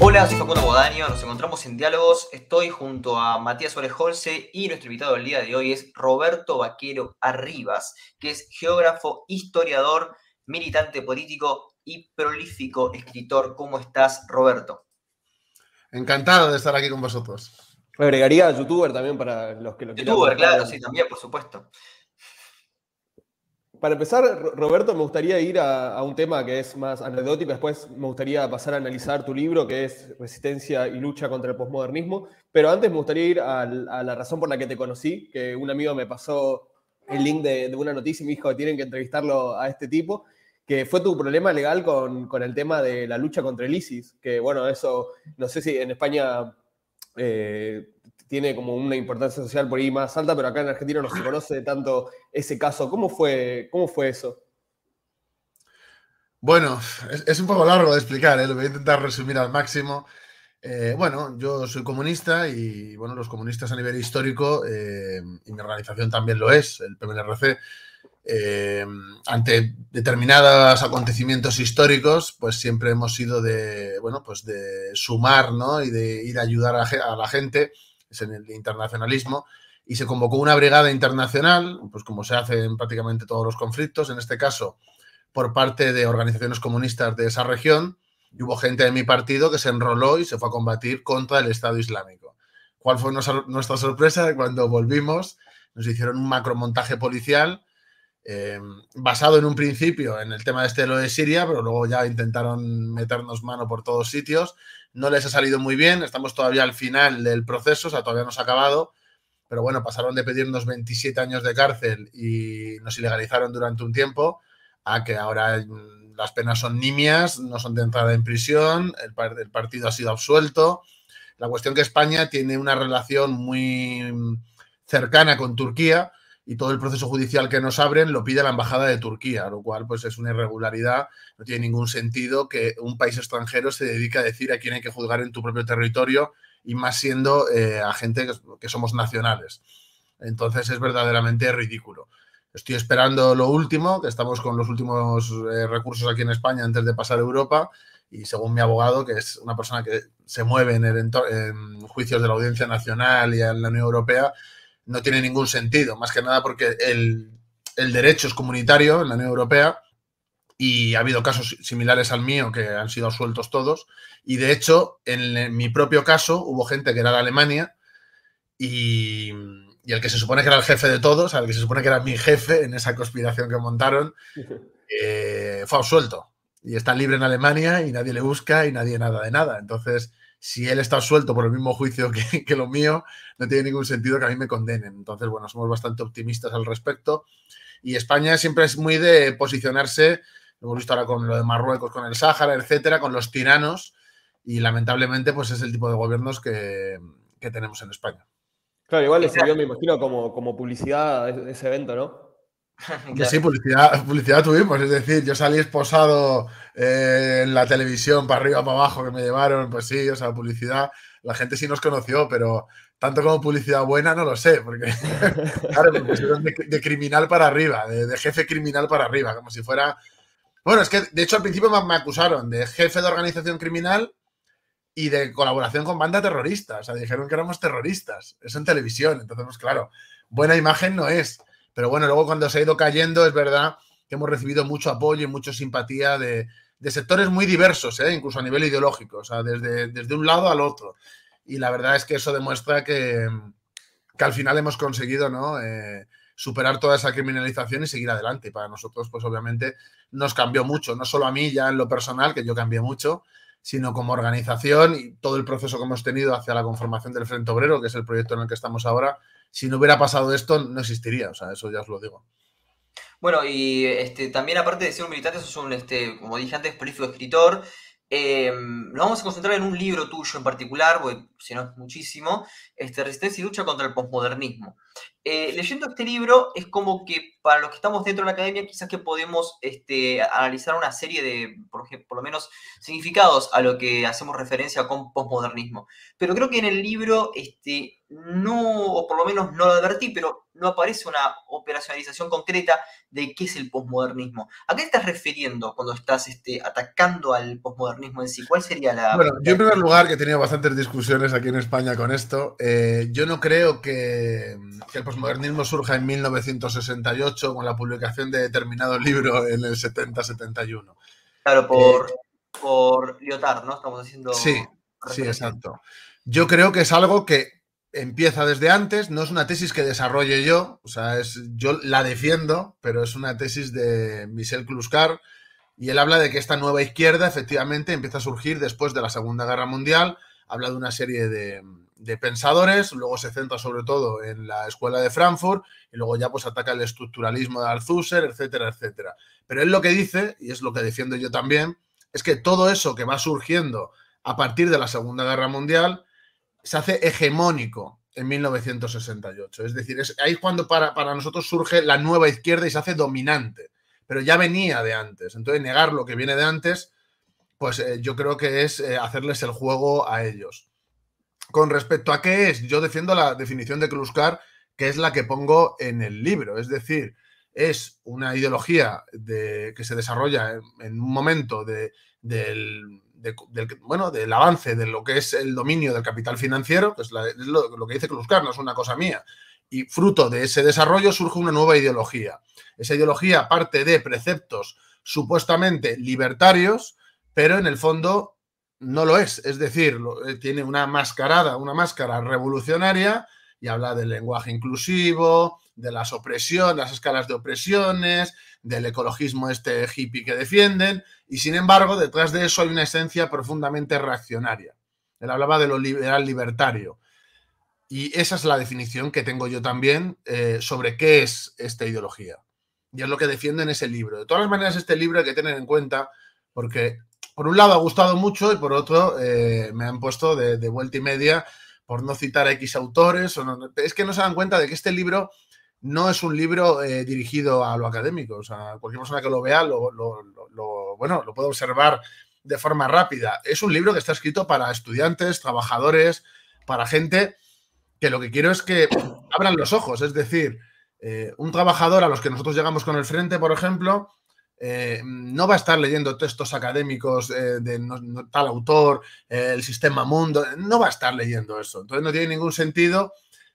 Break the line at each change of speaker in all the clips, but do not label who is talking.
Hola, soy Facundo Bodaño, nos encontramos en Diálogos. Estoy junto a Matías Orejolce y nuestro invitado del día de hoy es Roberto Vaquero Arribas, que es geógrafo, historiador, militante político y prolífico escritor. ¿Cómo estás, Roberto?
Encantado de estar aquí con vosotros.
Me agregaría youtuber también para los que lo
quieran. Youtuber, claro, sí, también, por supuesto.
Para empezar, Roberto, me gustaría ir a, un tema que es más anecdótico. Después me gustaría pasar a analizar tu libro, que es Resistencia y lucha contra el posmodernismo. Pero antes me gustaría ir a, la razón por la que te conocí, que un amigo me pasó el link de, una noticia y me dijo que tienen que entrevistarlo a este tipo, que fue tu problema legal con, el tema de la lucha contra el ISIS. Que bueno, eso, no sé si en España eh, tiene como una importancia social por ahí más alta, pero acá en Argentina no se conoce tanto ese caso. ¿Cómo fue, cómo fue eso?
Bueno, es, un poco largo de explicar, ¿eh? lo voy a intentar resumir al máximo. Eh, bueno, yo soy comunista y bueno, los comunistas a nivel histórico, eh, y mi organización también lo es, el PMNRC, ante determinados acontecimientos históricos, pues siempre hemos sido de, bueno, pues de sumar, ¿no? Y de ir a ayudar a la gente es en el internacionalismo, y se convocó una brigada internacional, pues como se hace en prácticamente todos los conflictos, en este caso por parte de organizaciones comunistas de esa región, y hubo gente de mi partido que se enroló y se fue a combatir contra el Estado Islámico. ¿Cuál fue nuestra, sorpresa? Cuando volvimos, nos hicieron un macromontaje policial eh, basado en un principio en el tema de este lo de Siria, pero luego ya intentaron meternos mano por todos sitios no les ha salido muy bien, estamos todavía al final del proceso, o sea, todavía no se ha acabado, pero bueno, pasaron de pedirnos 27 años de cárcel y nos ilegalizaron durante un tiempo a que ahora mm, las penas son nimias, no son de entrada en prisión, el, el partido ha sido absuelto. La cuestión que España tiene una relación muy mm, cercana con Turquía, y todo el proceso judicial que nos abren lo pide la embajada de Turquía, lo cual pues es una irregularidad, no tiene ningún sentido que un país extranjero se dedique a decir a quién hay que juzgar en tu propio territorio y más siendo eh, a gente que, somos nacionales. Entonces es verdaderamente ridículo. Estoy esperando lo último, que estamos con los últimos eh, recursos aquí en España antes de pasar a Europa y según mi abogado, que es una persona que se mueve en, juicios de la Audiencia Nacional y en la Unión Europea, no tiene ningún sentido, más que nada porque el, derecho es comunitario en la Unión Europea y ha habido casos similares al mío que han sido absueltos todos. Y de hecho, en, mi propio caso hubo gente que era de Alemania y, el que se supone que era el jefe de todos, el que se supone que era mi jefe en esa conspiración que montaron, eh, fue absuelto. Y está libre en Alemania y nadie le busca y nadie nada de nada. Entonces, si él está suelto por el mismo juicio que, lo mío, no tiene ningún sentido que a mí me condenen. Entonces, bueno, somos bastante optimistas al respecto. Y España siempre es muy de posicionarse, lo hemos visto ahora con lo de Marruecos, con el Sáhara, etcétera, con los tiranos. Y lamentablemente, pues es el tipo de gobiernos que, tenemos en España.
Claro, igual le sirvió, me imagino, como, como publicidad ese evento, ¿no?
Que sí, publicidad, publicidad tuvimos, es decir, yo salí esposado eh, en la televisión para arriba, para abajo, que me llevaron, pues sí, o sea, publicidad, la gente sí nos conoció, pero tanto como publicidad buena no lo sé, porque, claro, me pusieron de, criminal para arriba, de, jefe criminal para arriba, como si fuera... Bueno, es que de hecho al principio me, acusaron de jefe de organización criminal y de colaboración con banda terrorista, o sea, dijeron que éramos terroristas, eso en televisión, entonces, pues claro, buena imagen no es. Pero bueno, luego cuando se ha ido cayendo, es verdad que hemos recibido mucho apoyo y mucha simpatía de, sectores muy diversos, ¿eh? incluso a nivel ideológico, o sea, desde, desde un lado al otro. Y la verdad es que eso demuestra que, al final hemos conseguido ¿no? Eh, superar toda esa criminalización y seguir adelante. Y para nosotros, pues obviamente nos cambió mucho, no solo a mí ya en lo personal, que yo cambié mucho, sino como organización y todo el proceso que hemos tenido hacia la conformación del Frente Obrero, que es el proyecto en el que estamos ahora, si no hubiera pasado esto, no existiría. O sea, eso ya os lo digo.
Bueno, y este, también aparte de ser un militante, sos un, este, como dije antes, prolífico escritor. Eh, nos vamos a concentrar en un libro tuyo en particular, porque si no es muchísimo, este, Resistencia y lucha contra el posmodernismo. Eh, leyendo este libro es como que para los que estamos dentro de la academia quizás que podemos este, analizar una serie de, por, por, lo menos, significados a lo que hacemos referencia con postmodernismo. Pero creo que en el libro este, no, o por lo menos no lo advertí, pero no aparece una operacionalización concreta de qué es el posmodernismo. ¿A qué estás refiriendo cuando estás este, atacando al posmodernismo en sí? ¿Cuál sería la...
Bueno, yo en primer lugar, que he tenido bastantes discusiones aquí en España con esto, eh, yo no creo que, que el posmodernismo surja en 1968 con la publicación de determinado libro en el 70-71.
Claro, por, eh, por Lyotard, ¿no? Estamos haciendo...
Sí, sí, exacto. Yo creo que es algo que empieza desde antes, no es una tesis que desarrolle yo, o sea, es, yo la defiendo, pero es una tesis de Michel Kluskar y él habla de que esta nueva izquierda efectivamente empieza a surgir después de la Segunda Guerra Mundial, habla de una serie de, de pensadores, luego se centra sobre todo en la Escuela de Frankfurt y luego ya pues ataca el estructuralismo de Althusser, etcétera, etcétera. Pero él lo que dice, y es lo que defiendo yo también, es que todo eso que va surgiendo a partir de la Segunda Guerra Mundial, se hace hegemónico en 1968. Es decir, es ahí cuando para, para, nosotros surge la nueva izquierda y se hace dominante, pero ya venía de antes. Entonces, negar lo que viene de antes, pues eh, yo creo que es eh, hacerles el juego a ellos. Con respecto a qué es, yo defiendo la definición de Kluskar, que es la que pongo en el libro. Es decir, es una ideología de, que se desarrolla en, un momento de, del, bueno, del avance de lo que es el dominio del capital financiero, que es, lo, que dice Kluskar, no es una cosa mía. Y fruto de ese desarrollo surge una nueva ideología. Esa ideología parte de preceptos supuestamente libertarios, pero en el fondo no lo es. Es decir, eh, tiene una mascarada, una máscara revolucionaria y habla del lenguaje inclusivo, de las opresiones, las escalas de opresiones, del ecologismo este hippie que defienden, y sin embargo, detrás de eso hay una esencia profundamente reaccionaria. Él hablaba de lo liberal libertario. Y esa es la definición que tengo yo también eh, sobre qué es esta ideología. Y es lo que defiendo en ese libro. De todas maneras, este libro hay que tener en cuenta porque, por un lado, ha gustado mucho y por otro, eh, me han puesto de, vuelta y media por no citar a X autores. O no, es que no se dan cuenta de que este libro no es un libro eh, dirigido a lo académico. O sea, cualquier persona que lo vea lo, bueno, lo puede observar de forma rápida. Es un libro que está escrito para estudiantes, trabajadores, para gente que lo que quiero es que abran los ojos. Es decir, eh, un trabajador a los que nosotros llegamos con el frente, por ejemplo, eh, no va a estar leyendo textos académicos eh, de tal autor, eh, el sistema mundo, no va a estar leyendo eso. Entonces no tiene ningún sentido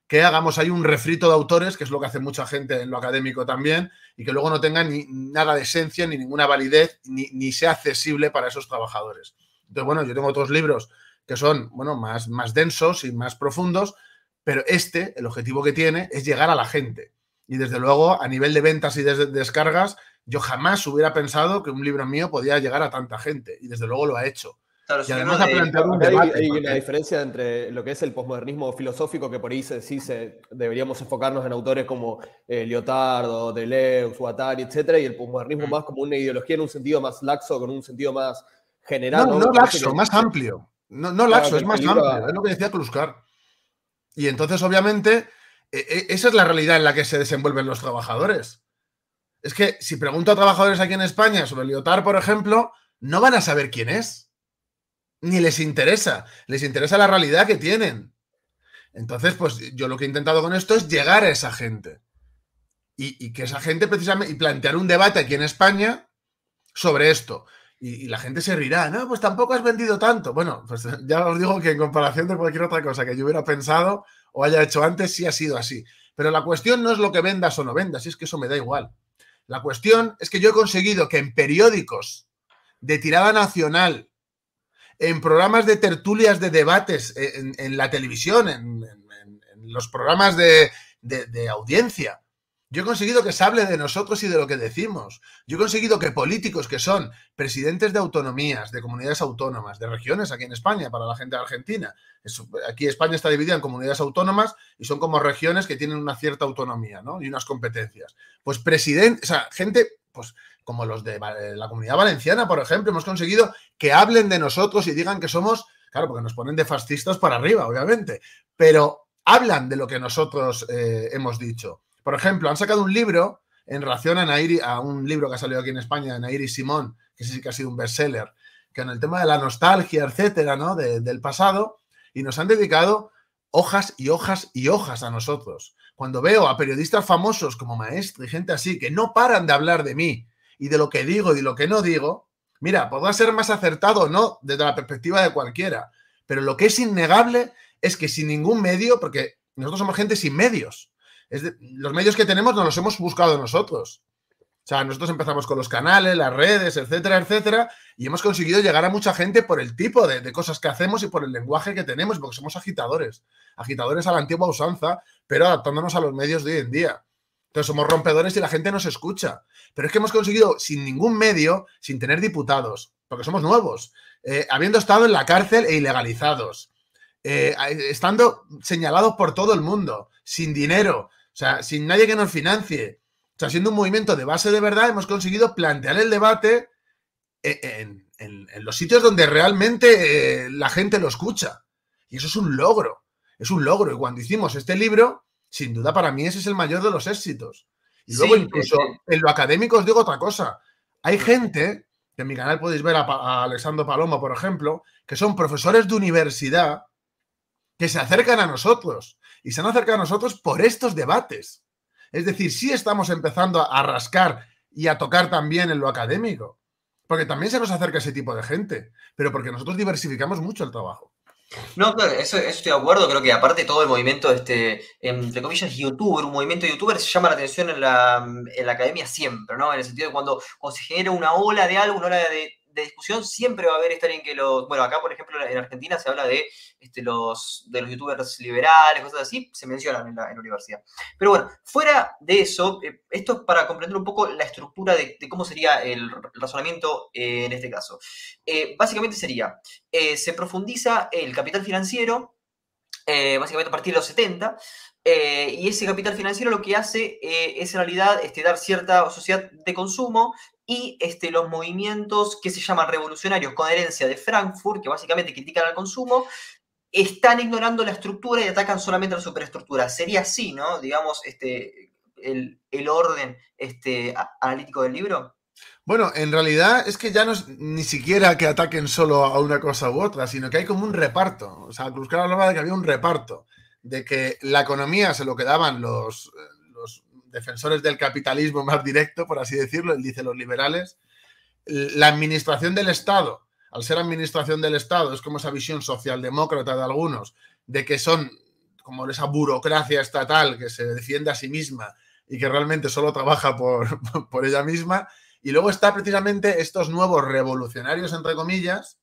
que hagamos ahí un refrito de autores, que es lo que hace mucha gente en lo académico también, y que luego no tenga ni nada de esencia, ni ninguna validez, ni, ni sea accesible para esos trabajadores. Entonces, bueno, yo tengo otros libros que son, bueno, más, más densos y más profundos, pero este, el objetivo que tiene es llegar a la gente. Y desde luego, a nivel de ventas y de descargas, yo jamás hubiera pensado que un libro mío podía llegar a tanta gente. Y desde luego lo ha hecho.
Claro, y además ha planteado un debate. Hay, hay una diferencia entre lo que es el posmodernismo filosófico, que por ahí se, sí se, deberíamos enfocarnos en autores como eh, Deleuze, Guattari, etc. Y el posmodernismo mm. más como una ideología en un sentido más laxo, con un sentido más general.
No, no, no laxo, que... más amplio. No, no laxo, es más amplio. A... Es lo que decía Kluskar. Y entonces, obviamente, e, e, esa es la realidad en la que se desenvuelven los trabajadores. Es que si pregunto a trabajadores aquí en España sobre Lyotard, por ejemplo, no van a saber quién es ni les interesa, les interesa la realidad que tienen. Entonces, pues yo lo que he intentado con esto es llegar a esa gente. Y, que esa gente precisamente, y plantear un debate aquí en España sobre esto. Y, y, la gente se rirá, no, pues tampoco has vendido tanto. Bueno, pues ya os digo que en comparación de cualquier otra cosa que yo hubiera pensado o haya hecho antes, sí ha sido así. Pero la cuestión no es lo que vendas o no vendas, es que eso me da igual. La cuestión es que yo he conseguido que en periódicos de tirada nacional en programas de tertulias de debates, en, en la televisión, en, los programas de, audiencia. Yo he conseguido que se hable de nosotros y de lo que decimos. Yo he conseguido que políticos que son presidentes de autonomías, de comunidades autónomas, de regiones aquí en España, para la gente de Argentina. aquí España está dividida en comunidades autónomas y son como regiones que tienen una cierta autonomía ¿no? y unas competencias. Pues presidente, o sea, gente, pues como los de la comunidad valenciana, por ejemplo, hemos conseguido que hablen de nosotros y digan que somos, claro, porque nos ponen de fascistas para arriba, obviamente, pero hablan de lo que nosotros eh, hemos dicho. Por ejemplo, han sacado un libro en relación a, Nairi, a un libro que ha salido aquí en España, de Nairi Simón, que sí que ha sido un bestseller, que en el tema de la nostalgia, etcétera, ¿no? del pasado, y nos han dedicado hojas y hojas y hojas a nosotros. Cuando veo a periodistas famosos como maestro y gente así que no paran de hablar de mí y de lo que digo y de lo que no digo, mira, podrá ser más acertado o no desde la perspectiva de cualquiera, pero lo que es innegable es que sin ningún medio, porque nosotros somos gente sin medios, los medios que tenemos nos los hemos buscado nosotros. O sea, nosotros empezamos con los canales, las redes, etcétera, etcétera, y hemos conseguido llegar a mucha gente por el tipo de, cosas que hacemos y por el lenguaje que tenemos, porque somos agitadores, agitadores a la antigua usanza, pero adaptándonos a los medios de hoy en día. Entonces somos rompedores y la gente nos escucha. Pero es que hemos conseguido sin ningún medio, sin tener diputados, porque somos nuevos, eh, habiendo estado en la cárcel e ilegalizados, eh, estando señalados por todo el mundo, sin dinero, o sea, sin nadie que nos financie. O sea, siendo un movimiento de base de verdad, hemos conseguido plantear el debate en, los sitios donde realmente eh, la gente lo escucha. Y eso es un logro. Es un logro. Y cuando hicimos este libro, sin duda para mí ese es el mayor de los éxitos. Y luego, incluso en lo académico, os digo otra cosa. Hay gente, que en mi canal podéis ver a, a Alexandro Palomo, por ejemplo, que son profesores de universidad que se acercan a nosotros y se han acercado a nosotros por estos debates. Es decir, sí estamos empezando a rascar y a tocar también en lo académico, porque también se nos acerca ese tipo de gente, pero porque nosotros diversificamos mucho el trabajo.
No, claro, eso, estoy de acuerdo. Creo que aparte todo el movimiento, este, entre comillas, youtuber, un movimiento youtuber se llama la atención en la, en la academia siempre, ¿no? En el sentido de cuando, cuando se genera una ola de algo, una ola de, de discusión siempre va a haber estar en que los. Bueno, acá, por ejemplo, en Argentina se habla de, este, los, de los youtubers liberales, cosas así, se mencionan en la, universidad. Pero bueno, fuera de eso, eh, esto es para comprender un poco la estructura de, cómo sería el razonamiento en este caso. Eh, básicamente sería: eh, se profundiza el capital financiero, básicamente a partir de los 70. y ese capital financiero lo que hace es en realidad este, dar cierta sociedad de consumo y este, los movimientos que se llaman revolucionarios con herencia de Frankfurt, que básicamente critican al consumo, están ignorando la estructura y atacan solamente la superestructura. Sería así, ¿no? Digamos, este, el, orden este, analítico del libro.
Bueno, en realidad es que ya no es ni siquiera que ataquen solo a una cosa u otra, sino que hay como un reparto. O sea, Cruzcar hablaba de que había un reparto, de que la economía se lo quedaban los, defensores del capitalismo más directo, por así decirlo, él dice los liberales, la administración del Estado, al ser administración del Estado, es como esa visión socialdemócrata de algunos, de que son como esa burocracia estatal que se defiende a sí misma y que realmente solo trabaja por, por ella misma. Y luego está precisamente estos nuevos revolucionarios, entre comillas,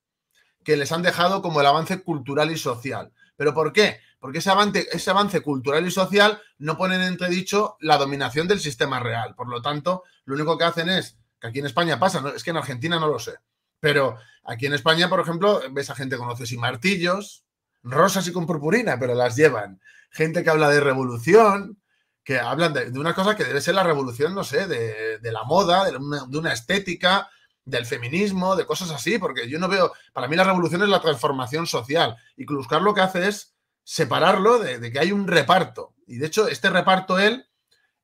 que les han dejado como el avance cultural y social. ¿Pero por qué? Porque ese avance, ese avance cultural y social no pone en entredicho la dominación del sistema real. Por lo tanto, lo único que hacen es, que aquí en España pasa, es que en Argentina no lo sé, pero aquí en España, por ejemplo, ves a gente con hoces y martillos, rosas y con purpurina, pero las llevan. Gente que habla de revolución, que hablan de, una cosa que debe ser la revolución, no sé, de, la moda, de una, de estética, del feminismo, de cosas así, porque yo no veo, para mí la revolución es la transformación social y Cluscar lo que hace es separarlo de, que hay un reparto. Y de hecho, este reparto él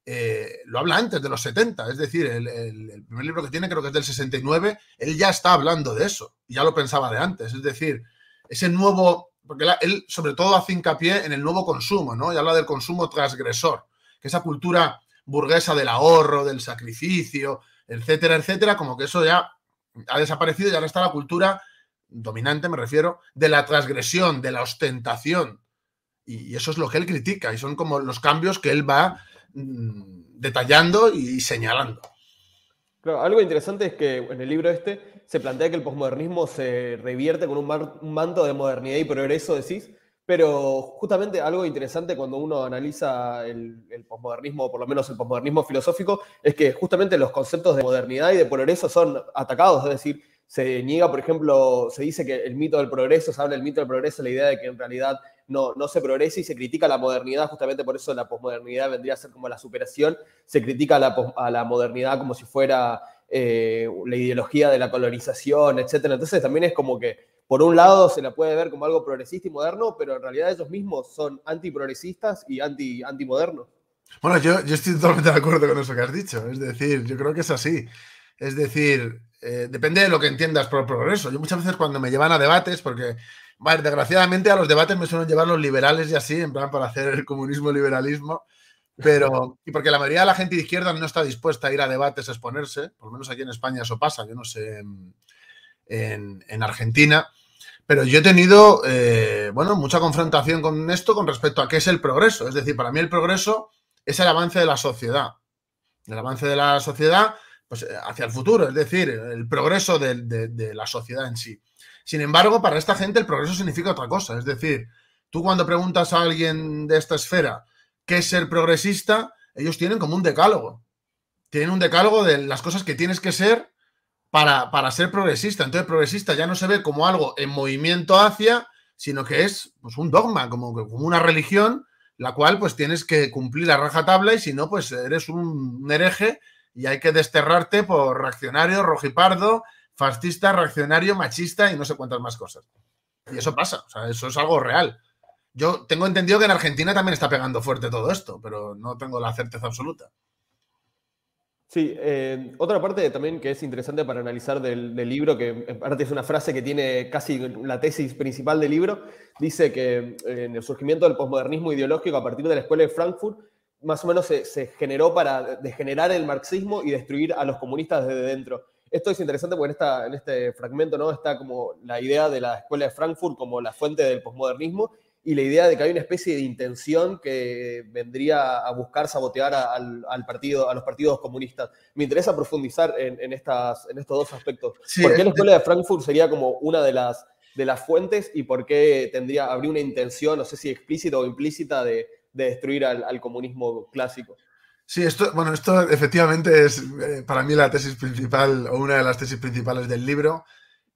eh, lo habla antes de los 70, es decir, el, primer libro que tiene creo que es del 69, él ya está hablando de eso, ya lo pensaba de antes, es decir, ese nuevo, porque él sobre todo hace hincapié en el nuevo consumo, ¿no? Y habla del consumo transgresor, que esa cultura burguesa del ahorro, del sacrificio, etcétera, etcétera, como que eso ya ha desaparecido y ahora está la cultura dominante, me refiero, de la transgresión, de la ostentación, y eso es lo que él critica y son como los cambios que él va mm, detallando y señalando.
algo interesante es que en el libro este se plantea que el posmodernismo se revierte con un, manto de modernidad y progreso, decís, pero justamente algo interesante cuando uno analiza el, el posmodernismo, o por lo menos el posmodernismo filosófico, es que justamente los conceptos de modernidad y de progreso son atacados, es decir, se niega, por ejemplo, se dice que el mito del progreso, se habla del mito del progreso, la idea de que en realidad no, no se progresa y se critica la modernidad, justamente por eso la posmodernidad vendría a ser como la superación, se critica a la, modernidad como si fuera eh, la ideología de la colonización, etc. Entonces también es como que, por un lado, se la puede ver como algo progresista y moderno, pero en realidad ellos mismos son antiprogresistas y anti, antimodernos.
Bueno, yo, yo estoy totalmente de acuerdo con eso que has dicho. Es decir, yo creo que es así. Es decir, eh, depende de lo que entiendas por progreso. Yo muchas veces cuando me llevan a debates, porque desgraciadamente a los debates me suelen llevar los liberales y así, en plan para hacer el comunismo liberalismo, pero y porque la mayoría de la gente de izquierda no está dispuesta a ir a debates a exponerse, por lo menos aquí en España eso pasa, yo no sé en, Argentina, pero yo he tenido, eh, bueno, mucha confrontación con esto con respecto a qué es el progreso. Es decir, para mí el progreso es el avance de la sociedad. El avance de la sociedad pues, eh, hacia el futuro, es decir, el progreso de, la sociedad en sí. Sin embargo, para esta gente el progreso significa otra cosa. Es decir, tú cuando preguntas a alguien de esta esfera qué es ser progresista, ellos tienen como un decálogo. Tienen un decálogo de las cosas que tienes que ser para, para ser progresista. Entonces, progresista ya no se ve como algo en movimiento hacia, sino que es pues, un dogma, como, como una religión, la cual pues tienes que cumplir a rajatabla y si no, pues eres un hereje y hay que desterrarte por reaccionario, rojipardo, fascista, reaccionario, machista y no sé cuántas más cosas. Y eso pasa, o sea, eso es algo real. Yo tengo entendido que en Argentina también está pegando fuerte todo esto, pero no tengo la certeza absoluta.
Sí, eh, otra parte también que es interesante para analizar del, libro, que en parte es una frase que tiene casi la tesis principal del libro, dice que eh, en el surgimiento del posmodernismo ideológico a partir de la escuela de Frankfurt, más o menos se, generó para degenerar el marxismo y destruir a los comunistas desde dentro. Esto es interesante porque en, esta, en este fragmento ¿no? está como la idea de la escuela de Frankfurt como la fuente del posmodernismo y la idea de que hay una especie de intención que vendría a buscar sabotear al, partido, a los partidos comunistas. Me interesa profundizar en, estas, en estos dos aspectos. ¿Por qué la escuela de Frankfurt sería como una de las, de las fuentes y por qué tendría, habría una intención, no sé si explícita o implícita, de, de destruir al, comunismo clásico.
Sí, esto, bueno, esto efectivamente es eh, para mí la tesis principal o una de las tesis principales del libro.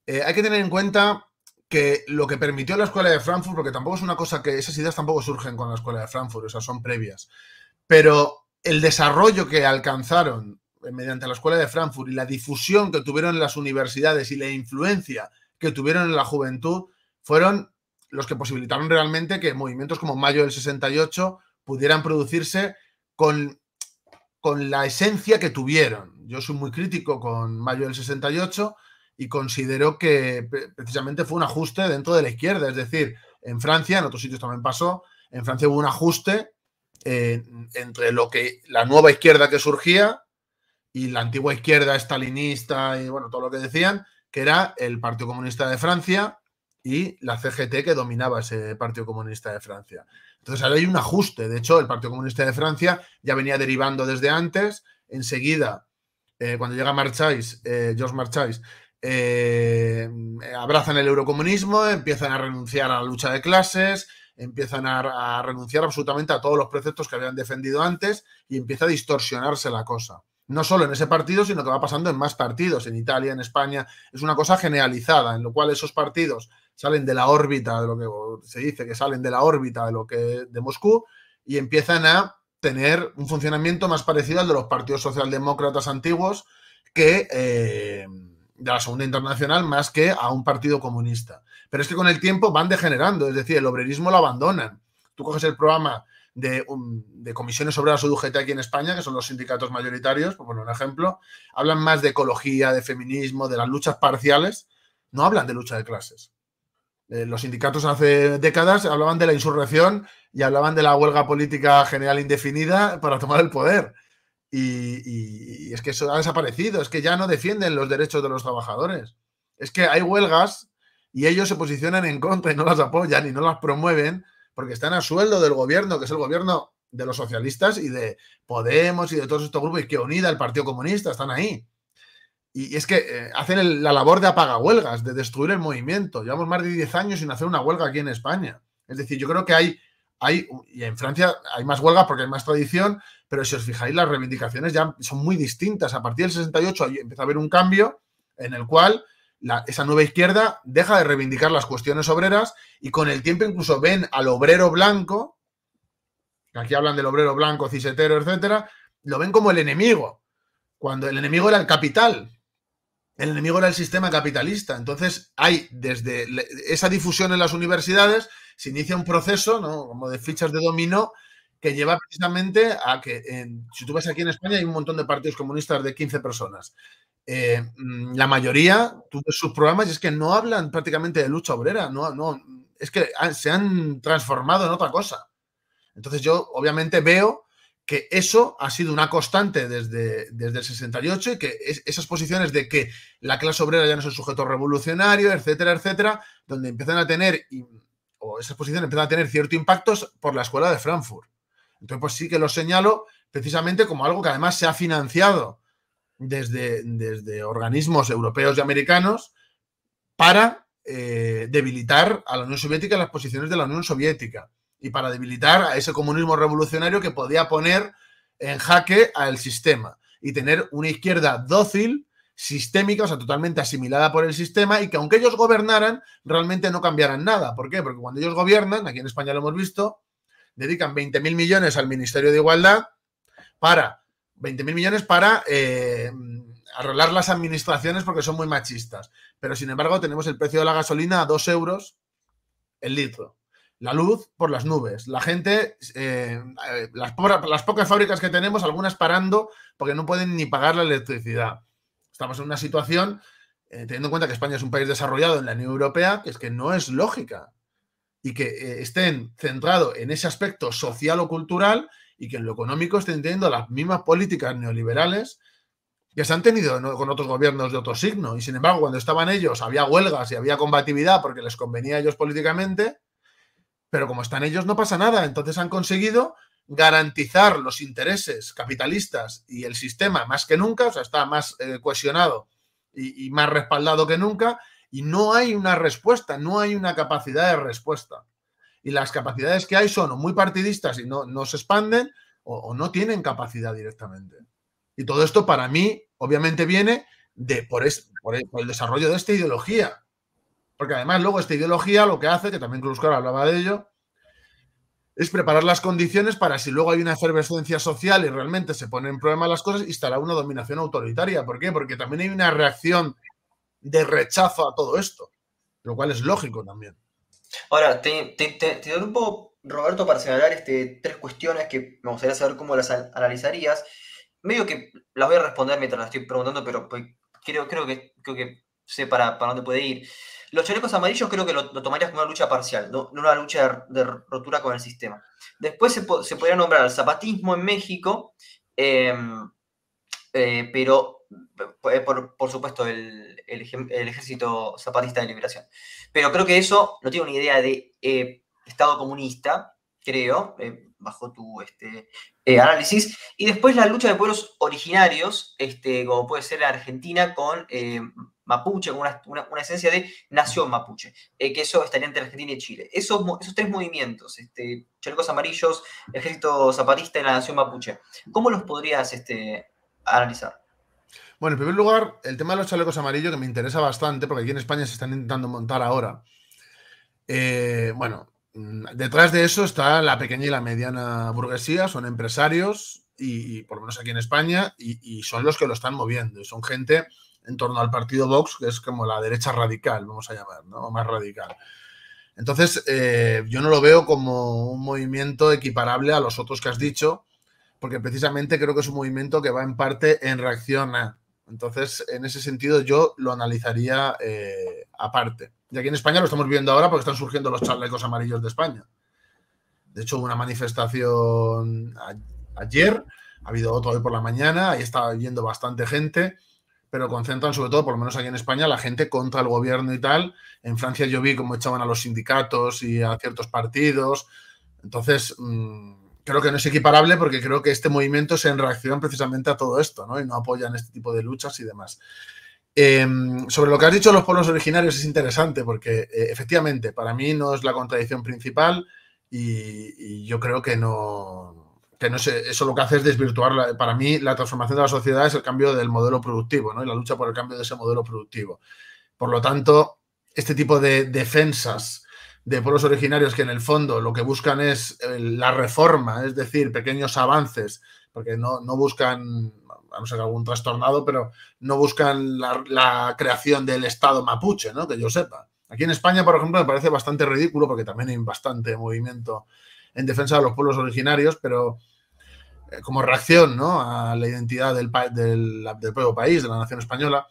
Eh, hay que tener en cuenta que lo que permitió la escuela de Frankfurt, porque tampoco es una cosa que esas ideas tampoco surgen con la escuela de Frankfurt, o sea, son previas, pero el desarrollo que alcanzaron eh, mediante la escuela de Frankfurt y la difusión que tuvieron en las universidades y la influencia que tuvieron en la juventud fueron los que posibilitaron realmente que movimientos como Mayo del 68 pudieran producirse con, con la esencia que tuvieron. Yo soy muy crítico con Mayo del 68 y considero que precisamente fue un ajuste dentro de la izquierda. Es decir, en Francia, en otros sitios también pasó, en Francia hubo un ajuste eh, entre lo que la nueva izquierda que surgía y la antigua izquierda estalinista y bueno, todo lo que decían, que era el Partido Comunista de Francia y la CGT que dominaba ese Partido Comunista de Francia. Entonces ahora hay un ajuste. De hecho, el Partido Comunista de Francia ya venía derivando desde antes. Enseguida, eh, cuando llega Marchais, eh, Georges Marchais, eh, abrazan el eurocomunismo, empiezan a renunciar a la lucha de clases, empiezan a, renunciar absolutamente a todos los preceptos que habían defendido antes y empieza a distorsionarse la cosa. No solo en ese partido, sino que va pasando en más partidos, en Italia, en España. Es una cosa generalizada, en lo cual esos partidos salen de la órbita de lo que se dice que salen de la órbita de lo que de Moscú y empiezan a tener un funcionamiento más parecido al de los partidos socialdemócratas antiguos que eh, de la Segunda Internacional más que a un partido comunista. Pero es que con el tiempo van degenerando, es decir, el obrerismo lo abandonan. Tú coges el programa de, de comisiones obreras o UGT aquí en España, que son los sindicatos mayoritarios, por poner un ejemplo, hablan más de ecología, de feminismo, de las luchas parciales, no hablan de lucha de clases. Eh, los sindicatos hace décadas hablaban de la insurrección y hablaban de la huelga política general indefinida para tomar el poder. Y, es que eso ha desaparecido, es que ya no defienden los derechos de los trabajadores. Es que hay huelgas y ellos se posicionan en contra y no las apoyan y no las promueven porque están a sueldo del gobierno, que es el gobierno de los socialistas y de Podemos y de todos estos grupos y que unida el Partido Comunista están ahí. Y es que eh, hacen la labor de apagahuelgas, de destruir el movimiento. Llevamos más de 10 años sin hacer una huelga aquí en España. Es decir, yo creo que hay, hay, y en Francia hay más huelgas porque hay más tradición, pero si os fijáis, las reivindicaciones ya son muy distintas. A partir del 68 empieza a haber un cambio en el cual esa nueva izquierda deja de reivindicar las cuestiones obreras y con el tiempo incluso ven al obrero blanco, aquí hablan del obrero blanco, cisetero, etcétera, lo ven como el enemigo cuando el enemigo era el capital. El enemigo era el sistema capitalista. Entonces, hay desde esa difusión en las universidades, se inicia un proceso, ¿no? Como de fichas de dominó, que lleva precisamente a que, si tú ves aquí en España, hay un montón de partidos comunistas de 15 personas. Eh, mm, la mayoría, tú sus programas es que no hablan prácticamente de lucha obrera, no, no, es que se han transformado en otra cosa. Entonces yo obviamente veo que eso ha sido una constante desde, desde el 68 y que esas posiciones de que la clase obrera ya no es un sujeto revolucionario, etcétera, etcétera, donde empiezan a tener, o esas posiciones empiezan a tener ciertos impactos por la escuela de Frankfurt. Entonces, pues sí que lo señalo precisamente como algo que además se ha financiado desde, desde organismos europeos y americanos para eh, debilitar a la Unión Soviética las posiciones de la Unión Soviética y para debilitar a ese comunismo revolucionario que podía poner en jaque al sistema y tener una izquierda dócil, sistémica, o sea, totalmente asimilada por el sistema y que aunque ellos gobernaran, realmente no cambiaran nada. ¿Por qué? Porque cuando ellos gobiernan, aquí en España lo hemos visto, dedican 20.000 millones al Ministerio de Igualdad para 20.000 millones para eh, arreglar las administraciones porque son muy machistas. Pero sin embargo, tenemos el precio de la gasolina a 2 euros el litro. La luz por las nubes. La gente, eh, las, las pocas fábricas que tenemos, algunas parando porque no pueden ni pagar la electricidad. Estamos en una situación, eh, teniendo en cuenta que España es un país desarrollado en la Unión Europea, que es que no es lógica y que eh, estén centrados en ese aspecto social o cultural y que en lo económico estén teniendo las mismas políticas neoliberales que se han tenido con otros gobiernos de otro signo. Y sin embargo, cuando estaban ellos, había huelgas y había combatividad porque les convenía a ellos políticamente, pero como están ellos, no pasa nada. Entonces han conseguido garantizar los intereses capitalistas y el sistema más que nunca, o sea, está más eh, cohesionado y, más respaldado que nunca, y no hay una respuesta, no hay una capacidad de respuesta. Y las capacidades que hay son muy partidistas y no, no se expanden o, no tienen capacidad directamente. Y todo esto para mí, obviamente, viene de, por, por, el, desarrollo de esta ideología. Porque además luego esta ideología lo que hace, que también Cruzcar hablaba de ello, es preparar las condiciones para si luego hay una efervescencia social y realmente se ponen en problema las cosas, instalar una dominación autoritaria. ¿Por qué? Porque también hay una reacción de rechazo a todo esto, lo cual es lógico también.
Ahora, te, doy un poco, Roberto, para señalar este, tres cuestiones que me gustaría saber cómo las analizarías. Medio que las voy a responder mientras las estoy preguntando, pero pues, creo, creo, que, creo que sé para, para dónde puede ir. Los chalecos amarillos creo que lo, tomarías como una lucha parcial, no, una lucha de, rotura con el sistema. Después se, podría nombrar el zapatismo en México, em, eh, pero eh, por, supuesto, el, ejército zapatista de liberación. Pero creo que eso no tiene una idea de eh, Estado comunista, creo, bajo tu este, análisis. Y después la lucha de pueblos originarios, este, como puede ser la Argentina con Mapuche, con una, esencia de nación mapuche, que eso estaría entre Argentina y Chile. Esos, esos tres movimientos, este, chalecos amarillos, ejército zapatista y la nación mapuche, ¿cómo los podrías este, analizar?
Bueno, en primer lugar, el tema de los chalecos amarillos que me interesa bastante, porque aquí en España se están intentando montar ahora. Eh, bueno, mm, detrás de eso está la pequeña y la mediana burguesía, son empresarios, y, por lo menos aquí en España, y, son los que lo están moviendo. Son gente en torno al partido Vox, que es como la derecha radical, vamos a llamar, ¿no? Más radical. Entonces, eh, yo no lo veo como un movimiento equiparable a los otros que has dicho, porque precisamente creo que es un movimiento que va en parte en reacción a entonces, en ese sentido, yo lo analizaría eh, aparte. Y aquí en España lo estamos viendo ahora porque están surgiendo los chalecos amarillos de España. De hecho, hubo una manifestación ayer, ha habido otro hoy por la mañana, ahí está yendo bastante gente, pero concentran sobre todo, por lo menos aquí en España, la gente contra el gobierno y tal. En Francia yo vi cómo echaban a los sindicatos y a ciertos partidos. Entonces, mm, creo que no es equiparable porque creo que este movimiento es en reacción precisamente a todo esto, ¿no? Y no apoyan este tipo de luchas y demás. Em, sobre lo que has dicho los pueblos originarios es interesante porque eh, efectivamente para mí no es la contradicción principal y, yo creo que no, que no sé, eso lo que hace es desvirtuar, para mí la transformación de la sociedad es el cambio del modelo productivo ¿no? y la lucha por el cambio de ese modelo productivo. Por lo tanto, este tipo de defensas de pueblos originarios que en el fondo lo que buscan es la reforma, es decir, pequeños avances, porque no, buscan, a no ser algún trastornado, pero no buscan la, creación del Estado mapuche, ¿no? Que yo sepa. Aquí en España, por ejemplo, me parece bastante ridículo porque también hay bastante movimiento en defensa de los pueblos originarios, pero eh, como reacción ¿no? a la identidad del, del, del propio país, de la nación española,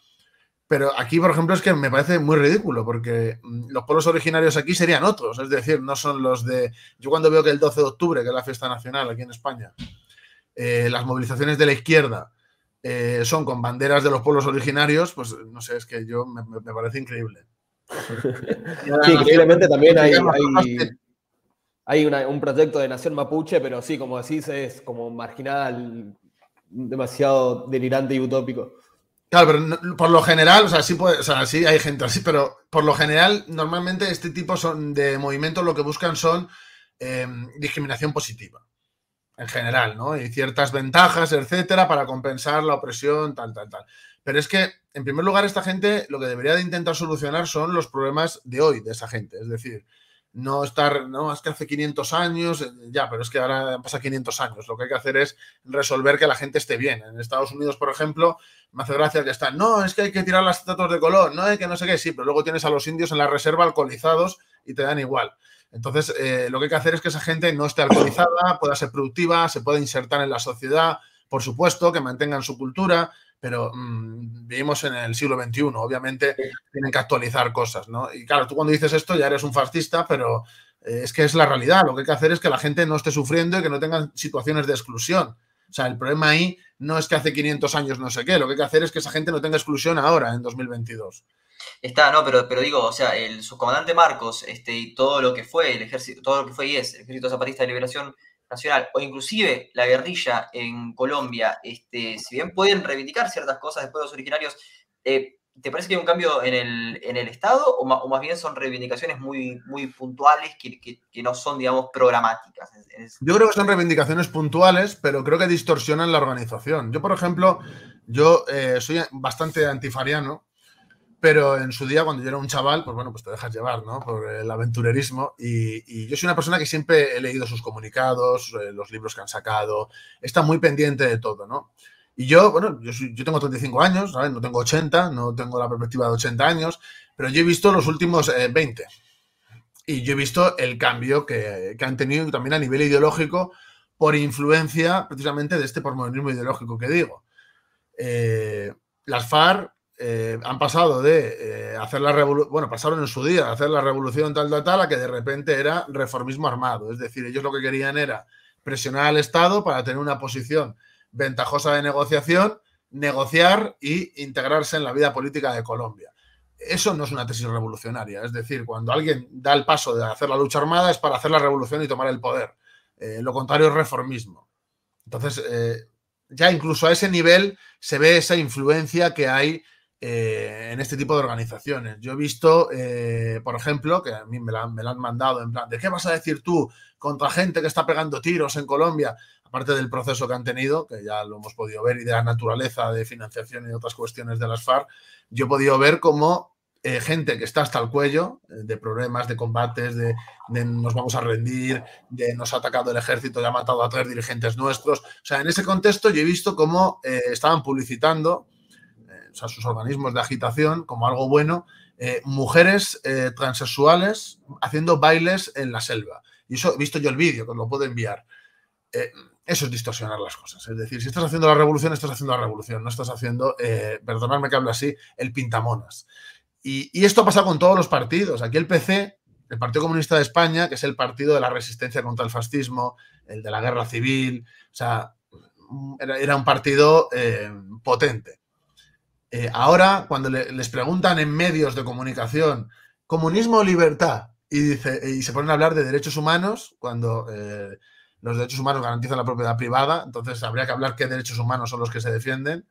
pero aquí, por ejemplo, es que me parece muy ridículo, porque mm, los pueblos originarios aquí serían otros, es decir, no son los de... Yo cuando veo que el 12 de octubre, que es la fiesta nacional aquí en España, eh, las movilizaciones de la izquierda eh, son con banderas de los pueblos originarios, pues no sé, es que yo me, parece increíble.
sí, increíblemente también hay, hay, un proyecto de nación mapuche, pero sí, como decís, es como marginal, demasiado delirante y utópico.
Claro, pero por lo general, o sea, sí, puede, o sea, sí hay gente así, pero por lo general, normalmente este tipo de movimientos lo que buscan son em, discriminación positiva, en general, ¿no? Y ciertas ventajas, etcétera, para compensar la opresión, tal, tal, tal. Pero es que, en primer lugar, esta gente lo que debería de intentar solucionar son los problemas de hoy de esa gente. Es decir, no estar, no, es que hace 500 años, eh, ya, pero es que ahora pasa 500 años. Lo que hay que hacer es resolver que la gente esté bien. En Estados Unidos, por ejemplo, me hace gracia que están, no, es que hay que tirar las estatuas de color, no, hay que no sé qué, sí, pero luego tienes a los indios en la reserva alcoholizados y te dan igual. Entonces, eh, lo que hay que hacer es que esa gente no esté alcoholizada, pueda ser productiva, se pueda insertar en la sociedad, por supuesto, que mantengan su cultura, pero mm, vivimos en el siglo XXI, obviamente tienen que actualizar cosas, ¿no? Y claro, tú cuando dices esto ya eres un fascista, pero eh, es que es la realidad, lo que hay que hacer es que la gente no esté sufriendo y que no tengan situaciones de exclusión. O sea, el problema ahí no es que hace 500 años no sé qué, lo que hay que hacer es que esa gente no tenga exclusión ahora, en 2022.
Está, no, pero, pero digo, o sea, el subcomandante Marcos este, y todo lo que fue el ejército, todo lo que fue IES, el Ejército Zapatista de Liberación Nacional o inclusive la guerrilla en Colombia, este, si bien pueden reivindicar ciertas cosas de pueblos originarios, eh, ¿te parece que hay un cambio en el, en el Estado o más, bien son reivindicaciones muy, muy puntuales que, que, no son, digamos, programáticas?
Yo creo que son reivindicaciones puntuales, pero creo que distorsionan la organización. Yo, por ejemplo, yo eh, soy bastante antifariano pero en su día, cuando yo era un chaval, pues bueno, pues te dejas llevar, ¿no? Por el aventurerismo. Y, yo soy una persona que siempre he leído sus comunicados, eh, los libros que han sacado, está muy pendiente de todo, ¿no? Y yo, bueno, yo, yo tengo 35 años, ¿sabes? No tengo 80, no tengo la perspectiva de 80 años, pero yo he visto los últimos 20. Eh, y yo he visto el cambio que, que han tenido también a nivel ideológico por influencia precisamente de este pormonismo ideológico que digo. Eh, las FARC eh, han pasado de eh, hacer la revolución, bueno, pasaron en su día a hacer la revolución tal, tal, tal, a que de repente era reformismo armado. Es decir, ellos lo que querían era presionar al Estado para tener una posición ventajosa de negociación, negociar y integrarse en la vida política de Colombia. Eso no es una tesis revolucionaria. Es decir, cuando alguien da el paso de hacer la lucha armada es para hacer la revolución y tomar el poder. Eh, lo contrario es reformismo. Entonces, ya incluso a ese nivel se ve esa influencia que hay eh, en este tipo de organizaciones. Yo he visto, eh, por ejemplo, que a mí me la, han mandado en plan, ¿de qué vas a decir tú contra gente que está pegando tiros en Colombia? Aparte del proceso que han tenido, que ya lo hemos podido ver, y de la naturaleza de financiación y otras cuestiones de las FARC, yo he podido ver cómo eh, gente que está hasta el cuello de problemas, de combates, de, de, nos vamos a rendir, de nos ha atacado el ejército y ha matado a tres dirigentes nuestros. O sea, en ese contexto yo he visto cómo estaban publicitando o sea, sus organismos de agitación como algo bueno, eh, mujeres eh, transexuales haciendo bailes en la selva. Y eso he visto yo el vídeo, que os lo puedo enviar. Eh, eso es distorsionar las cosas. Es decir, si estás haciendo la revolución, estás haciendo la revolución, no estás haciendo, perdonadme que hable así, el pintamonas. Y, y esto pasa con todos los partidos. Aquí el PC, el Partido Comunista de España, que es el partido de la resistencia contra el fascismo, el de la guerra civil, o sea, era, un partido potente. Eh, ahora, cuando les preguntan en medios de comunicación, comunismo o libertad, y, dice, y se ponen a hablar de derechos humanos, cuando eh, los derechos humanos garantizan la propiedad privada, entonces habría que hablar qué derechos humanos son los que se defienden,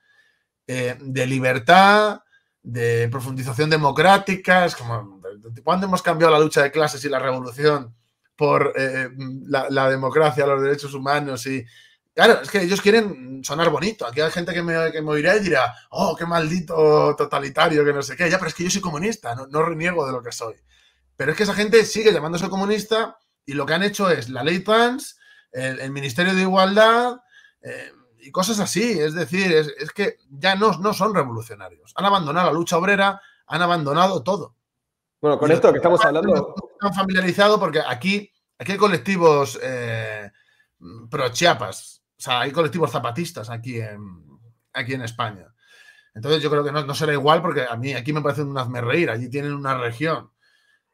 eh, de libertad, de profundización democrática, es como, ¿cuándo hemos cambiado la lucha de clases y la revolución por la, la, democracia, los derechos humanos y Claro, es que ellos quieren sonar bonito. Aquí hay gente que me, que me oirá y dirá, oh, qué maldito totalitario, que no sé qué. Ya, pero es que yo soy comunista, no, no reniego de lo que soy. Pero es que esa gente sigue llamándose comunista y lo que han hecho es la ley trans, el, Ministerio de Igualdad, eh, y cosas así. Es decir, es, que ya no, no son revolucionarios. Han abandonado la lucha obrera, han abandonado todo.
Bueno, con esto que estamos hablando.
Están familiarizados porque aquí, aquí hay colectivos eh, pro Chiapas. O sea, hay colectivos zapatistas aquí en, aquí en España. Entonces yo creo que no, será igual porque a mí aquí me parece un hazme reír. Allí tienen una región.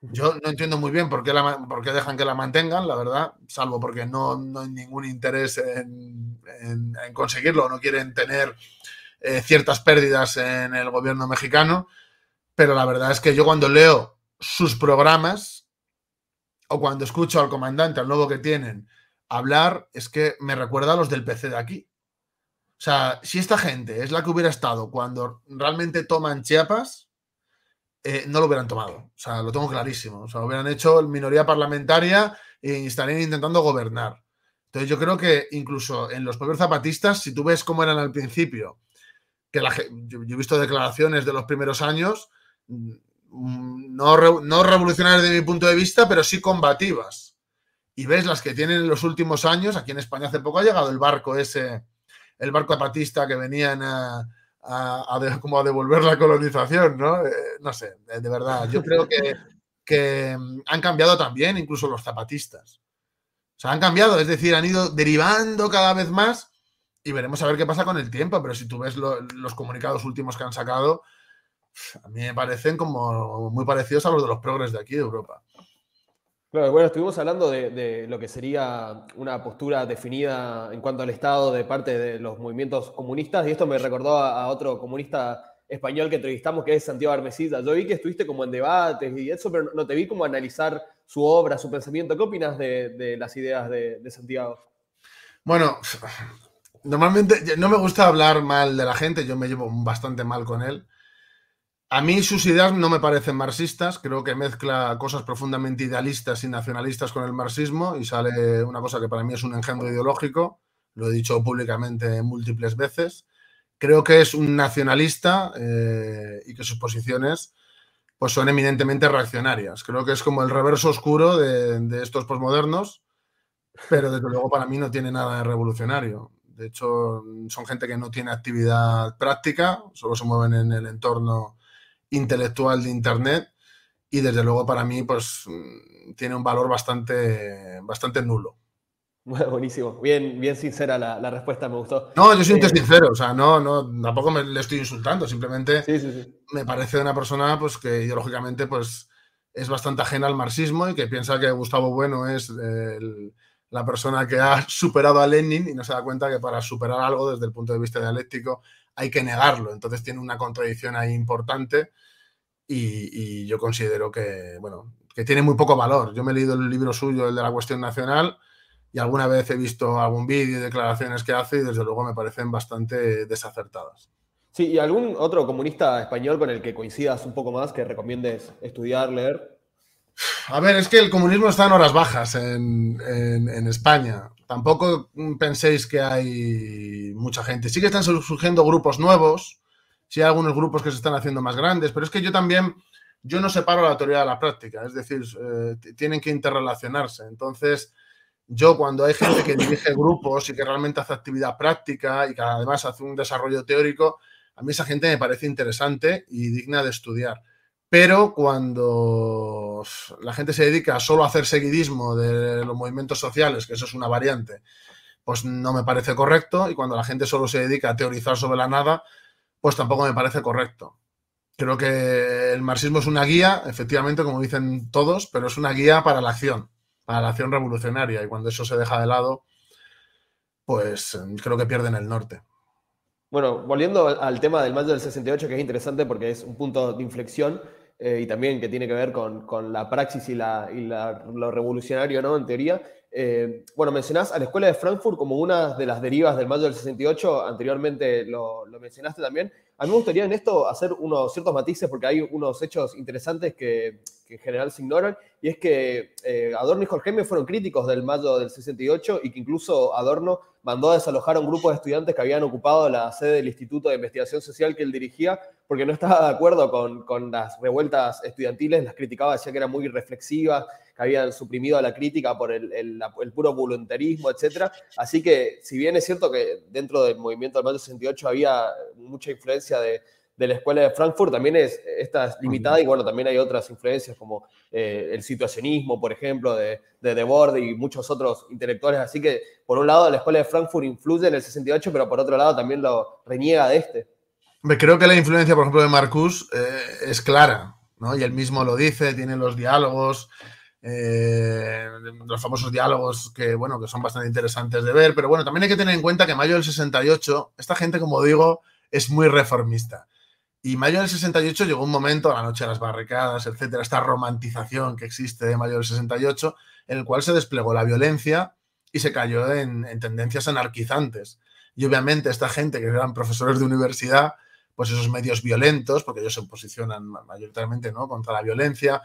Yo no entiendo muy bien por qué, la, por qué dejan que la mantengan, la verdad, salvo porque no, no hay ningún interés en, en, conseguirlo, no quieren tener eh, ciertas pérdidas en el gobierno mexicano. Pero la verdad es que yo cuando leo sus programas o cuando escucho al comandante, al nuevo que tienen, hablar, es que me recuerda a los del PC de aquí. O sea, si esta gente es la que hubiera estado cuando realmente toman Chiapas, eh, no lo hubieran tomado. O sea, lo tengo clarísimo. O sea, lo hubieran hecho minoría parlamentaria e estarían intentando gobernar. Entonces yo creo que incluso en los propios zapatistas, si tú ves cómo eran al principio, que la, yo, he visto declaraciones de los primeros años, mm, no, no revolucionarias de mi punto de vista, pero sí combativas. Y ves las que tienen en los últimos años, aquí en España hace poco ha llegado el barco ese, el barco apatista que venían a, como a devolver la colonización, ¿no? Eh, no sé, de, verdad, yo creo que, que mm, han cambiado también incluso los zapatistas. O sea, han cambiado, es decir, han ido derivando cada vez más y veremos a ver qué pasa con el tiempo, pero si tú ves los comunicados últimos que han sacado, a mí me parecen como muy parecidos a los de los progres de aquí de Europa
bueno, estuvimos hablando de, lo que sería una postura definida en cuanto al Estado de parte de los movimientos comunistas, y esto me recordó a, otro comunista español que entrevistamos, que es Santiago Armesita. Yo vi que estuviste como en debates y eso, pero no te vi como analizar su obra, su pensamiento. ¿Qué opinas de, las ideas de, de Santiago?
Bueno, normalmente no me gusta hablar mal de la gente, yo me llevo bastante mal con él. A mí sus ideas no me parecen marxistas, creo que mezcla cosas profundamente idealistas y nacionalistas con el marxismo y sale una cosa que para mí es un engendro ideológico, lo he dicho públicamente múltiples veces. Creo que es un nacionalista eh, y que sus posiciones pues son eminentemente reaccionarias. Creo que es como el reverso oscuro de, de estos posmodernos, pero desde luego para mí no tiene nada de revolucionario. De hecho, son gente que no tiene actividad práctica, solo se mueven en el entorno intelectual de Internet y desde luego para mí pues mm, tiene un valor bastante, bastante nulo.
buenísimo, bien, bien sincera la, respuesta, me gustó.
No, yo soy eh, sincero, o sea, no, no, tampoco me le estoy insultando, simplemente me parece una persona pues que ideológicamente pues es bastante ajena al marxismo y que piensa que Gustavo Bueno es la persona que ha superado a Lenin y no se da cuenta que para superar algo desde el punto de vista dialéctico hay que negarlo. Entonces tiene una contradicción ahí importante y, yo considero que, bueno, que tiene muy poco valor. Yo me he leído el libro suyo, el de la cuestión nacional, y alguna vez he visto algún vídeo y declaraciones que hace y desde luego me parecen bastante desacertadas.
Sí, ¿y algún otro comunista español con el que coincidas un poco más, que recomiendes estudiar, leer?
A ver, es que el comunismo está en horas bajas en, en España tampoco penséis que hay mucha gente. Sí que están surgiendo grupos nuevos, sí hay algunos grupos que se están haciendo más grandes, pero es que yo también, yo no separo la teoría de la práctica, es decir, eh, tienen que interrelacionarse. Entonces, yo cuando hay gente que dirige grupos y que realmente hace actividad práctica y que además hace un desarrollo teórico, a mí esa gente me parece interesante y digna de estudiar. Pero cuando la gente se dedica solo a hacer seguidismo de los movimientos sociales, que eso es una variante, pues no me parece correcto. Y cuando la gente solo se dedica a teorizar sobre la nada, pues tampoco me parece correcto. Creo que el marxismo es una guía, efectivamente, como dicen todos, pero es una guía para la acción, para la acción revolucionaria. Y cuando eso se deja de lado, pues creo que pierden el norte.
Bueno, volviendo al tema del mayo del 68, que es interesante porque es un punto de inflexión, eh, y también que tiene que ver con, con la praxis y, la, y lo revolucionario, ¿no? En teoría. Eh, bueno, mencionás a la Escuela de Frankfurt como una de las derivas del mayo del 68, anteriormente lo, lo, mencionaste también. A mí me gustaría en esto hacer unos ciertos matices porque hay unos hechos interesantes que, que en general se ignoran, y es que eh, Adorno y Horkheimer fueron críticos del mayo del 68 y que incluso Adorno mandó a desalojar a un grupo de estudiantes que habían ocupado la sede del Instituto de Investigación Social que él dirigía porque no estaba de acuerdo con, con las revueltas estudiantiles, las criticaba, decía que eran muy reflexivas, que habían suprimido a la crítica por el, el, el, puro voluntarismo, etc. Así que, si bien es cierto que dentro del movimiento del mayo 68 había mucha influencia de, de la escuela de Frankfurt también es, esta es limitada y bueno, también hay otras influencias como eh, el situacionismo, por ejemplo, de, de Debord y muchos otros intelectuales. Así que, por un lado, la escuela de Frankfurt influye en el 68, pero por otro lado también lo reniega de este.
Creo que la influencia, por ejemplo, de Marcus eh, es clara, ¿no? Y él mismo lo dice, tiene los diálogos, eh, los famosos diálogos que, bueno, que son bastante interesantes de ver, pero bueno, también hay que tener en cuenta que mayo del 68, esta gente, como digo, es muy reformista. Y mayo del 68 llegó un momento, la noche de las barricadas, etcétera, esta romantización que existe de mayo del 68, en el cual se desplegó la violencia y se cayó en, en tendencias anarquizantes. Y obviamente esta gente que eran profesores de universidad, pues esos medios violentos, porque ellos se posicionan mayoritariamente ¿no? contra la violencia,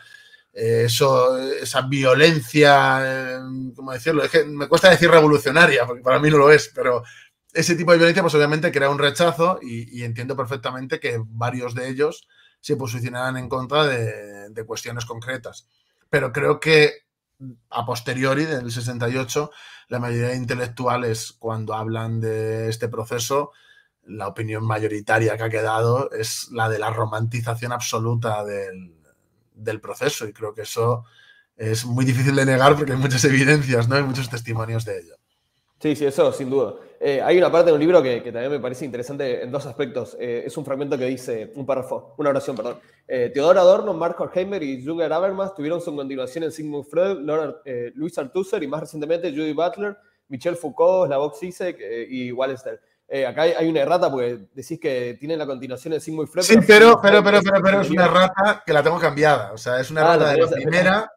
eso, esa violencia, eh, ¿cómo decirlo? Me cuesta decir revolucionaria, porque para mí no lo es, pero ese tipo de violencia, pues obviamente crea un rechazo y, entiendo perfectamente que varios de ellos se posicionarán en contra de, de, cuestiones concretas. Pero creo que a posteriori del 68, la mayoría de intelectuales, cuando hablan de este proceso, la opinión mayoritaria que ha quedado es la de la romantización absoluta del, del proceso. Y creo que eso es muy difícil de negar porque hay muchas evidencias, ¿no? Hay muchos testimonios de ello.
Sí, sí, eso sin duda. Eh, hay una parte de un libro que, también me parece interesante en dos aspectos. Eh, es un fragmento que dice, un párrafo, una oración, perdón. Eh, Teodor Adorno, Mark Horkheimer y Jürgen Habermas tuvieron su continuación en Sigmund Freud, Lord, eh, Luis Althusser y más recientemente Judy Butler, Michel Foucault, Slavoj Zizek y Wallenstein. Acá hay, una errata porque decís que tiene la continuación en Sigmund Freud.
Sí, pero, pero, pero, pero, pero, es una errata que la tengo cambiada. O sea, es una errata ah, de la primera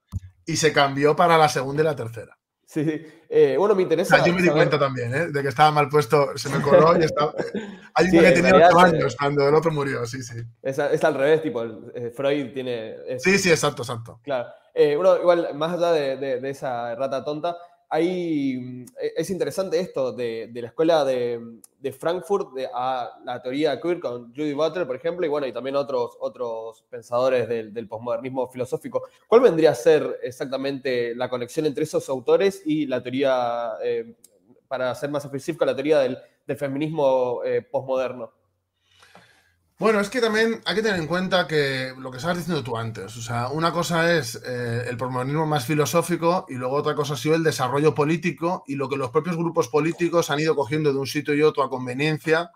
y se cambió para la segunda y la tercera.
Sí, sí. Eh, bueno, me interesa.
O sea, yo me di saber... cuenta también, ¿eh? De que estaba mal puesto, se me coló y estaba. Hay sí, uno que tenía 8 años cuando el otro murió, sí, sí.
Es, es al revés, tipo, el, Freud tiene. Es...
Sí, sí, exacto, exacto.
Claro. Eh, bueno, igual, más allá de, de, de, esa rata tonta, hay, es interesante esto de, de la escuela de, de Frankfurt a la teoría queer con Judy Butler, por ejemplo, y bueno, y también otros, otros pensadores del, del posmodernismo filosófico. ¿Cuál vendría a ser exactamente la conexión entre esos autores y la teoría, eh, para ser más específico, la teoría del, del feminismo eh, posmoderno?
Bueno, es que también hay que tener en cuenta que lo que estabas diciendo tú antes, o sea, una cosa es eh, el posmodernismo más filosófico y luego otra cosa ha sido el desarrollo político y lo que los propios grupos políticos han ido cogiendo de un sitio y otro a conveniencia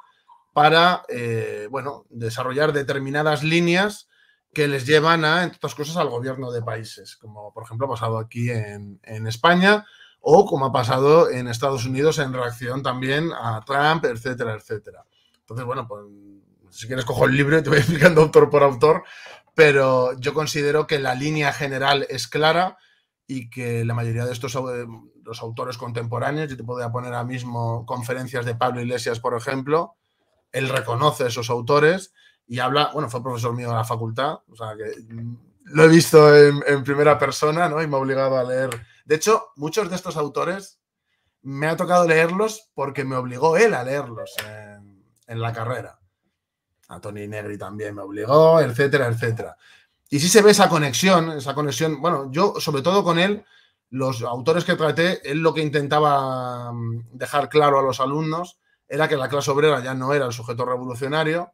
para, eh, bueno, desarrollar determinadas líneas que les llevan a, entre otras cosas, al gobierno de países, como por ejemplo ha pasado aquí en, en España o como ha pasado en Estados Unidos en reacción también a Trump, etcétera, etcétera. Entonces, bueno, pues si quieres cojo el libro y te voy explicando autor por autor, pero yo considero que la línea general es clara y que la mayoría de estos los autores contemporáneos, yo te podría poner ahora mismo conferencias de Pablo Iglesias, por ejemplo, él reconoce esos autores y habla, bueno, fue profesor mío de la facultad, o sea que lo he visto en, primera persona, ¿no? Y me ha obligado a leer. De hecho, muchos de estos autores me ha tocado leerlos porque me obligó él a leerlos en, en la carrera a Tony Negri también me obligó, etcétera, etcétera. Y sí se ve esa conexión, esa conexión, bueno, yo sobre todo con él, los autores que traté, él lo que intentaba mm, dejar claro a los alumnos era que la clase obrera ya no era el sujeto revolucionario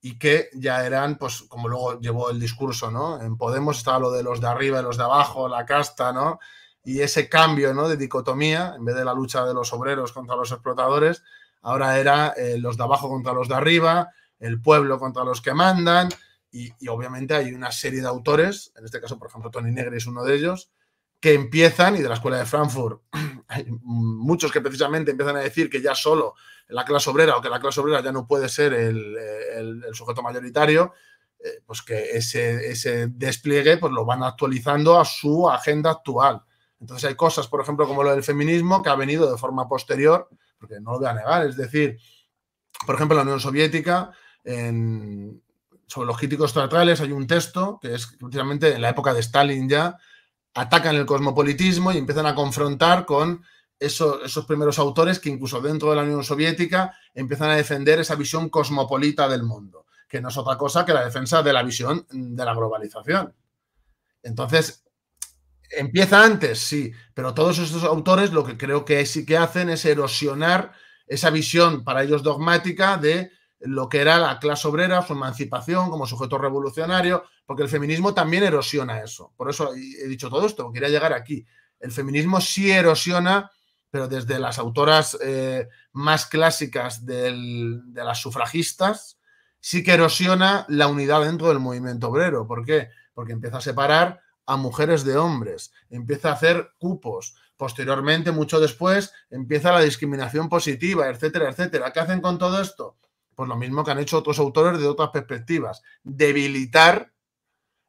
y que ya eran, pues como luego llevó el discurso, ¿no? En Podemos estaba lo de los de arriba y los de abajo, la casta, ¿no? Y ese cambio, ¿no? De dicotomía, en vez de la lucha de los obreros contra los explotadores, ahora era eh, los de abajo contra los de arriba, el pueblo contra los que mandan, y, obviamente hay una serie de autores, en este caso, por ejemplo, Tony Negri es uno de ellos, que empiezan, y de la escuela de Frankfurt hay muchos que precisamente empiezan a decir que ya solo la clase obrera o que la clase obrera ya no puede ser el sujeto mayoritario, eh, pues que ese, ese, despliegue pues lo van actualizando a su agenda actual. Entonces hay cosas, por ejemplo, como lo del feminismo, que ha venido de forma posterior, porque no lo voy a negar, es decir, por ejemplo, la Unión Soviética en, sobre los críticos teatrales hay un texto que es precisamente en la época de Stalin ya, atacan el cosmopolitismo y empiezan a confrontar con esos, primeros autores que incluso dentro de la Unión Soviética empiezan a defender esa visión cosmopolita del mundo, que no es otra cosa que la defensa de la visión de la globalización. Entonces, empieza antes, sí, pero todos estos autores lo que creo que sí que hacen es erosionar esa visión para ellos dogmática de lo que era la clase obrera, su emancipación como sujeto revolucionario, porque el feminismo también erosiona eso. Por eso he dicho todo esto, quería llegar aquí. El feminismo sí erosiona pero desde las autoras eh, más clásicas de las sufragistas, sí que erosiona la unidad dentro del movimiento obrero. ¿Por qué? Porque empieza a separar a mujeres de hombres, empieza a hacer cupos. Posteriormente, mucho después, empieza la discriminación positiva, etcétera, etcétera. ¿Qué hacen con todo esto? Pues lo mismo que han hecho otros autores de otras perspectivas, debilitar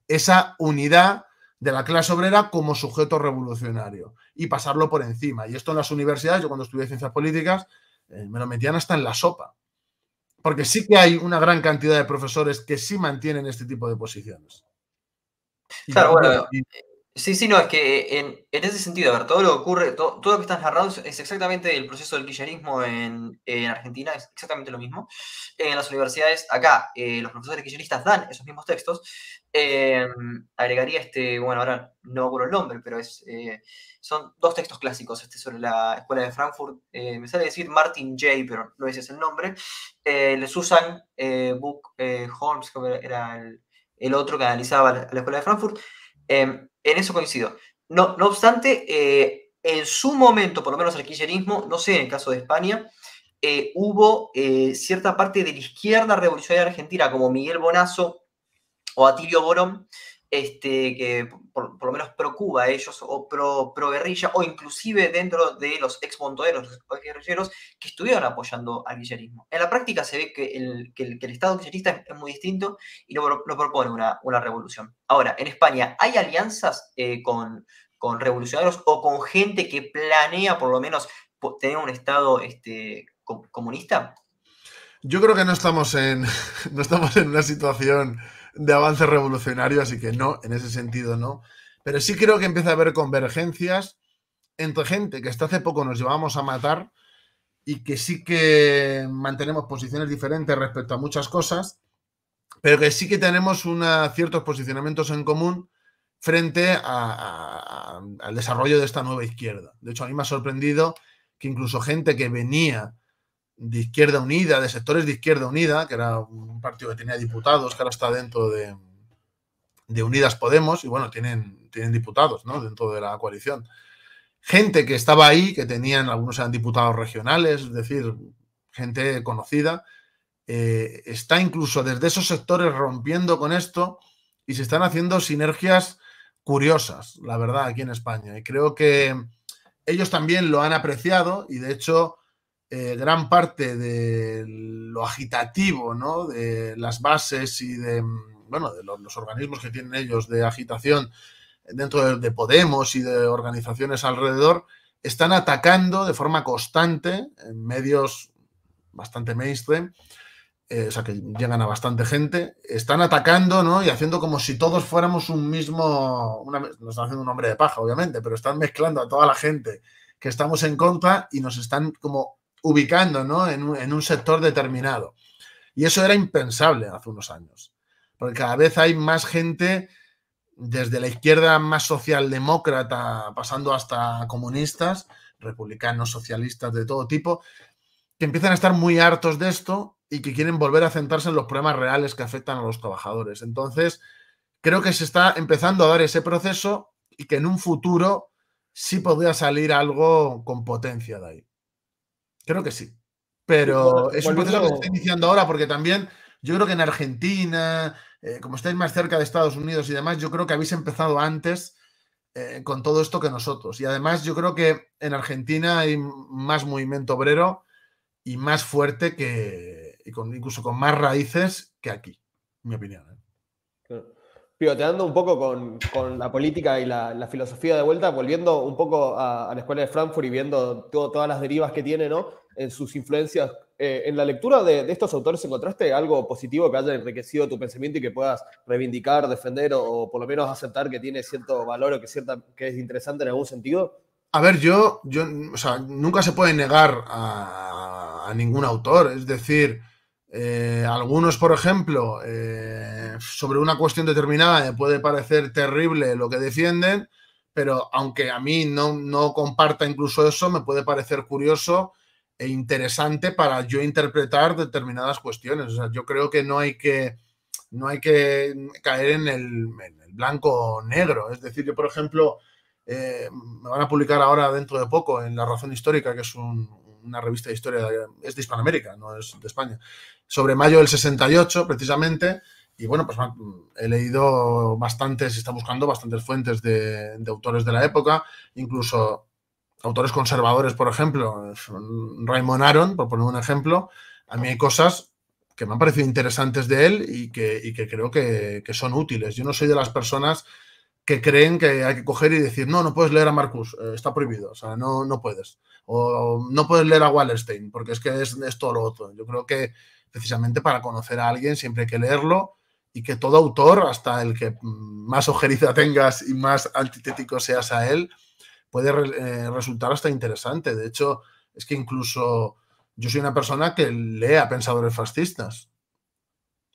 esa unidad de la clase obrera como sujeto revolucionario y pasarlo por encima. Y esto en las universidades, yo cuando estudié ciencias políticas, eh, me lo metían hasta en la sopa. Porque sí que hay una gran cantidad de profesores que sí mantienen este tipo de posiciones.
Claro, bueno, Sí, sí, no, es que en, ese sentido, a ver, todo lo que ocurre, todo, lo que estás narrando es, exactamente el proceso del kirchnerismo en, Argentina, es exactamente lo mismo. En las universidades, acá, eh, los profesores kirchneristas dan esos mismos textos. Eh, agregaría este, bueno, ahora no ocurre el nombre, pero es, eh, son dos textos clásicos, este sobre la escuela de Frankfurt, me sale decir Martin J., pero no ese es el nombre, le Susan Book Holmes, que era el, otro que analizaba la, la escuela de Frankfurt. Em, en eso coincido. No, no obstante, eh, en su momento, por lo menos el kirchnerismo, no sé, en el caso de España, eh, hubo eh, cierta parte de la izquierda revolucionaria argentina, como Miguel Bonazo o Atilio Borón, este, que por, lo menos pro Cuba ellos, o pro, guerrilla, o inclusive dentro de los ex montoneros, los guerrilleros, que estuvieron apoyando al guerrillerismo. En la práctica se ve que el, que el, Estado guillerista es, muy distinto y no, no propone una, una, revolución. Ahora, en España, ¿hay alianzas eh, con, con revolucionarios o con gente que planea por lo menos tener un Estado este, comunista?
Yo creo que no estamos en, no estamos en una situación de avance revolucionario, así que no, en ese sentido no. Pero sí creo que empieza a haber convergencias entre gente que hasta hace poco nos llevamos a matar y que sí que mantenemos posiciones diferentes respecto a muchas cosas, pero que sí que tenemos una, ciertos posicionamientos en común frente al desarrollo de esta nueva izquierda. De hecho, a mí me ha sorprendido que incluso gente que venía de Izquierda Unida, de sectores de Izquierda Unida, que era un partido que tenía diputados, que ahora está dentro de, Unidas Podemos, y bueno, tienen, tienen diputados ¿no? dentro de la coalición. Gente que estaba ahí, que tenían, algunos eran diputados regionales, es decir, gente conocida, eh, está incluso desde esos sectores rompiendo con esto y se están haciendo sinergias curiosas, la verdad, aquí en España. Y creo que ellos también lo han apreciado y de hecho eh, gran parte de lo agitativo, ¿no? De las bases y de, bueno, de los, organismos que tienen ellos de agitación dentro de, Podemos y de organizaciones alrededor, están atacando de forma constante en medios bastante mainstream, eh, o sea, que llegan a bastante gente, están atacando, ¿no? Y haciendo como si todos fuéramos un mismo, una, nos están haciendo un hombre de paja, obviamente, pero están mezclando a toda la gente que estamos en contra y nos están como ubicando ¿no? en, un, sector determinado. Y eso era impensable hace unos años, porque cada vez hay más gente desde la izquierda más socialdemócrata, pasando hasta comunistas, republicanos, socialistas de todo tipo, que empiezan a estar muy hartos de esto y que quieren volver a centrarse en los problemas reales que afectan a los trabajadores. Entonces, creo que se está empezando a dar ese proceso y que en un futuro sí podría salir algo con potencia de ahí. Creo que sí. Pero es un proceso que se está iniciando ahora porque también yo creo que en Argentina, eh, como estáis más cerca de Estados Unidos y demás, yo creo que habéis empezado antes eh, con todo esto que nosotros. Y además yo creo que en Argentina hay más movimiento obrero y más fuerte que, y con, incluso con más raíces que aquí, en mi opinión.
¿eh? Pivoteando un poco con, la política y la, filosofía de vuelta, volviendo un poco a, la escuela de Frankfurt y viendo todas las derivas que tiene, ¿no? en sus influencias. Eh, en la lectura de, estos autores, ¿encontraste algo positivo que haya enriquecido tu pensamiento y que puedas reivindicar, defender o, por lo menos aceptar que tiene cierto valor o que, cierta, que es interesante en algún sentido?
A ver, yo, yo o sea, nunca se puede negar a, ningún autor. Es decir, eh, algunos, por ejemplo, eh, sobre una cuestión determinada me puede parecer terrible lo que defienden, pero aunque a mí no, no comparta incluso eso, me puede parecer curioso e interesante para yo interpretar determinadas cuestiones. Yo creo que no hay que, no hay que caer en el, blanco negro. Es decir, yo, por ejemplo, eh, me van a publicar ahora dentro de poco en La Razón Histórica, que es una revista de historia, es de Hispanoamérica, no es de España, sobre mayo del 68, precisamente. Y bueno, pues he leído bastantes, está buscando bastantes fuentes de, autores de la época, incluso autores conservadores, por ejemplo, Raymond Aron, por poner un ejemplo, a mí hay cosas que me han parecido interesantes de él y que, creo que, son útiles. Yo no soy de las personas que creen que hay que coger y decir, no, no puedes leer a Marcus, eh, está prohibido, o sea, no, no puedes. O no puedes leer a Wallerstein, porque es que es, es todo lo otro. Yo creo que precisamente para conocer a alguien siempre hay que leerlo y que todo autor, hasta el que más ojeriza tengas y más antitético seas a él, puede eh, resultar hasta interesante. De hecho, es que incluso yo soy una persona que lee a pensadores fascistas.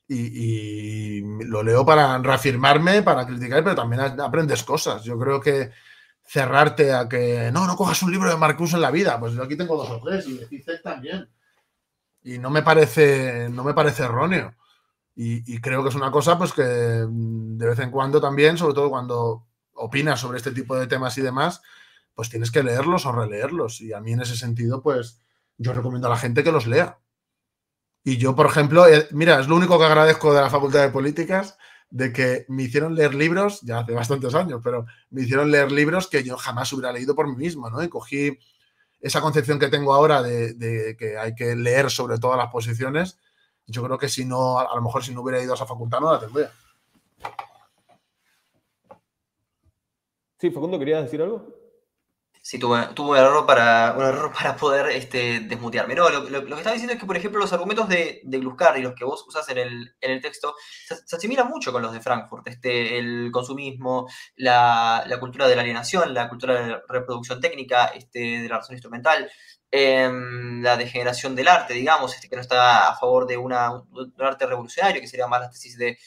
Y, lo leo para reafirmarme, para criticar, pero también aprendes cosas. Yo creo que cerrarte a que no, no cojas un libro de Marcus en la vida. Pues yo aquí tengo dos o tres y de también. Y no me parece, no me parece erróneo. Y, creo que es una cosa pues que de vez en cuando también, sobre todo cuando opinas sobre este tipo de temas y demás, pues tienes que leerlos o releerlos. Y a mí en ese sentido, pues yo recomiendo a la gente que los lea. Y yo, por ejemplo, eh, mira, es lo único que agradezco de la Facultad de Políticas, de que me hicieron leer libros, ya hace bastantes años, pero me hicieron leer libros que yo jamás hubiera leído por mí mismo, ¿no? Y cogí esa concepción que tengo ahora de, que hay que leer sobre todas las posiciones. Yo creo que si no, a lo mejor si no hubiera ido a esa facultad no la tendría.
Sí, Facundo, ¿querías decir algo?
Sí, tuve, un error para, un error para poder este, desmutearme. No, lo, que estaba diciendo es que, por ejemplo, los argumentos de, de Gluscar y los que vos usás en el, en el texto se, asimilan mucho con los de Frankfurt. Este, el consumismo, la, cultura de la alienación, la cultura de reproducción técnica, este, de la razón instrumental, em, la degeneración del arte, digamos, este, que no está a favor de una, un arte revolucionario, que sería más la tesis de,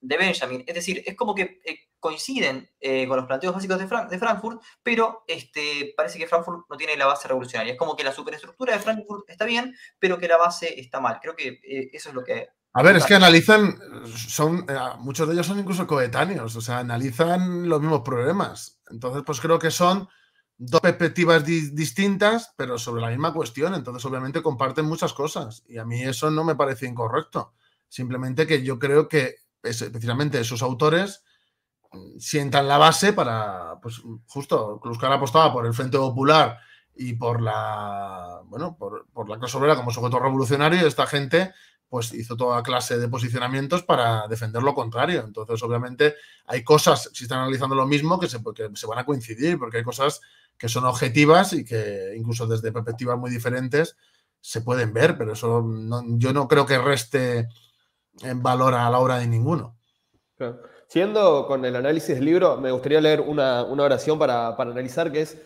de Benjamin. Es decir, es como que eh, coinciden eh, con los planteos básicos de, de, Frankfurt, pero este, parece que Frankfurt no tiene la base revolucionaria. Es como que la superestructura de Frankfurt está bien, pero que la base está mal. Creo que eh, eso es lo que...
A ver, es que analizan, son, muchos de ellos son incluso coetáneos, o sea, analizan los mismos problemas. Entonces, pues creo que son dos perspectivas distintas, pero sobre la misma cuestión. Entonces, obviamente, comparten muchas cosas. Y a mí eso no me parece incorrecto. Simplemente que yo creo que especialmente esos autores sientan la base para, pues justo, Cruzcar apostaba por el Frente Popular y por la, bueno, por, la clase obrera como sujeto revolucionario y esta gente pues hizo toda clase de posicionamientos para defender lo contrario. Entonces, obviamente, hay cosas, si están analizando lo mismo, que se, que se van a coincidir, porque hay cosas que son objetivas y que incluso desde perspectivas muy diferentes se pueden ver, pero eso yo no creo que reste en valor a la obra de ninguno.
Siendo con el análisis del libro, me gustaría leer una, oración para, analizar, que es,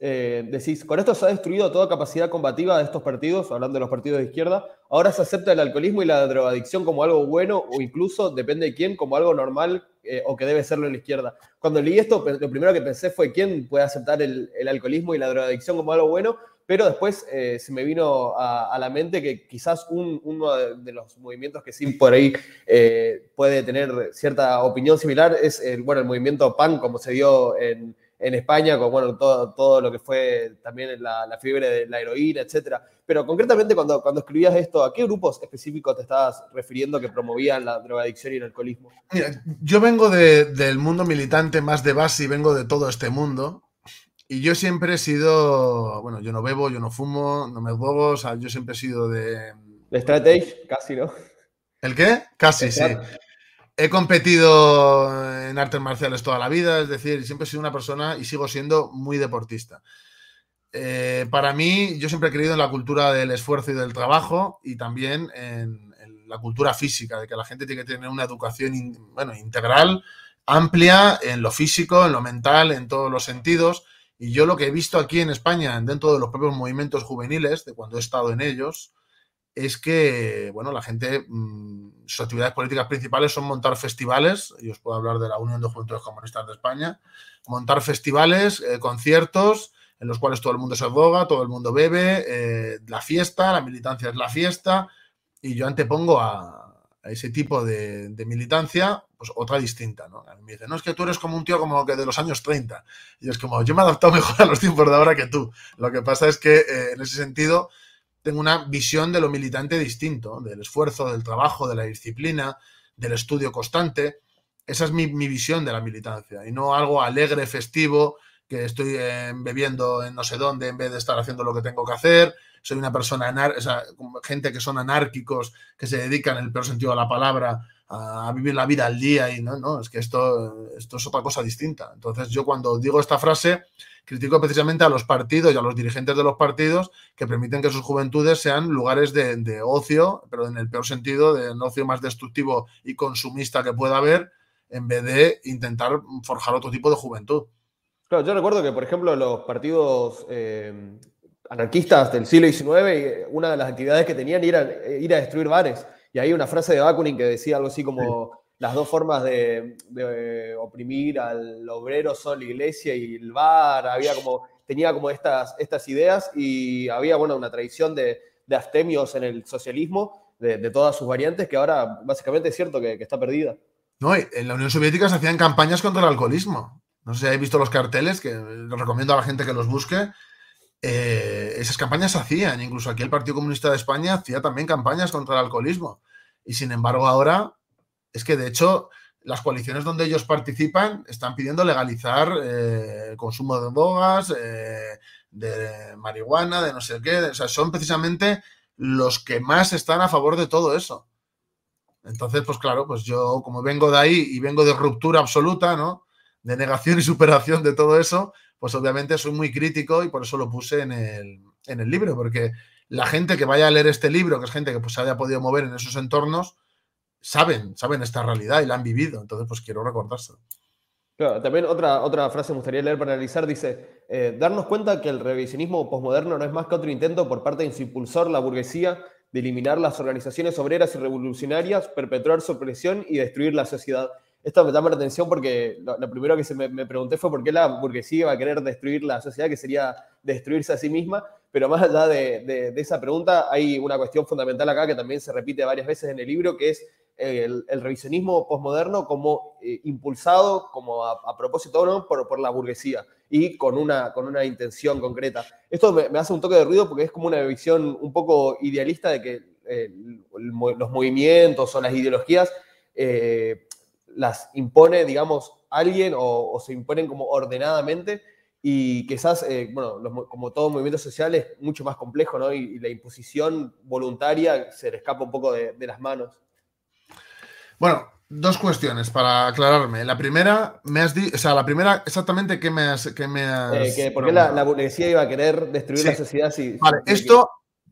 eh, decís, con esto se ha destruido toda capacidad combativa de estos partidos, hablando de los partidos de izquierda, ahora se acepta el alcoholismo y la drogadicción como algo bueno o incluso, depende de quién, como algo normal eh, o que debe serlo en la izquierda. Cuando leí esto, lo primero que pensé fue, ¿quién puede aceptar el, el alcoholismo y la drogadicción como algo bueno? Pero después eh, se me vino a, la mente que quizás uno de, los movimientos que sí por ahí eh, puede tener cierta opinión similar es el, bueno, el movimiento PAN, como se dio en, España, con bueno, todo, todo, lo que fue también la, fiebre de la heroína, etc. Pero concretamente cuando, cuando escribías esto, ¿a qué grupos específicos te estabas refiriendo que promovían la drogadicción y el alcoholismo?
Mira, yo vengo del mundo militante más de base y vengo de todo este mundo. Y yo siempre he sido, bueno, yo no bebo, yo no fumo, no me drogo, o sea, yo siempre he sido de...
De strategy, casi, ¿no?
¿El qué? Casi, sí. He competido en artes marciales toda la vida, es decir, siempre he sido una persona y sigo siendo muy deportista. eh, para mí, yo siempre he creído en la cultura del esfuerzo y del trabajo y también en, la cultura física, de que la gente tiene que tener una educación bueno, integral, amplia en lo físico, en lo mental, en todos los sentidos. Y yo lo que he visto aquí en España, dentro de los propios movimientos juveniles, de cuando he estado en ellos, es que, bueno, la gente, mm, sus actividades políticas principales son montar festivales, y os puedo hablar de la Unión de Juventudes Comunistas de España, montar festivales, eh, conciertos, en los cuales todo el mundo se droga, todo el mundo bebe, eh, la fiesta, la militancia es la fiesta, y yo antepongo a, ese tipo de, militancia, pues otra distinta, ¿no? me dicen, no, es que tú eres como un tío como que de los años 30. Y es como, yo me he adaptado mejor a los tiempos de ahora que tú. Lo que pasa es que eh, en ese sentido tengo una visión de lo militante distinto, del esfuerzo, del trabajo, de la disciplina, del estudio constante. Esa es mi, mi visión de la militancia y no algo alegre, festivo, que estoy eh, bebiendo en no sé dónde en vez de estar haciendo lo que tengo que hacer. Soy una persona, sea, gente que son anárquicos, que se dedican, en el peor sentido de la palabra, a vivir la vida al día y no, no, es que esto, esto es otra cosa distinta. Entonces yo cuando digo esta frase, critico precisamente a los partidos y a los dirigentes de los partidos que permiten que sus juventudes sean lugares de, de ocio, pero en el peor sentido, de un ocio más destructivo y consumista que pueda haber, en vez de intentar forjar otro tipo de juventud.
Claro, yo recuerdo que, por ejemplo, los partidos eh, anarquistas del siglo XIX, una de las actividades que tenían era eh, ir a destruir bares. Y hay una frase de Bakunin que decía algo así como las dos formas de, oprimir al obrero son la iglesia y el bar. Había como, tenía como estas, estas ideas y había, bueno, una tradición de, de astemios en el socialismo de, todas sus variantes que ahora básicamente es cierto que, que está perdida.
No, en la Unión Soviética se hacían campañas contra el alcoholismo. No sé si habéis visto los carteles, que los recomiendo a la gente que los busque. Eh, esas campañas se hacían, incluso aquí el Partido Comunista de España hacía también campañas contra el alcoholismo. Y sin embargo, ahora es que de hecho las coaliciones donde ellos participan están pidiendo legalizar eh, el consumo de drogas, eh, de marihuana, de no sé qué. O sea, son precisamente los que más están a favor de todo eso. Entonces, pues claro, pues yo como vengo de ahí y vengo de ruptura absoluta, ¿no? De negación y superación de todo eso, pues obviamente soy muy crítico y por eso lo puse en el, en el libro, porque la gente que vaya a leer este libro, que es gente que pues, haya podido mover en esos entornos, saben, saben esta realidad y la han vivido. Entonces, pues quiero recordárselo.
Claro, también otra, otra frase me gustaría leer para analizar, dice, eh, darnos cuenta que el revisionismo posmoderno no es más que otro intento por parte de su impulsor, la burguesía, de eliminar las organizaciones obreras y revolucionarias, perpetuar su opresión y destruir la sociedad esto me llama la atención porque lo, primero que se me, pregunté fue por qué la burguesía iba a querer destruir la sociedad, que sería destruirse a sí misma. Pero más allá de, esa pregunta, hay una cuestión fundamental acá que también se repite varias veces en el libro, que es el, revisionismo posmoderno como eh, impulsado, como a, propósito ¿no? por, por, la burguesía y con una, con una intención concreta. Esto me, hace un toque de ruido porque es como una visión un poco idealista de que eh, los movimientos o las ideologías eh, las impone, digamos, alguien o, se imponen como ordenadamente y quizás, eh, bueno, como todo movimiento social es mucho más complejo, ¿no? Y, la imposición voluntaria se le escapa un poco de, las manos.
Bueno, dos cuestiones para aclararme. La primera, me has o sea, la primera, exactamente, ¿qué me has...? Qué me
eh, que ¿Por qué la, burguesía iba a querer destruir la sociedad si...
Vale, esto,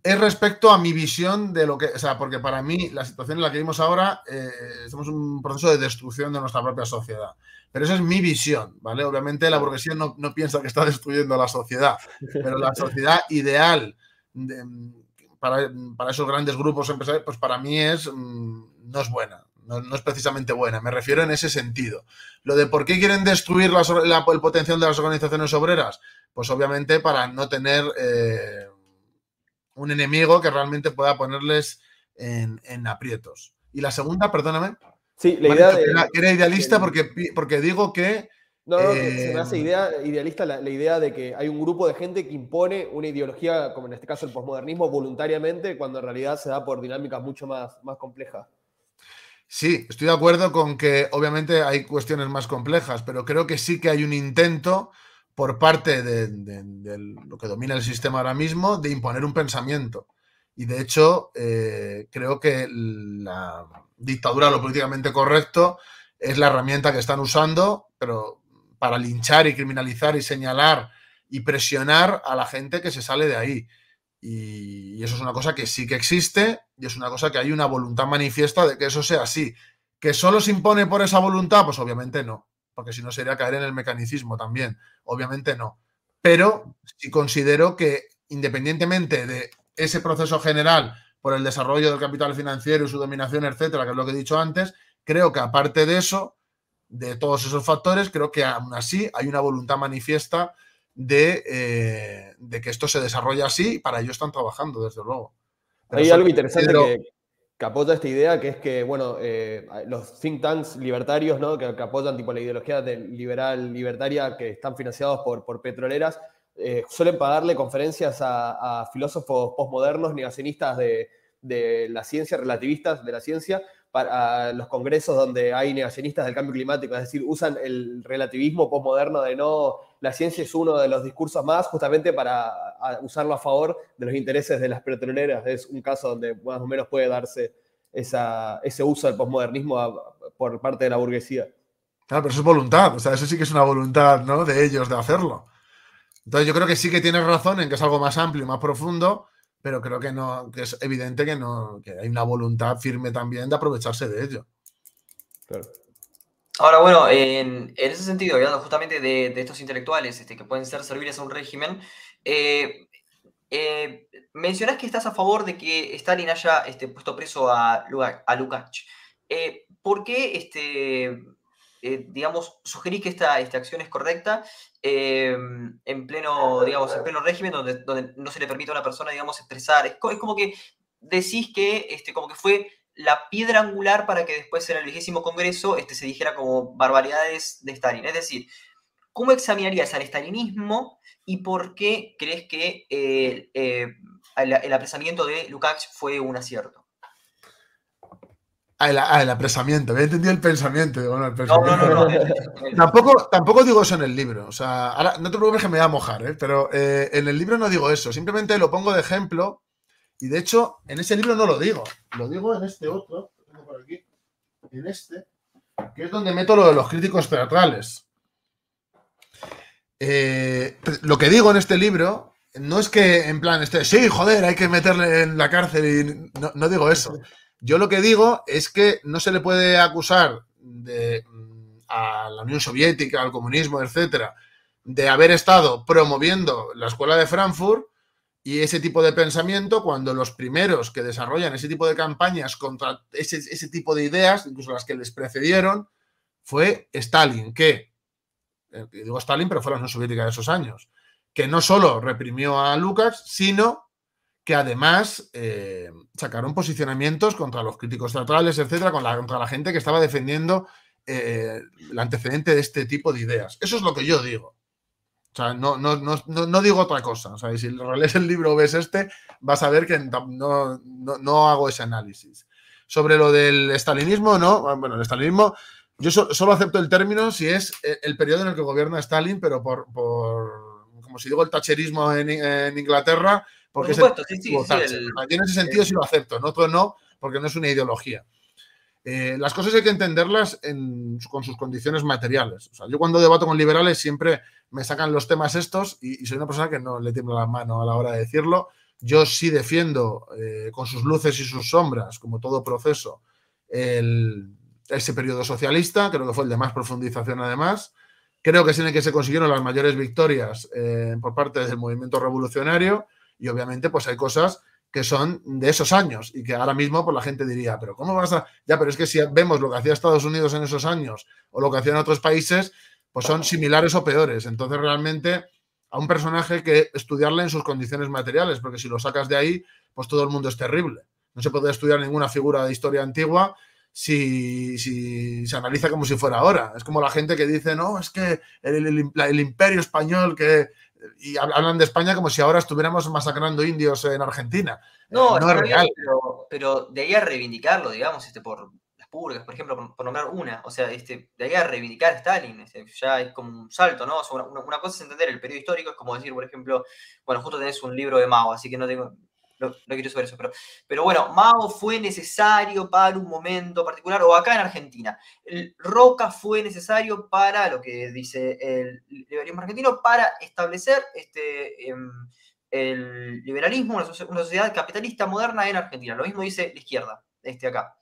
es respecto a mi visión de lo que, o sea, porque para mí la situación en la que vivimos ahora, eh, estamos en un proceso de destrucción de nuestra propia sociedad. Pero esa es mi visión, ¿vale? Obviamente la burguesía no, no piensa que está destruyendo la sociedad, pero la sociedad ideal para, para, esos grandes grupos empresariales, pues para mí es, mm, no es buena, no, no, es precisamente buena, me refiero en ese sentido. Lo de por qué quieren destruir la, el potencial de las organizaciones obreras, pues obviamente para no tener... Eh, un enemigo que realmente pueda ponerles en, aprietos. Y la segunda, perdóname.
Sí, la idea
era, idealista porque, porque digo que.
No, no, se me hace eh, idea, idealista la, idea de que hay un grupo de gente que impone una ideología, como en este caso el posmodernismo, voluntariamente, cuando en realidad se da por dinámicas mucho más, más complejas.
Sí, estoy de acuerdo con que obviamente hay cuestiones más complejas, pero creo que sí que hay un intento por parte de, lo que domina el sistema ahora mismo de imponer un pensamiento. Y de hecho, eh, creo que la dictadura, lo políticamente correcto, es la herramienta que están usando, pero para linchar y criminalizar y señalar y presionar a la gente que se sale de ahí. Y, eso es una cosa que sí que existe y es una cosa que hay una voluntad manifiesta de que eso sea así. ¿Que solo se impone por esa voluntad? Pues obviamente no, porque si no sería caer en el mecanicismo también. Obviamente no. Pero sí considero que independientemente de ese proceso general por el desarrollo del capital financiero y su dominación, etcétera, que es lo que he dicho antes, creo que aparte de eso, de todos esos factores, creo que aún así hay una voluntad manifiesta de, eh, de que esto se desarrolle así y para ello están trabajando, desde luego.
hay algo interesante que, que, apoya esta idea, que es que, bueno, eh, los think tanks libertarios, ¿no? que, apoyan tipo la ideología liberal libertaria que están financiados por, por petroleras, eh, suelen pagarle conferencias a, filósofos postmodernos, negacionistas de, de, la ciencia, relativistas de la ciencia, para los congresos donde hay negacionistas del cambio climático, es decir, usan el relativismo postmoderno de no, la ciencia es uno de los discursos más, justamente para usarlo a favor de los intereses de las petroleras. Es un caso donde más o menos puede darse esa, ese uso del postmodernismo por parte de la burguesía.
Claro, pero eso es voluntad, o sea, eso sí que es una voluntad ¿no? de ellos de hacerlo. Entonces yo creo que sí que tienes razón en que es algo más amplio y más profundo, pero creo que no, que es evidente que no, que hay una voluntad firme también de aprovecharse de ello.
Ahora, bueno, en, ese sentido, hablando justamente de, estos intelectuales este, que pueden ser serviles a un régimen, eh, eh, mencionás que estás a favor de que Stalin haya este, puesto preso a, a Lukács. Eh, ¿Por qué este, eh, digamos, sugerís que esta, esta acción es correcta em, en, pleno, digamos, en pleno régimen donde, donde no se le permite a una persona, digamos, expresar. Es, como que decís que, este, como que fue la piedra angular para que después en el vigésimo congreso este, se dijera como barbaridades de Stalin. Es decir, ¿cómo examinarías al stalinismo y por qué crees que eh, eh, el, el, apresamiento de Lukács fue un acierto?
Ah, el, apresamiento. Había entendido el pensamiento. tampoco, tampoco digo eso en el libro. O sea, ahora, no te preocupes que me voy a mojar, ¿eh? pero eh, en el libro no digo eso. Simplemente lo pongo de ejemplo. Y de hecho, en ese libro no lo digo. Lo digo en este otro. por aquí. En este. Que es donde meto lo de los críticos teatrales. Eh, lo que digo en este libro no es que en plan, este, sí, joder, hay que meterle en la cárcel y no, no digo eso. Yo lo que digo es que no se le puede acusar de, mm, a la Unión Soviética, al comunismo, etcétera, de haber estado promoviendo la escuela de Frankfurt y ese tipo de pensamiento cuando los primeros que desarrollan ese tipo de campañas contra ese, tipo de ideas, incluso las que les precedieron, fue Stalin, que, eh, digo Stalin, pero fue la Unión Soviética de esos años, que no solo reprimió a Lucas, sino que además eh, sacaron posicionamientos contra los críticos teatrales, etcétera, contra la gente que estaba defendiendo eh, el antecedente de este tipo de ideas. Eso es lo que yo digo. O sea, no, no, digo otra cosa. O sea, si lees el libro o ves este, vas a ver que no, hago ese análisis. Sobre lo del estalinismo, no. Bueno, el estalinismo, yo solo acepto el término si es el periodo en el que gobierna Stalin, pero por, como si digo, el tacherismo en Inglaterra, porque Por supuesto, sí, sí, en ese sentido sí lo acepto, en otro no, porque no es una ideología. Eh, las cosas hay que entenderlas con sus condiciones materiales. O sea, yo cuando debato con liberales siempre me sacan los temas estos y, soy una persona que no le tiembla la mano a la hora de decirlo. Yo sí defiendo eh, con sus luces y sus sombras, como todo proceso, ese periodo socialista, creo que fue el de más profundización además. Creo que es en el que se consiguieron las mayores victorias eh, por parte del movimiento revolucionario y obviamente, pues hay cosas que son de esos años y que ahora mismo pues la gente diría, pero ¿cómo vas a...? Ya, pero es que si vemos lo que hacía Estados Unidos en esos años o lo que hacían otros países, pues son similares o peores. Entonces realmente a un personaje que estudiarle en sus condiciones materiales, porque si lo sacas de ahí, pues todo el mundo es terrible. No se puede estudiar ninguna figura de historia antigua si, si se analiza como si fuera ahora. Es como la gente que dice, no, es que el imperio español que y hablan de España como si ahora estuviéramos masacrando indios en Argentina.
No, no es real. Pero, de ahí a reivindicarlo, digamos, este, por las purgas, por ejemplo, por, nombrar una, o sea, este, de ahí a reivindicar a Stalin, este, ya es como un salto, ¿no? una, cosa es entender el periodo histórico, es como decir, por ejemplo, bueno, justo tenés un libro de Mao, así que no tengo, no, quiero saber eso, pero, pero bueno, Mao fue necesario para un momento particular, o acá en Argentina. El Roca fue necesario para, lo que dice el liberalismo argentino, para establecer este, em, el liberalismo, una, sociedad capitalista moderna en Argentina. Lo mismo dice la izquierda, este acá.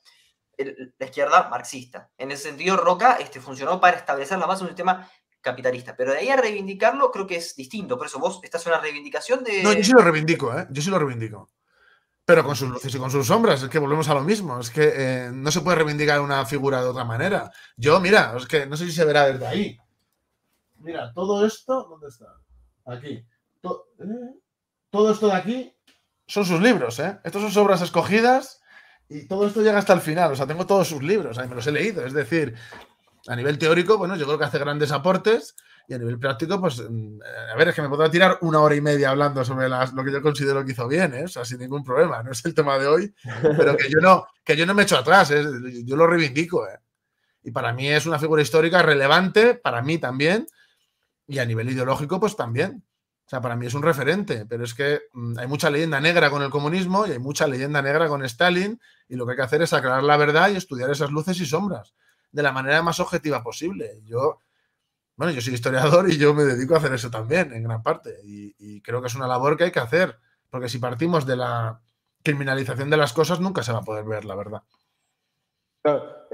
la izquierda marxista. En ese sentido, Roca este, funcionó para establecer la base de un sistema capitalista. Pero de ahí a reivindicarlo creo que es distinto. Por eso vos estás en una reivindicación de...
No, yo sí lo reivindico, ¿eh? Yo sí lo reivindico. Pero con sus luces y con sus sombras, es que volvemos a lo mismo. Es que eh, no se puede reivindicar una figura de otra manera. Yo, mira, es que no sé si se verá desde ahí. Mira, todo esto, ¿dónde está? Aquí. ¿eh? todo esto de aquí son sus libros, ¿eh? Estos son obras escogidas y todo esto llega hasta el final. O sea, tengo todos sus libros, ahí me los he leído. Es decir, a nivel teórico, bueno, yo creo que hace grandes aportes y a nivel práctico, pues, mm, a ver, es que me podrá tirar una hora y media hablando sobre lo que yo considero que hizo bien, ¿eh? o sea, sin ningún problema, no es el tema de hoy, pero que yo no, que yo no me echo atrás, ¿eh? yo lo reivindico. ¿eh? Y para mí es una figura histórica relevante, para mí también, y a nivel ideológico, pues también. O sea, para mí es un referente, pero es que mm, hay mucha leyenda negra con el comunismo y hay mucha leyenda negra con Stalin, y lo que hay que hacer es aclarar la verdad y estudiar esas luces y sombras de la manera más objetiva posible. Yo, bueno, yo soy historiador y yo me dedico a hacer eso también, en gran parte. Y, creo que es una labor que hay que hacer, porque si partimos de la criminalización de las cosas, nunca se va a poder ver la verdad.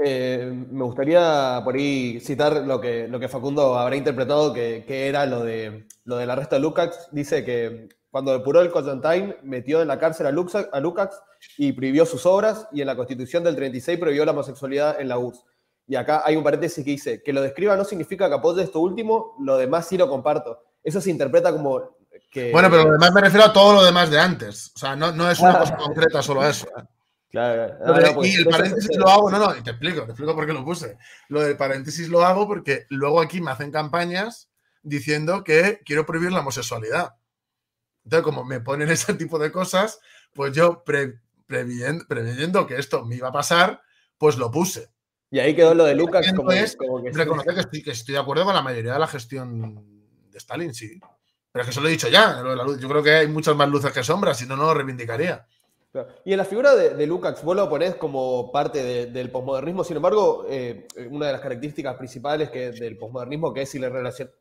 Eh, me gustaría por ahí citar lo que, lo que Facundo habrá interpretado, que, era lo, de, lo del arresto de Lukács. Dice que cuando depuró el Constantine, metió en la cárcel a, Lukács, y prohibió sus obras, y en la Constitución del 36 prohibió la homosexualidad en la URSS. Y acá hay un paréntesis que dice, que lo describa no significa que apoye esto último, lo demás sí lo comparto. Eso se interpreta como que...
Bueno, pero lo demás me refiero a todo lo demás de antes. O sea, no, no es una cosa concreta solo eso. ¿eh?
Claro,
pues, y el paréntesis lo hago, no, no, y te explico, te explico por qué lo puse. Lo del paréntesis lo hago porque luego aquí me hacen campañas diciendo que quiero prohibir la homosexualidad. Entonces, como me ponen ese tipo de cosas, pues yo previendo que esto me iba a pasar, pues lo puse.
Y ahí quedó lo de Lucas. Como,
es reconocer que estoy, que estoy de acuerdo con la mayoría de la gestión de Stalin, sí. Pero es que eso lo he dicho ya. Yo creo que hay muchas más luces que sombras, si no, no lo reivindicaría.
Y en la figura de, de Lukács, vos lo ponés como parte del posmodernismo, sin embargo, eh, una de las características principales que, del posmodernismo, que es el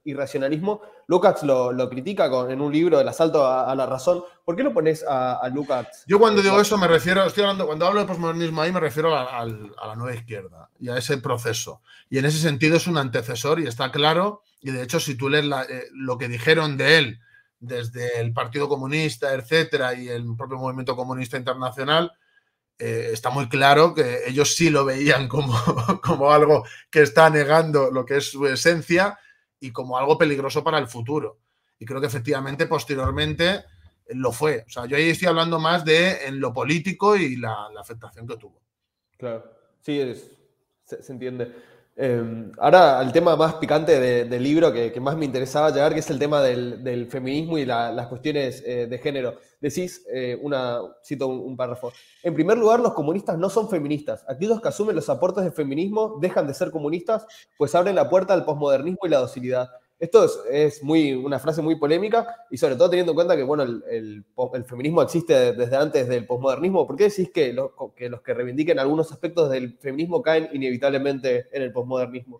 irracionalismo, Lukács lo, critica en un libro, El asalto a, la razón. ¿Por qué lo pones a, a Lukács?
Yo cuando digo eso me refiero, estoy hablando, cuando hablo de posmodernismo ahí me refiero a, la nueva izquierda y a ese proceso. Y en ese sentido es un antecesor y está claro, y de hecho si tú lees eh, lo que dijeron de él, desde el Partido Comunista, etcétera, y el propio Movimiento Comunista Internacional, eh, está muy claro que ellos sí lo veían como, como algo que está negando lo que es su esencia y como algo peligroso para el futuro. Y creo que efectivamente, posteriormente, lo fue. O sea, yo ahí estoy hablando más de en lo político y la, afectación que tuvo.
Claro, sí, se entiende. Em, ahora al tema más picante del libro que, más me interesaba llegar, que es el tema del, feminismo y las cuestiones eh, de género. Decís, eh, una, cito un, párrafo, en primer lugar, los comunistas no son feministas. Aquellos que asumen los aportes del feminismo dejan de ser comunistas, pues abren la puerta al posmodernismo y la docilidad. Esto es, muy, una frase muy polémica y sobre todo teniendo en cuenta que bueno, el, feminismo existe desde antes del posmodernismo. ¿Por qué decís que, que los que reivindiquen algunos aspectos del feminismo caen inevitablemente en el posmodernismo?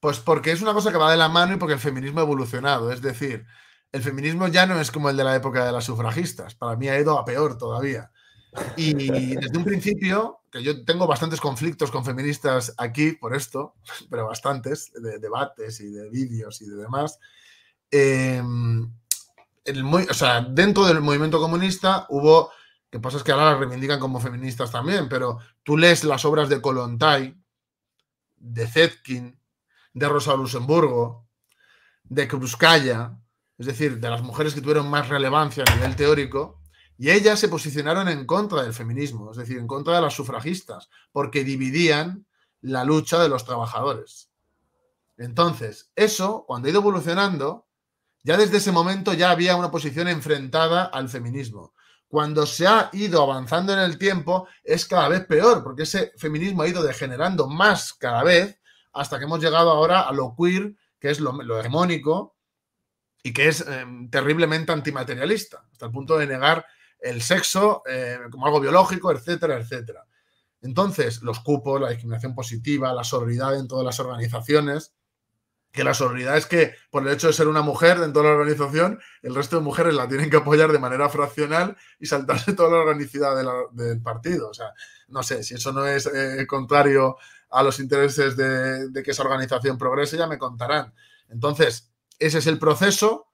Pues porque es una cosa que va de la mano y porque el feminismo ha evolucionado. Es decir, el feminismo ya no es como el de la época de las sufragistas. Para mí ha ido a peor todavía. Y desde un principio, que yo tengo bastantes conflictos con feministas aquí por esto, pero bastantes, de debates y de vídeos y de demás. Em, o sea, dentro del movimiento comunista hubo, que pasa es que ahora las reivindican como feministas también, pero tú lees las obras de Kolontai, de Zetkin, de Rosa Luxemburgo, de Krupskaya, es decir, de las mujeres que tuvieron más relevancia a nivel teórico, y ellas se posicionaron en contra del feminismo, es decir, en contra de las sufragistas, porque dividían la lucha de los trabajadores. Entonces, eso, cuando ha ido evolucionando, ya desde ese momento ya había una posición enfrentada al feminismo. Cuando se ha ido avanzando en el tiempo, es cada vez peor, porque ese feminismo ha ido degenerando más cada vez, hasta que hemos llegado ahora a lo queer, que es lo, hegemónico y que es em, terriblemente antimaterialista, hasta el punto de negar el sexo eh, como algo biológico, etcétera, etcétera. Entonces, los cupos, la discriminación positiva, la sororidad en todas las organizaciones, que la sororidad es que por el hecho de ser una mujer dentro de la organización, el resto de mujeres la tienen que apoyar de manera fraccional y saltarse toda la organicidad del partido. O sea, no sé, si eso no es eh, contrario a los intereses de, de, que esa organización progrese, ya me contarán. Entonces, ese es el proceso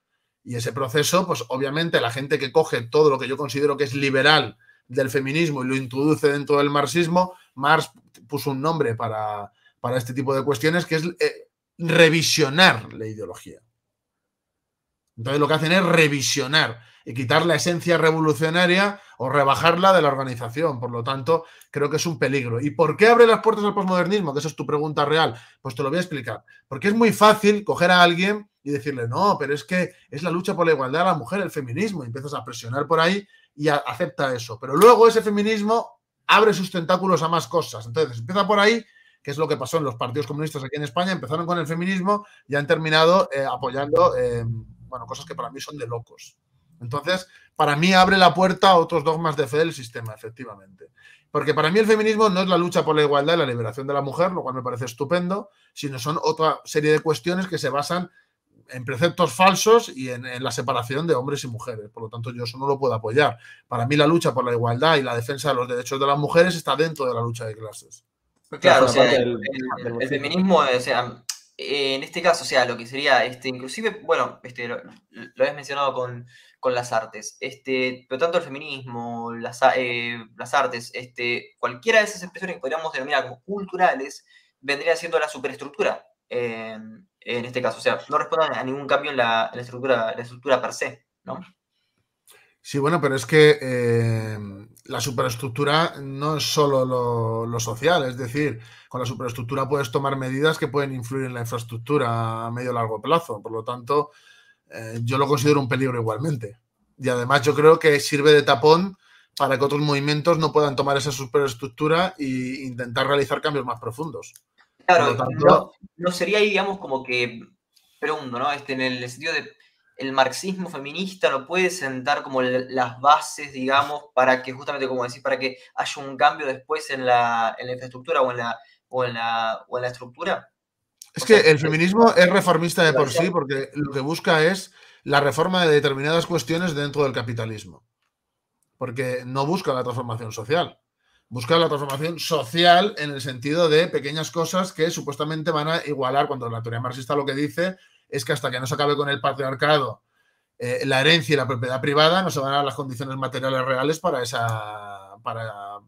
y ese proceso, pues obviamente la gente que coge todo lo que yo considero que es liberal del feminismo y lo introduce dentro del marxismo, Marx puso un nombre para, para este tipo de cuestiones que es eh, revisionar la ideología. Entonces lo que hacen es revisionar y quitar la esencia revolucionaria o rebajarla de la organización. Por lo tanto, creo que es un peligro. ¿Y por qué abre las puertas al posmodernismo? Que esa es tu pregunta real. Pues te lo voy a explicar. Porque es muy fácil coger a alguien y decirle, no, pero es que es la lucha por la igualdad de la mujer, el feminismo. Y empiezas a presionar por ahí y acepta eso. Pero luego ese feminismo abre sus tentáculos a más cosas. Entonces, empieza por ahí que es lo que pasó en los partidos comunistas aquí en España, empezaron con el feminismo y han terminado eh, apoyando, eh, bueno, cosas que para mí son de locos. Entonces, para mí abre la puerta a otros dogmas de fe del sistema, efectivamente. Porque para mí el feminismo no es la lucha por la igualdad y la liberación de la mujer, lo cual me parece estupendo, sino son otra serie de cuestiones que se basan en preceptos falsos y en, la separación de hombres y mujeres. Por lo tanto, yo eso no lo puedo apoyar. Para mí la lucha por la igualdad y la defensa de los derechos de las mujeres está dentro de la lucha de clases.
Claro, o sea, el, feminismo, o sea, en este caso, o sea, lo que sería, este, inclusive, bueno, este, lo, habías mencionado con, las artes, este, pero tanto el feminismo, las, eh, las artes, este, cualquiera de esas expresiones que podríamos denominar como culturales, vendría siendo la superestructura en este caso, o sea, no responden a ningún cambio en la, estructura, la estructura per se, ¿no?
Sí, bueno, pero es que eh, la superestructura no es solo lo, social, es decir, con la superestructura puedes tomar medidas que pueden influir en la infraestructura a medio largo plazo. Por lo tanto, eh, yo lo considero un peligro igualmente. Y además yo creo que sirve de tapón para que otros movimientos no puedan tomar esa superestructura e intentar realizar cambios más profundos.
Claro, no, sería ahí, digamos, como que, pregunto, ¿no? Este, en el sentido de el marxismo feminista no puede sentar como las bases, digamos, para que justamente, como decís, para que haya un cambio después en la, infraestructura o en la, o en la, o en la estructura?
Es que el feminismo es reformista de por sí porque lo que busca es la reforma de determinadas cuestiones dentro del capitalismo. Porque no busca la transformación social. Busca la transformación social en el sentido de pequeñas cosas que supuestamente van a igualar, cuando la teoría marxista lo que dice es que hasta que no se acabe con el patriarcado, eh, la herencia y la propiedad privada, no se van a dar las condiciones materiales reales para esa, para,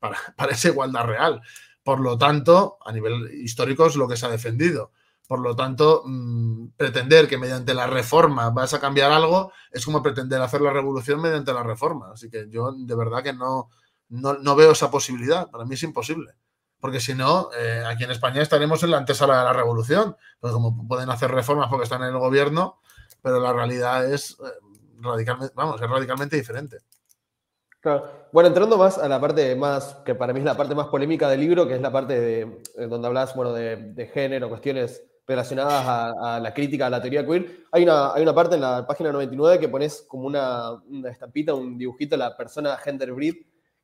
para, esa igualdad real. Por lo tanto, a nivel histórico es lo que se ha defendido. Por lo tanto, mm, pretender que mediante la reforma vas a cambiar algo es como pretender hacer la revolución mediante la reforma. Así que yo de verdad que no, no, no veo esa posibilidad. Para mí es imposible porque si no, eh, aquí en España estaremos en la antesala de la revolución, pues como pueden hacer reformas porque están en el gobierno, pero la realidad es eh, radicalmente, vamos, es radicalmente diferente.
Claro. Bueno, entrando más a la parte más, que para mí es la parte más polémica del libro, que es la parte de, donde hablas, bueno, de, género, cuestiones relacionadas a, la crítica a la teoría queer. Hay una, hay una parte en la página 99 que pones como una, una estampita, un dibujito de la persona gender breed,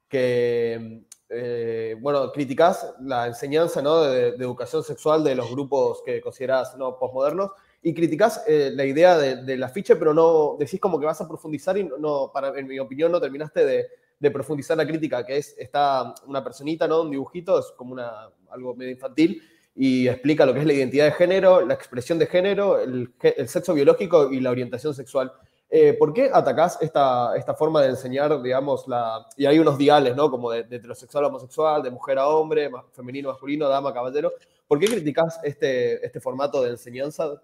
que eh, bueno, criticás la enseñanza ¿no? de, educación sexual de los grupos que considerás ¿no? posmodernos y criticás eh, la idea del afiche, pero no decís como que vas a profundizar y no, para, en mi opinión, no terminaste de, profundizar la crítica, que es, está una personita, ¿no? un dibujito, es como una, algo medio infantil, y explica lo que es la identidad de género, la expresión de género, el, el sexo biológico y la orientación sexual. Eh, ¿Por qué atacás esta, esta forma de enseñar, digamos, la... Y hay unos diales, ¿no? Como de, heterosexual a homosexual, de mujer a hombre, femenino a masculino, dama a caballero. ¿Por qué criticás este, este formato de enseñanza?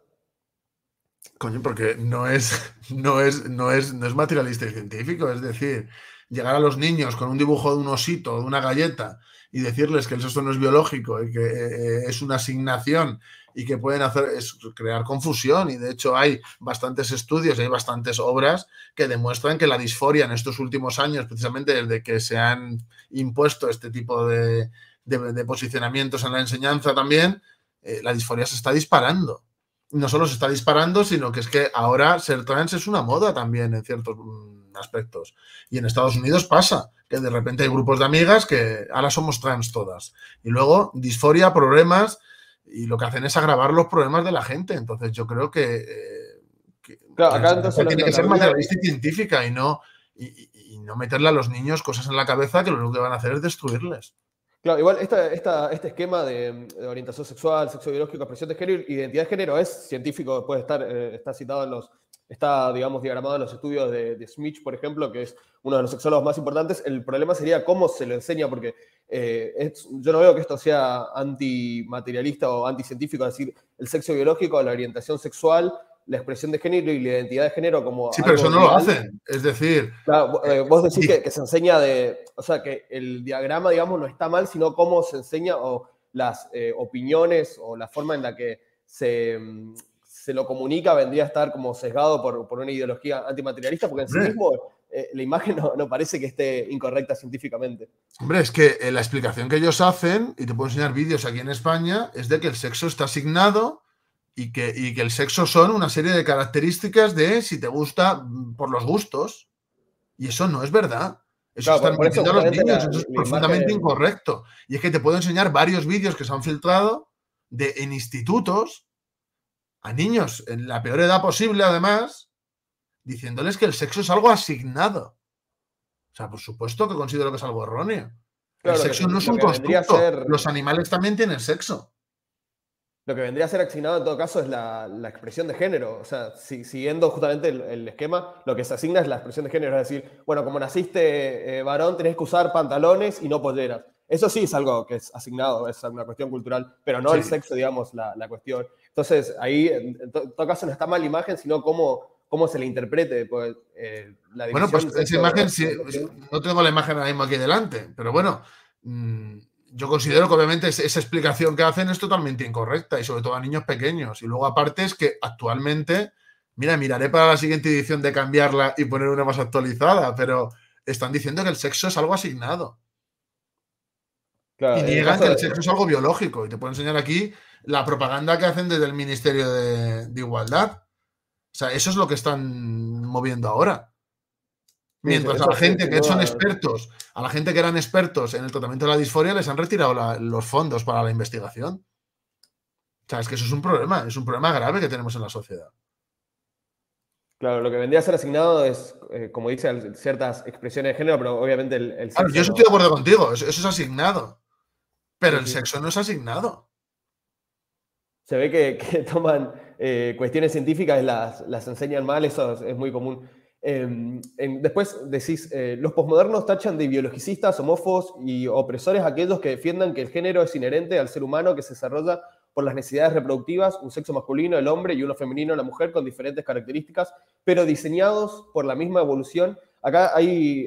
Coño, porque no es, no, es, no, es, no es materialista y científico. Es decir, llegar a los niños con un dibujo de un osito, de una galleta, y decirles que el sexo no es biológico y que eh, es una asignación y que pueden hacer es crear confusión. Y de hecho hay bastantes estudios, hay bastantes obras que demuestran que la disforia en estos últimos años, precisamente desde que se han impuesto este tipo de, posicionamientos en la enseñanza también, eh, la disforia se está disparando. No solo se está disparando, sino que es que ahora ser trans es una moda también en ciertos, aspectos. Y en Estados Unidos pasa que de repente hay grupos de amigas que ahora somos trans todas. Y luego disforia, problemas, y lo que hacen es agravar los problemas de la gente. Entonces yo creo que, eh,
claro, acá entonces
tiene que ser materialista y científica y no, y, no meterle a los niños cosas en la cabeza que lo único que van a hacer es destruirles.
Claro, igual este esquema de, orientación sexual, sexo biológico, expresión de género, identidad de género es científico, puede estar, eh, está citado en los, está, digamos, diagramado en los estudios de, de, Smith, por ejemplo, que es uno de los sexólogos más importantes. El problema sería cómo se lo enseña, porque eh, yo no veo que esto sea antimaterialista o anticientífico, es decir, el sexo biológico, la orientación sexual, la expresión de género y la identidad de género como...
Sí, pero eso no lo hacen. Es decir...
Eh, vos decís que, se enseña de... O sea, que el diagrama, digamos, no está mal, sino cómo se enseña o las eh, opiniones o la forma en la que se, mm, se lo comunica vendría a estar como sesgado por, por una ideología antimaterialista, porque en sí mismo eh, la imagen no, parece que esté incorrecta científicamente.
Hombre, es que eh, la explicación que ellos hacen, y te puedo enseñar vídeos aquí en España, es de que el sexo está asignado y que, y que el sexo son una serie de características de si te gusta mm, por los gustos. Y eso no es verdad. Eso está a los niños, eso es profundamente incorrecto. Y es que te puedo enseñar varios vídeos que se han filtrado de, en institutos a niños en la peor edad posible, además, diciéndoles que el sexo es algo asignado. O sea, por supuesto que considero que es algo erróneo. el sexo no es un constructo. Los animales también tienen sexo.
Lo que vendría a ser asignado en todo caso es la, expresión de género. O sea, siguiendo justamente el, esquema, lo que se asigna es la expresión de género. Es decir, bueno, como naciste eh, varón, tenés que usar pantalones y no polleras. Eso sí es algo que es asignado, es una cuestión cultural, pero no el sexo, digamos, la, la cuestión. Entonces, ahí en, todo caso no está mal la imagen, sino cómo, cómo se le interprete. Pues, eh,
la bueno, pues esa imagen, sí, no tengo la imagen ahora mismo aquí delante, pero bueno, mm, yo considero que obviamente esa explicación que hacen es totalmente incorrecta y sobre todo a niños pequeños. Y luego aparte es que actualmente, mira, miraré para la siguiente edición de cambiarla y poner una más actualizada, pero están diciendo que el sexo es algo asignado. y niegan que el sexo es algo biológico. Y te puedo enseñar aquí la propaganda que hacen desde el Ministerio de, Igualdad. O sea, eso es lo que están moviendo ahora. Mientras a la gente que son expertos, a la gente que eran expertos en el tratamiento de la disforia, les han retirado los fondos para la investigación. O sea, es que eso es un problema, es un problema grave que tenemos en la sociedad.
Claro, lo que vendría a ser asignado es, eh, como dice, ciertas expresiones de género, pero obviamente el,
sexo... yo estoy de acuerdo contigo, eso, es asignado. Pero el sexo no es asignado
se ve que, toman eh, cuestiones científicas las, las, enseñan mal, eso es, muy común. Em, después decís, eh, los posmodernos tachan de biologicistas, homófobos y opresores aquellos que defiendan que el género es inherente al ser humano que se desarrolla por las necesidades reproductivas, un sexo masculino, el hombre, y uno femenino, la mujer, con diferentes características, pero diseñados por la misma evolución. Acá hay,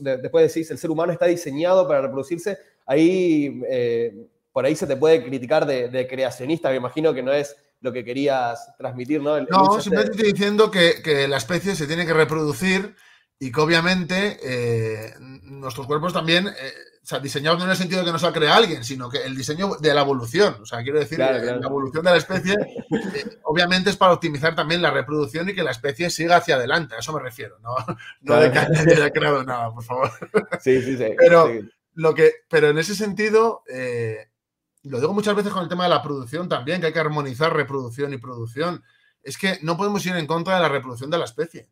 después decís, el ser humano está diseñado para reproducirse. Ahí eh, por ahí se te puede criticar de, creacionista, me imagino que no es lo que querías transmitir, ¿no?
no, simplemente estoy diciendo que, la especie se tiene que reproducir y que obviamente eh, nuestros cuerpos también, eh, o sea, diseñados no en el sentido de que nos ha creado alguien, sino que el diseño de la evolución, o sea, quiero decir, la evolución de la especie, eh, obviamente es para optimizar también la reproducción y que la especie siga hacia adelante, a eso me refiero, no, no de que haya creado nada, por favor.
Sí, sí, sí.
Pero, Lo que, pero en ese sentido, lo digo muchas veces con el tema de la producción también, que hay que armonizar reproducción y producción. Es que no podemos ir en contra de la reproducción de la especie.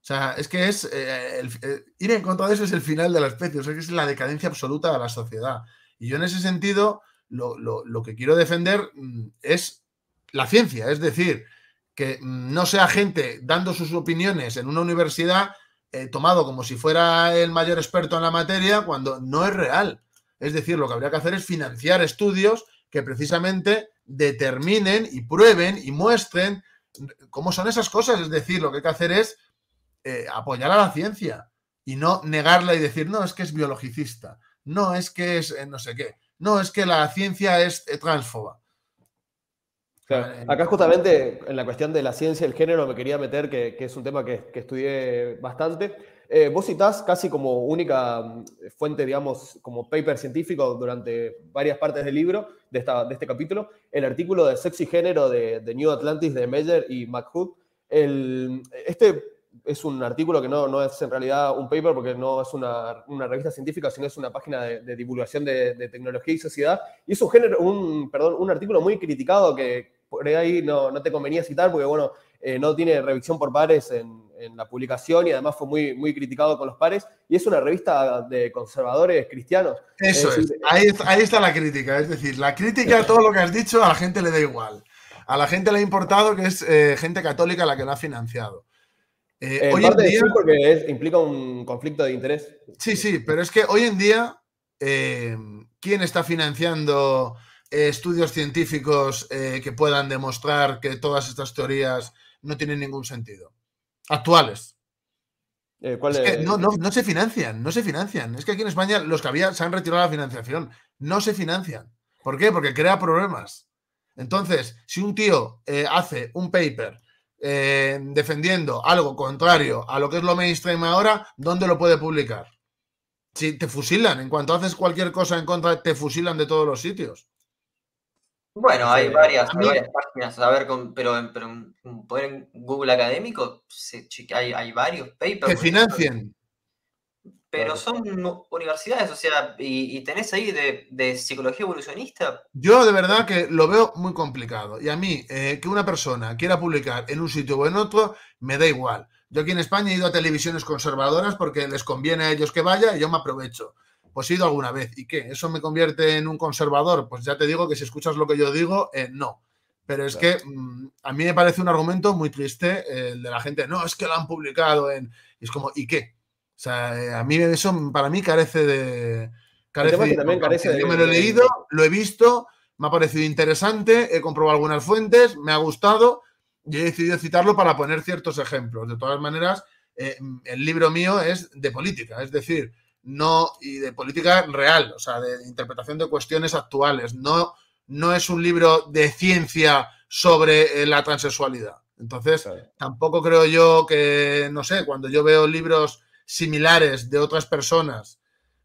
O sea, es que es eh, eh, ir en contra de eso es el final de la especie, o sea, que es la decadencia absoluta de la sociedad. Y yo en ese sentido, lo, que quiero defender mm, es la ciencia, es decir, que mm, no sea gente dando sus opiniones en una universidad eh, tomado como si fuera el mayor experto en la materia, cuando no es real. Es decir, lo que habría que hacer es financiar estudios que precisamente determinen y prueben y muestren cómo son esas cosas. Es decir, lo que hay que hacer es eh, apoyar a la ciencia y no negarla y decir, no, es que es biologicista, no, es que es eh, no sé qué, no, es que la ciencia es eh, transfoba.
Acá justamente en la cuestión de la ciencia y el género me quería meter, que, es un tema que, que estudié bastante. Eh, vos citás casi como única mm, fuente, digamos, como paper científico durante varias partes del libro, de, esta, de este capítulo, el artículo de sexo y género de, New Atlantis de Meyer y McHugh. El, este es un artículo que no, no, es en realidad un paper porque no es una, una revista científica, sino es una página de, divulgación de, de, tecnología y sociedad. Y es un, género, un, perdón, un artículo muy criticado que por ahí no, no te convenía citar porque, bueno, eh, no tiene revisión por pares en, en, la publicación y además fue muy, muy criticado con los pares. Y es una revista de conservadores cristianos.
Eso es, Ahí, ahí, está la crítica. Es decir, la crítica a todo lo que has dicho a la gente le da igual. A la gente le ha importado que es eh, gente católica la que lo ha financiado.
Eh, hoy en día, sí, porque implica un conflicto de interés.
Sí, sí, pero es que hoy en día, eh, ¿quién está financiando estudios científicos que puedan demostrar que todas estas teorías no tienen ningún sentido? Actuales. es que no, no, no, se financian, no se financian. Es que aquí en España los que había se han retirado la financiación. No se financian. ¿Por qué? Porque crea problemas. Entonces, si un tío eh, hace un paper eh, defendiendo algo contrario a lo que es lo mainstream ahora, ¿dónde lo puede publicar? Si te fusilan, en cuanto haces cualquier cosa en contra, te fusilan de todos los sitios.
Bueno, hay varias, páginas, a ver, pero, en, Google académico hay, hay varios papers.
Que financien,
pero son universidades, o sea, y, tenés ahí de, psicología evolucionista.
Yo de verdad que lo veo muy complicado. Y a mí, eh, que una persona quiera publicar en un sitio o en otro, me da igual. Yo aquí en España he ido a televisiones conservadoras porque les conviene a ellos que vaya y yo me aprovecho. Pues he ido alguna vez. ¿Y qué? ¿Eso me convierte en un conservador? Pues ya te digo que si escuchas lo que yo digo, eh, no. Pero es que mm, a mí me parece un argumento muy triste eh, el de la gente. No, es que lo han publicado en. Y es como, ¿y qué? O sea, eh, a mí eso para mí carece de.
Carece también carece
Yo me lo he leído, lo he visto, me ha parecido interesante, he comprobado algunas fuentes, me ha gustado y he decidido citarlo para poner ciertos ejemplos. De todas maneras, eh, el libro mío es de política, es decir, no, y de política real, o sea, de interpretación de cuestiones actuales. No, no es un libro de ciencia sobre eh, la transexualidad. Entonces, tampoco creo yo que, no sé, cuando yo veo libros similares de otras personas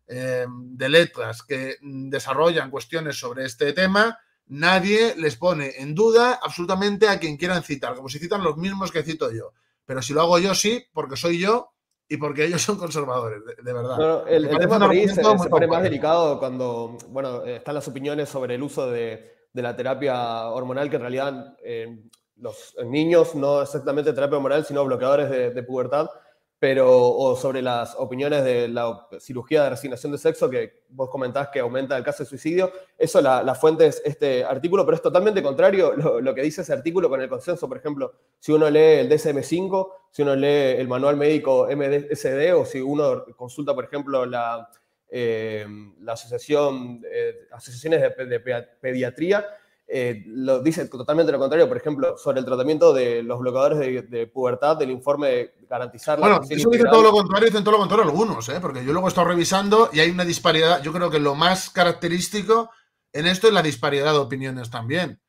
eh, de letras que desarrollan cuestiones sobre este tema, nadie les pone en duda absolutamente a quien quieran citar, como si citan los mismos que cito yo. Pero si lo hago yo, sí, porque soy yo y porque ellos son conservadores, de, verdad.
el, tema se, pone más delicado cuando, bueno, están las opiniones sobre el uso de, la terapia hormonal, que en realidad eh, los niños no exactamente terapia hormonal, sino bloqueadores de pubertad, pero o sobre las opiniones de la cirugía de resignación de sexo que vos comentás que aumenta el caso de suicidio. Eso la, fuente es este artículo, pero es totalmente contrario lo, que dice ese artículo con el consenso. Por ejemplo, si uno lee el DSM-5, si uno lee el manual médico MDSD o si uno consulta, por ejemplo, la, eh, la asociación, eh, asociaciones de pediatría, eh, lo dice totalmente lo contrario, por ejemplo, sobre el tratamiento de los bloqueadores de, pubertad del informe garantizar
la Bueno, eso dice todo lo contrario, dicen todo lo contrario algunos, ¿eh? porque yo luego he estado revisando y hay una disparidad. Yo creo que lo más característico en esto es la disparidad de opiniones también.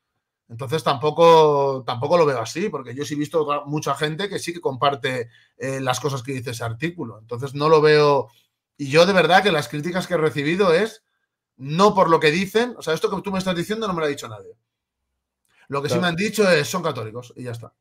Entonces tampoco, tampoco lo veo así, porque yo sí he visto mucha gente que sí que comparte eh, las cosas que dice ese artículo. Entonces no lo veo. Y yo de verdad que las críticas que he recibido es no por lo que dicen. O sea, esto que tú me estás diciendo no me lo ha dicho nadie. Lo que sí me han dicho es son católicos y ya está.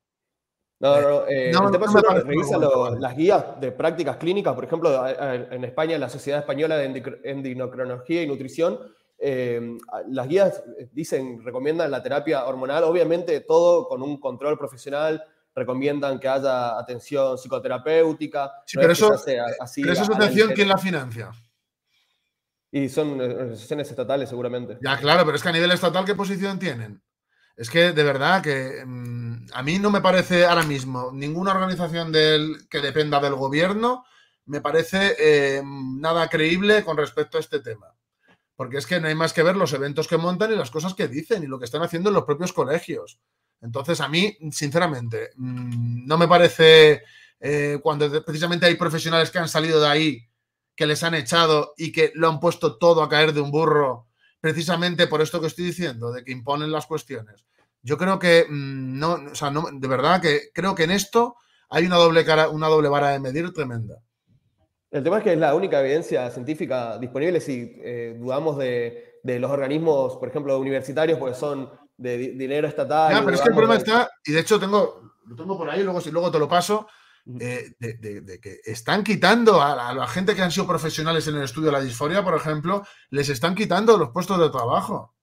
No, no, eh, el tema es revisa las guías de prácticas clínicas, por ejemplo, en España, la Sociedad Española de Endocrinología y Nutrición, eh, las guías dicen, recomiendan la terapia hormonal, obviamente todo con un control profesional, recomiendan que haya atención psicoterapéutica.
Sí, pero, eso, así pero esa atención, ¿quién la financia?
Y son eh, organizaciones estatales seguramente.
Ya, claro, pero es que a nivel estatal, ¿qué posición tienen? Es que de verdad que mm, a mí no me parece ahora mismo ninguna organización del, que dependa del gobierno, me parece eh, nada creíble con respecto a este tema. Porque es que no hay más que ver los eventos que montan y las cosas que dicen y lo que están haciendo en los propios colegios. Entonces, a mí, sinceramente, mm, no me parece eh, cuando precisamente hay profesionales que han salido de ahí que les han echado y que lo han puesto todo a caer de un burro, precisamente por esto que estoy diciendo, de que imponen las cuestiones. Yo creo que mm, no, o sea, no, de verdad que creo que en esto hay una doble cara, una doble vara de medir tremenda.
El tema es que es la única evidencia científica disponible si eh, dudamos de, los organismos, por ejemplo, universitarios, porque son de dinero estatal.
pero es que el problema está, y de hecho tengo, lo tengo por ahí, luego si luego te lo paso, eh, de, que están quitando a la, gente que han sido profesionales en el estudio de la disforia, por ejemplo, les están quitando los puestos de trabajo.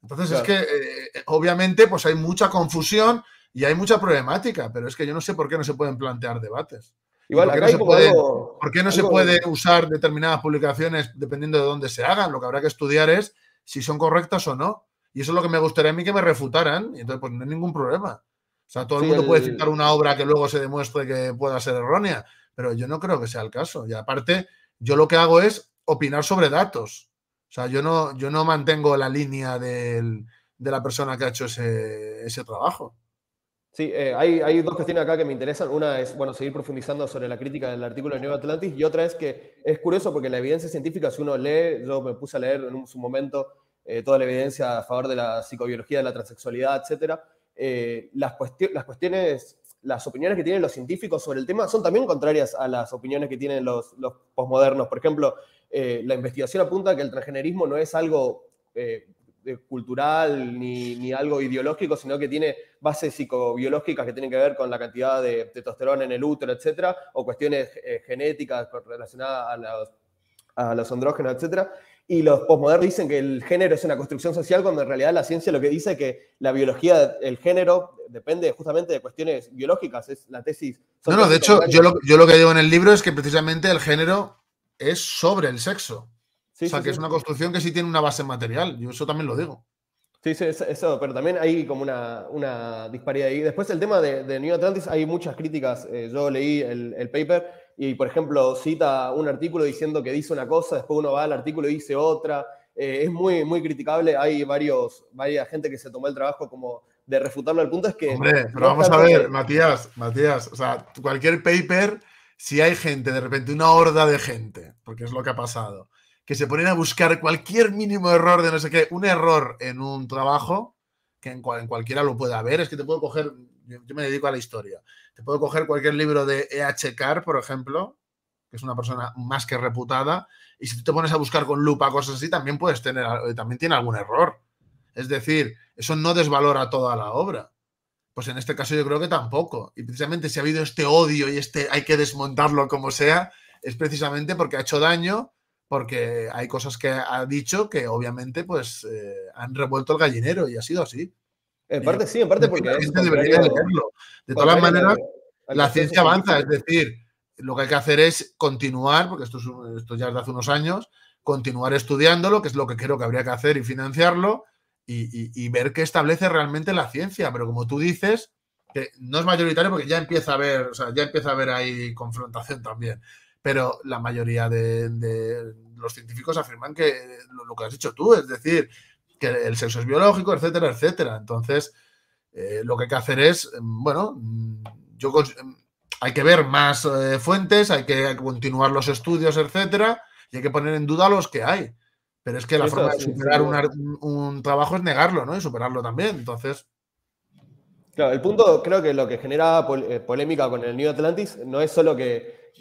Entonces es que, eh, obviamente, pues hay mucha confusión y hay mucha problemática, pero es que yo no sé por qué no se pueden plantear debates. Igual, ¿Por qué no, se puede, ¿por qué no se puede usar determinadas publicaciones dependiendo de dónde se hagan? Lo que habrá que estudiar es si son correctas o no. Y eso es lo que me gustaría a mí que me refutaran. Y entonces, pues no hay ningún problema. O sea, todo el mundo puede citar una obra que luego se demuestre que pueda ser errónea, pero yo no creo que sea el caso. Y aparte, yo lo que hago es opinar sobre datos. O sea, yo no, yo no mantengo la línea de la persona que ha hecho ese, trabajo.
Sí, eh, hay, hay, dos cuestiones acá que me interesan. Una es, bueno, seguir profundizando sobre la crítica del artículo de New Atlantis y otra es que es curioso porque la evidencia científica, si uno lee, yo me puse a leer en su momento eh, toda la evidencia a favor de la psicobiología, de la transexualidad, etcétera, eh, las, cuestiones, las opiniones que tienen los científicos sobre el tema son también contrarias a las opiniones que tienen los, los posmodernos. Por ejemplo, eh, la investigación apunta que el transgenerismo no es algo eh, cultural ni, ni, algo ideológico, sino que tiene bases psicobiológicas que tienen que ver con la cantidad de testosterona en el útero, etcétera, o cuestiones genéticas relacionadas a los, a los andrógenos, etcétera. Y los postmodernos dicen que el género es una construcción social, cuando en realidad la ciencia lo que dice es que la biología, el género, depende justamente de cuestiones biológicas, es la tesis.
No, no, de hecho, yo lo, yo lo, que digo en el libro es que precisamente el género es sobre el sexo. o sea, que es una construcción que sí tiene una base material, yo eso también lo digo.
Sí, sí, eso, pero también hay como una, una disparidad ahí. Después el tema de, New Atlantis, hay muchas críticas. Eh, yo leí el, el paper y, por ejemplo, cita un artículo diciendo que dice una cosa, después uno va al artículo y dice otra. Eh, es muy, muy criticable. Hay varios, varias gente que se tomó el trabajo como de refutarlo. El punto es que...
Hombre, pero vamos a ver, Matías, Matías, o sea, cualquier paper, si hay gente, de repente una horda de gente, porque es lo que ha pasado, que se ponen a buscar cualquier mínimo error de no sé qué, un error en un trabajo, que en, cualquiera lo puede haber, es que te puedo coger, yo me dedico a la historia, te puedo coger cualquier libro de E.H. Carr, por ejemplo, que es una persona más que reputada, y si te pones a buscar con lupa cosas así, también puedes tener, eh, también tiene algún error. Es decir, eso no desvalora toda la obra. Pues en este caso yo creo que tampoco. Y precisamente si ha habido este odio y este hay que desmontarlo como sea, es precisamente porque ha hecho daño, porque hay cosas que ha dicho que obviamente pues eh, han revuelto el gallinero y ha sido así.
En parte sí, en parte porque...
De todas maneras, la ciencia avanza, es decir, lo que hay que hacer es continuar, porque esto, esto ya es de hace unos años, continuar estudiándolo, que es lo que creo que habría que hacer y financiarlo, y, ver qué establece realmente la ciencia. Pero como tú dices, que no es mayoritario porque ya empieza a haber, o sea, ya empieza a haber ahí confrontación también. Pero la mayoría de, los científicos afirman que lo, que has dicho tú, es decir, que el sexo es biológico, etcétera, etcétera. Entonces, eh, lo que hay que hacer es, mm, bueno, mm, yo mm, hay que ver más eh, fuentes, hay que continuar los estudios, etcétera, y hay que poner en duda los que hay. Pero es que la forma de superar un, trabajo es negarlo, ¿no? Y superarlo también. Entonces.
Claro, el punto, creo que lo que genera eh, polémica con el New Atlantis no es solo que,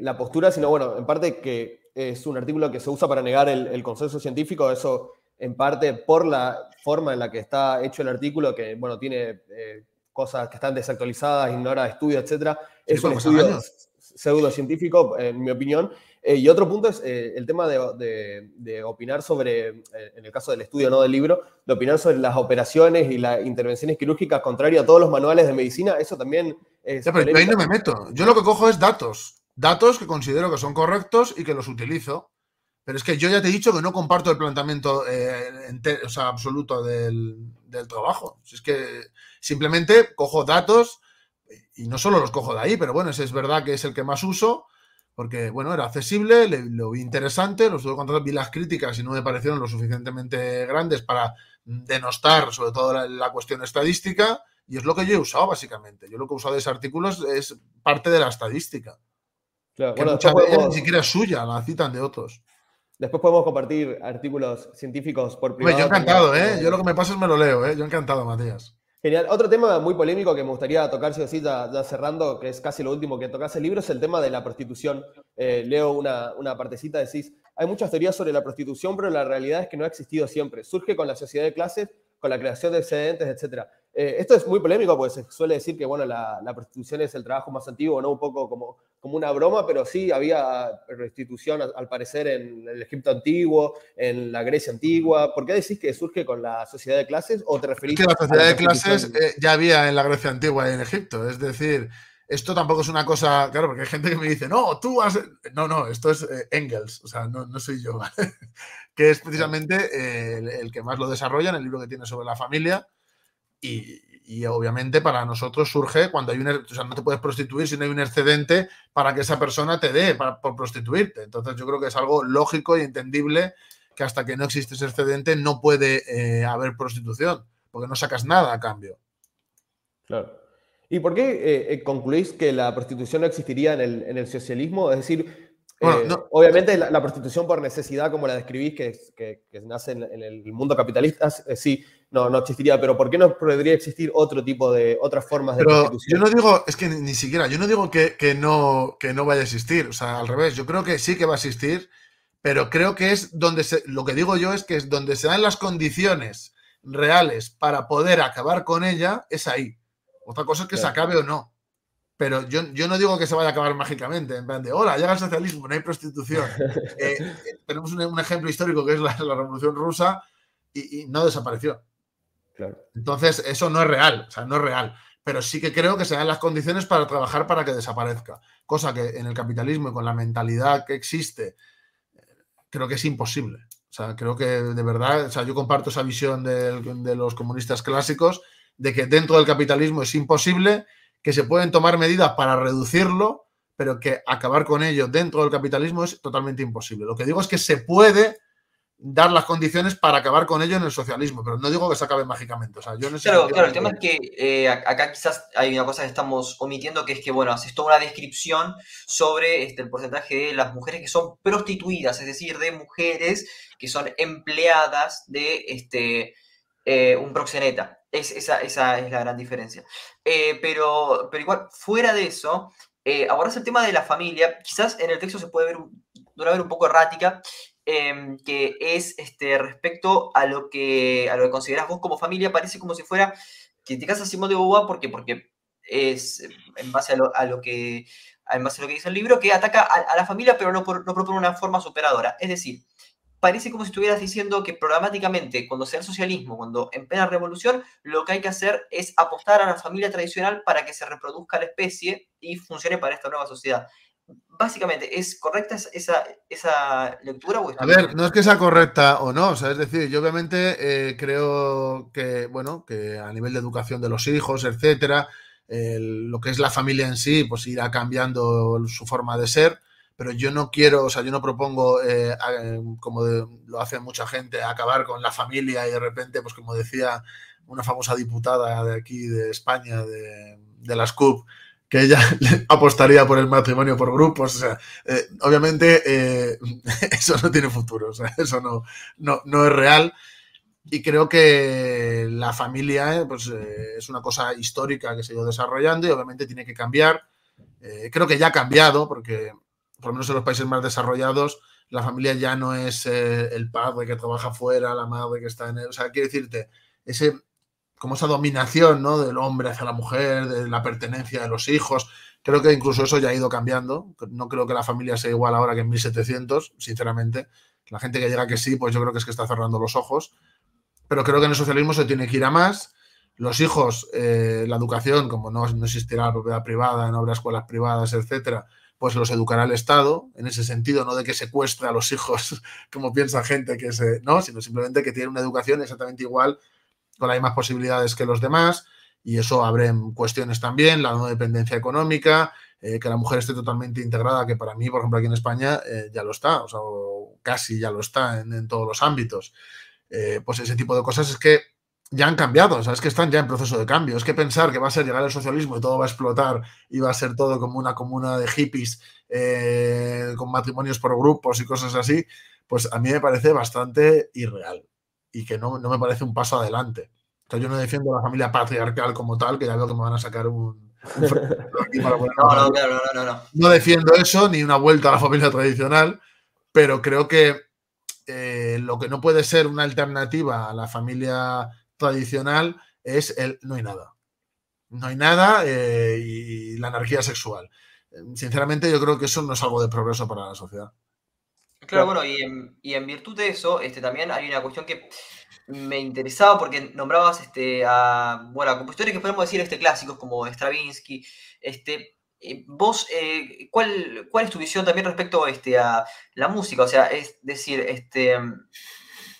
la postura, sino, bueno, en parte que es un artículo que se usa para negar el, el consenso científico, eso en parte por la forma en la que está hecho el artículo, que bueno, tiene eh, cosas que están desactualizadas, ignora estudios, etc. Es un estudio pseudocientífico, en mi opinión. Eh, y otro punto es eh, el tema de, opinar sobre, en el caso del estudio, no del libro, de opinar sobre las operaciones y las intervenciones quirúrgicas contrario a todos los manuales de medicina. Eso también es.
pero ahí no me meto. Yo lo que cojo es datos. Datos que considero que son correctos y que los utilizo. Pero es que yo ya te he dicho que no comparto el planteamiento eh, absoluto del, trabajo. es que simplemente cojo datos y no solo los cojo de ahí, pero bueno, ese es verdad que es el que más uso, porque bueno, era accesible, lo vi interesante, los estuve contando, vi las críticas y no me parecieron lo suficientemente grandes para denostar sobre todo la, cuestión estadística, y es lo que yo he usado básicamente. Yo lo que he usado de ese artículo es, parte de la estadística. que muchas veces ni siquiera es suya, la citan de otros.
Después podemos compartir artículos científicos por
privado. yo encantado, ¿eh? Yo lo que me pasa es me lo leo, ¿eh? Yo encantado, Matías.
Genial. Otro tema muy polémico que me gustaría tocar, si así, ya, cerrando, que es casi lo último que tocas el libro, es el tema de la prostitución. Eh, leo una, una partecita, decís, hay muchas teorías sobre la prostitución, pero la realidad es que no ha existido siempre. Surge con la sociedad de clases con la creación de excedentes, etc. Eh, esto es muy polémico porque se suele decir que bueno, la, prostitución es el trabajo más antiguo, ¿no? un poco como, como una broma, pero sí había restitución al, parecer en el Egipto antiguo, en la Grecia antigua. ¿Por qué decís que surge con la sociedad de clases o te referís
es que la sociedad de clases eh, ya había en la Grecia antigua y en Egipto? Es decir, esto tampoco es una cosa, claro, porque hay gente que me dice, no, tú has... No, no, esto es eh, Engels, o sea, no, no soy yo, que es precisamente el, que más lo desarrolla en el libro que tiene sobre la familia y, obviamente para nosotros surge cuando hay un, o sea, no te puedes prostituir si no hay un excedente para que esa persona te dé por prostituirte. Entonces yo creo que es algo lógico y entendible que hasta que no existe ese excedente no puede eh, haber prostitución, porque no sacas nada a cambio.
Claro. ¿Y por qué eh, eh, concluís que la prostitución no existiría en el, en el socialismo? Es decir, eh, obviamente la, prostitución por necesidad, como la describís, que, que, nace en, el mundo capitalista, eh, sí, no, no existiría, pero ¿por qué no podría existir otro tipo de, otras formas de prostitución?
Yo no digo, es que ni, siquiera, yo no digo que, no, que no vaya a existir, o sea, al revés, yo creo que sí que va a existir, pero creo que es donde se, lo que digo yo es que es donde se dan las condiciones reales para poder acabar con ella, es ahí. Otra cosa es que se acabe o no. Pero yo, no digo que se vaya a acabar mágicamente, en plan de, hola, llega el socialismo, no hay prostitución. Eh, eh, tenemos un, ejemplo histórico que es la, Revolución Rusa y, no desapareció. Entonces, eso no es real, o sea, no es real. Pero sí que creo que se dan las condiciones para trabajar para que desaparezca. Cosa que en el capitalismo y con la mentalidad que existe, creo que es imposible. O sea, creo que de verdad, o sea, yo comparto esa visión de los comunistas clásicos de que dentro del capitalismo es imposible que se pueden tomar medidas para reducirlo, pero que acabar con ello dentro del capitalismo es totalmente imposible. Lo que digo es que se puede dar las condiciones para acabar con ello en el socialismo, pero no digo que se acabe mágicamente. O sea, yo no
claro, claro, el tema es que eh, acá quizás hay una cosa que estamos omitiendo, que es que, bueno, haces toda una descripción sobre este, el porcentaje de las mujeres que son prostituidas, es decir, de mujeres que son empleadas de este, eh, un proxeneta. Es, esa, es la gran diferencia. Eh, pero, pero igual, fuera de eso, eh, abordas el tema de la familia. Quizás en el texto se puede ver de una manera un poco errática, em, que es este, respecto a lo, que, a lo que consideras vos como familia. Parece como si fuera que te casas Simón de Beauvoir porque, porque es en base a lo, a lo que en base a lo que dice el libro, que ataca a, la familia, pero no, por, no propone una forma superadora. Es decir, parece como si estuvieras diciendo que programáticamente, cuando sea el socialismo, cuando en plena revolución, lo que hay que hacer es apostar a la familia tradicional para que se reproduzca la especie y funcione para esta nueva sociedad. Básicamente, ¿es correcta esa, esa lectura? O
a ver, no es que sea correcta o no, o sea, es decir, yo obviamente eh, creo que, bueno, que a nivel de educación de los hijos, etcétera, lo que es la familia en sí, pues irá cambiando su forma de ser pero yo no quiero, o sea, yo no propongo, eh, como lo hace mucha gente, acabar con la familia y de repente, pues como decía una famosa diputada de aquí, de España, de, de las CUP, que ella apostaría por el matrimonio por grupos. O sea, eh, obviamente eh, eso no tiene futuro, o sea, eso no, no, no, es real. Y creo que la familia pues, es una cosa histórica que se ha ido desarrollando y obviamente tiene que cambiar. creo que ya ha cambiado porque por lo menos en los países más desarrollados, la familia ya no es eh, el padre que trabaja fuera, la madre que está en el... O sea, quiero decirte, ese, como esa dominación ¿no? del hombre hacia la mujer, de la pertenencia de los hijos, creo que incluso eso ya ha ido cambiando. No creo que la familia sea igual ahora que en 1700, sinceramente. La gente que llega que sí, pues yo creo que es que está cerrando los ojos. Pero creo que en el socialismo se tiene que ir a más. Los hijos, eh, la educación, como no, no existirá la propiedad privada, no habrá escuelas privadas, etcétera, pues los educará el Estado, en ese sentido, no de que secuestre a los hijos, como piensa gente que se, no, sino simplemente que tiene una educación exactamente igual, con las mismas posibilidades que los demás, y eso abre cuestiones también, la no dependencia económica, eh, que la mujer esté totalmente integrada, que para mí, por ejemplo, aquí en España eh, ya lo está, o sea, casi ya lo está en, todos los ámbitos. Eh, pues ese tipo de cosas es que ya han cambiado, o sea, es que están ya en proceso de cambio. Es que pensar que va a ser llegar el socialismo y todo va a explotar y va a ser todo como una comuna de hippies eh, con matrimonios por grupos y cosas así, pues a mí me parece bastante irreal y que no, me parece un paso adelante. O sea, yo no defiendo la familia patriarcal como tal, que ya veo que me van a sacar un... no, no, no, no, no defiendo eso, ni una vuelta a la familia tradicional, pero creo que eh, lo que no puede ser una alternativa a la familia tradicional es el no hay nada. No hay nada eh, y la anarquía sexual. Sinceramente, yo creo que eso no es algo de progreso para la sociedad.
Claro, bueno, y en, y en virtud de eso, este, también hay una cuestión que me interesaba porque nombrabas este, a, bueno, a compositores que podemos decir este, clásicos como Stravinsky. Este, eh, vos, eh, ¿cuál, ¿cuál es tu visión también respecto este, a la música? O sea, es decir, este,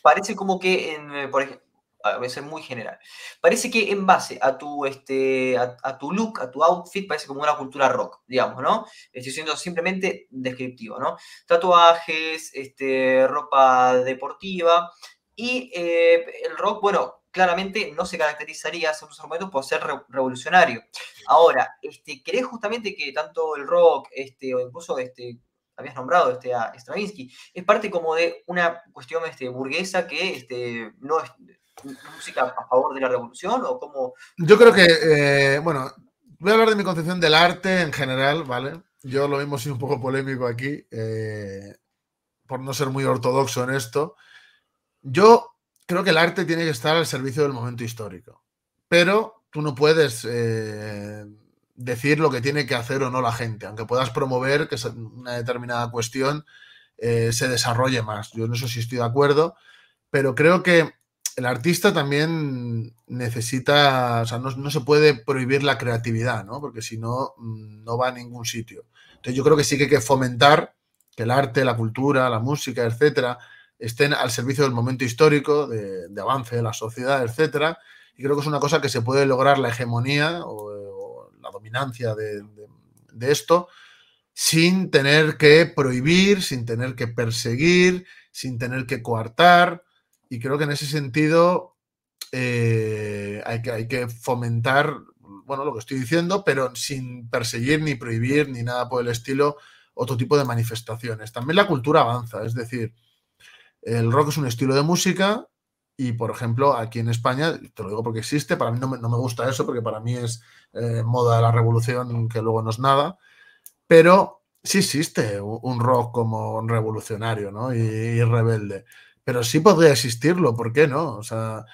parece como que, en, eh, por ejemplo, a veces muy general. Parece que en base a tu, este, a, tu look, a tu outfit, parece como una cultura rock, digamos, ¿no? Estoy siendo simplemente descriptivo, ¿no? Tatuajes, este, ropa deportiva y eh, el rock, bueno, claramente no se caracterizaría, en sus argumentos, por ser revolucionario. Ahora, este, ¿crees justamente que tanto el rock, este, o incluso este, habías nombrado este, a Stravinsky, es parte como de una cuestión este, burguesa que este, no es música a favor de la revolución?
Yo creo que, eh, bueno, voy a hablar de mi concepción del arte en general, ¿vale? Yo lo mismo sido un poco polémico aquí, eh, por no ser muy ortodoxo en esto. Yo creo que el arte tiene que estar al servicio del momento histórico, pero tú no puedes eh, decir lo que tiene que hacer o no la gente, aunque puedas promover que una determinada cuestión se desarrolle más. Yo en eso sí estoy de acuerdo, pero creo que el artista también necesita, o sea, no, se puede prohibir la creatividad, ¿no? Porque si no, mm, no va a ningún sitio. Entonces yo creo que sí que hay que fomentar que el arte, la cultura, la música, etcétera, estén al servicio del momento histórico, de, avance de la sociedad, etcétera. Y creo que es una cosa que se puede lograr la hegemonía o, la dominancia de, de esto sin tener que prohibir, sin tener que perseguir, sin tener que coartar y creo que en ese sentido eh, hay, que, hay que fomentar, bueno, lo que estoy diciendo, pero sin perseguir ni prohibir ni nada por el estilo otro tipo de manifestaciones. También la cultura avanza, es decir, el rock es un estilo de música y, por ejemplo, aquí en España, te lo digo porque existe, para mí no me, gusta eso porque para mí es eh, moda de la revolución que luego no es nada, pero sí existe un rock como revolucionario ¿no? y rebelde pero sí podría existirlo, ¿por qué no? O sea,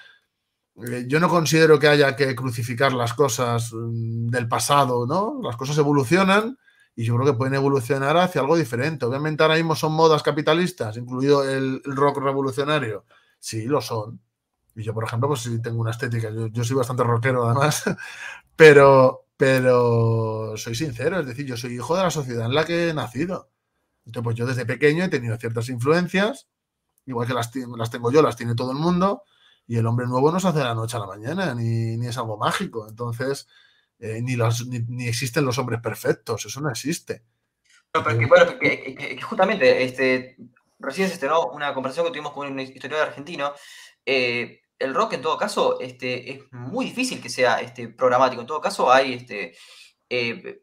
eh, yo no considero que haya que crucificar las cosas mm, del pasado, ¿no? Las cosas evolucionan y yo creo que pueden evolucionar hacia algo diferente. Obviamente ahora mismo son modas capitalistas, incluido el, rock revolucionario. Sí, lo son. Y yo, por ejemplo, pues sí tengo una estética. Yo, soy bastante rockero además, pero, pero soy sincero, es decir, yo soy hijo de la sociedad en la que he nacido. Entonces, pues yo desde pequeño he tenido ciertas influencias igual que las, las tengo yo, las tiene todo el mundo, y el hombre nuevo no se hace de la noche a la mañana, ni, es algo mágico. Entonces, eh, ni, los, ni, existen los hombres perfectos, eso no existe.
No, pero que, bueno, que, justamente, este, recién este, ¿no? una conversación que tuvimos con un historiador argentino, eh, el rock en todo caso este, es muy difícil que sea este, programático, en todo caso hay este, eh,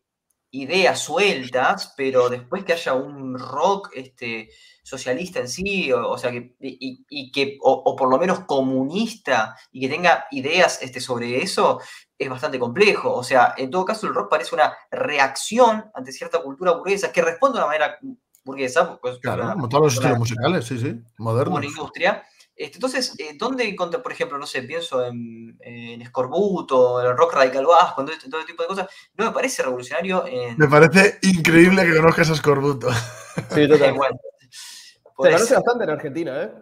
ideas sueltas, pero después que haya un rock este, socialista en sí, o, sea, que, y, que, o, por lo menos comunista, y que tenga ideas este, sobre eso, es bastante complejo. O sea, en todo caso, el rock parece una reacción ante cierta cultura burguesa que responde de una manera burguesa.
Pues, claro, como todos los estilos musicales, sí, sí, modernos.
Como una industria. Este, entonces, eh, ¿dónde encontré, por ejemplo, no sé, pienso en, en Escorbuto, en el rock radical vasco, en todo, este, tipo de cosas? No me parece revolucionario.
Me parece increíble que conozcas a Escorbuto.
Sí, totalmente. Se conoce bastante en Argentina, ¿eh?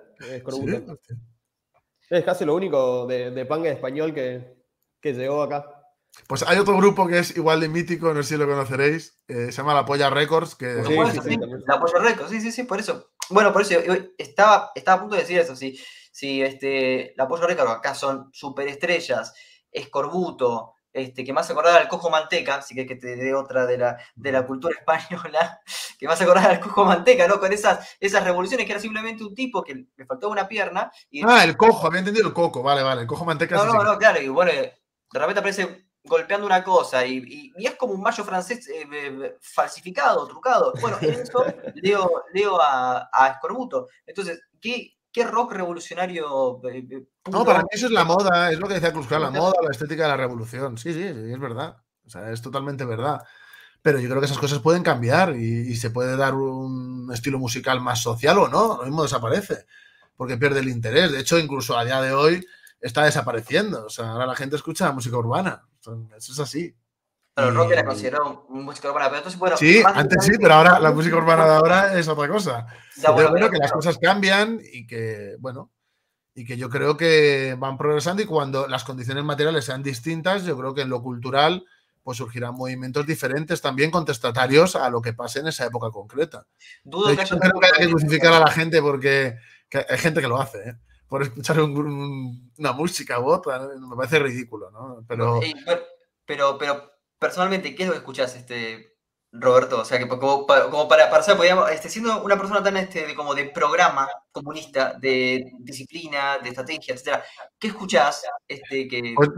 Es casi lo único de, de panga español que, llegó acá.
Pues hay otro grupo que es igual de mítico, no sé si lo conoceréis, eh, se llama La Polla Records. Que...
Sí, sí, la Polla Records, sí, sí, sí, por eso. Bueno, por eso estaba, estaba a punto de decir eso, si, si este, La Polla Records acá son superestrellas, Escorbuto, este, que más acordar al cojo manteca, así que que te dé otra de la, de la cultura española, que más acordar al cojo manteca, ¿no? Con esas, esas revoluciones que era simplemente un tipo que le faltaba una pierna.
Y... Ah, el cojo, había entendido el coco, vale, vale, el cojo manteca.
No, no, no, claro, y bueno, de repente aparece golpeando una cosa y, y, es como un mayo francés eh, falsificado, trucado. Bueno, en eso leo, leo a, a Escorbuto. Entonces, ¿qué, ¿Qué rock revolucionario?
Eh, eh, no, para mí eso es la moda, es lo que decía Cruz, la moda, la estética de la revolución. Sí, sí, sí, es verdad. O sea, es totalmente verdad. Pero yo creo que esas cosas pueden cambiar y, se puede dar un estilo musical más social o no, lo mismo desaparece, porque pierde el interés. De hecho, incluso a día de hoy, está desapareciendo. O sea, ahora la gente escucha música urbana. Eso es así.
Pero el rock era considerado música urbana. Pero entonces, bueno,
sí, antes sí, pero ahora la música urbana de ahora es otra cosa. Ya, bueno, que las cosas cambian y que, bueno, y que yo creo que van progresando y cuando las condiciones materiales sean distintas, yo creo que en lo cultural pues surgirán movimientos diferentes también contestatarios a lo que pase en esa época concreta. Dudo que creo que hay que crucificar a la gente porque hay gente que lo hace, ¿eh? por escuchar una música u otra, me parece ridículo, ¿no?
Pero... pero, pero personalmente, ¿qué es lo que escuchas, este, Roberto? O sea, que como, como para, para saber, podríamos, este, siendo una persona tan este, de, como de programa comunista, de disciplina, de estrategia, etcétera, ¿qué escuchas? Este, que...
Pues,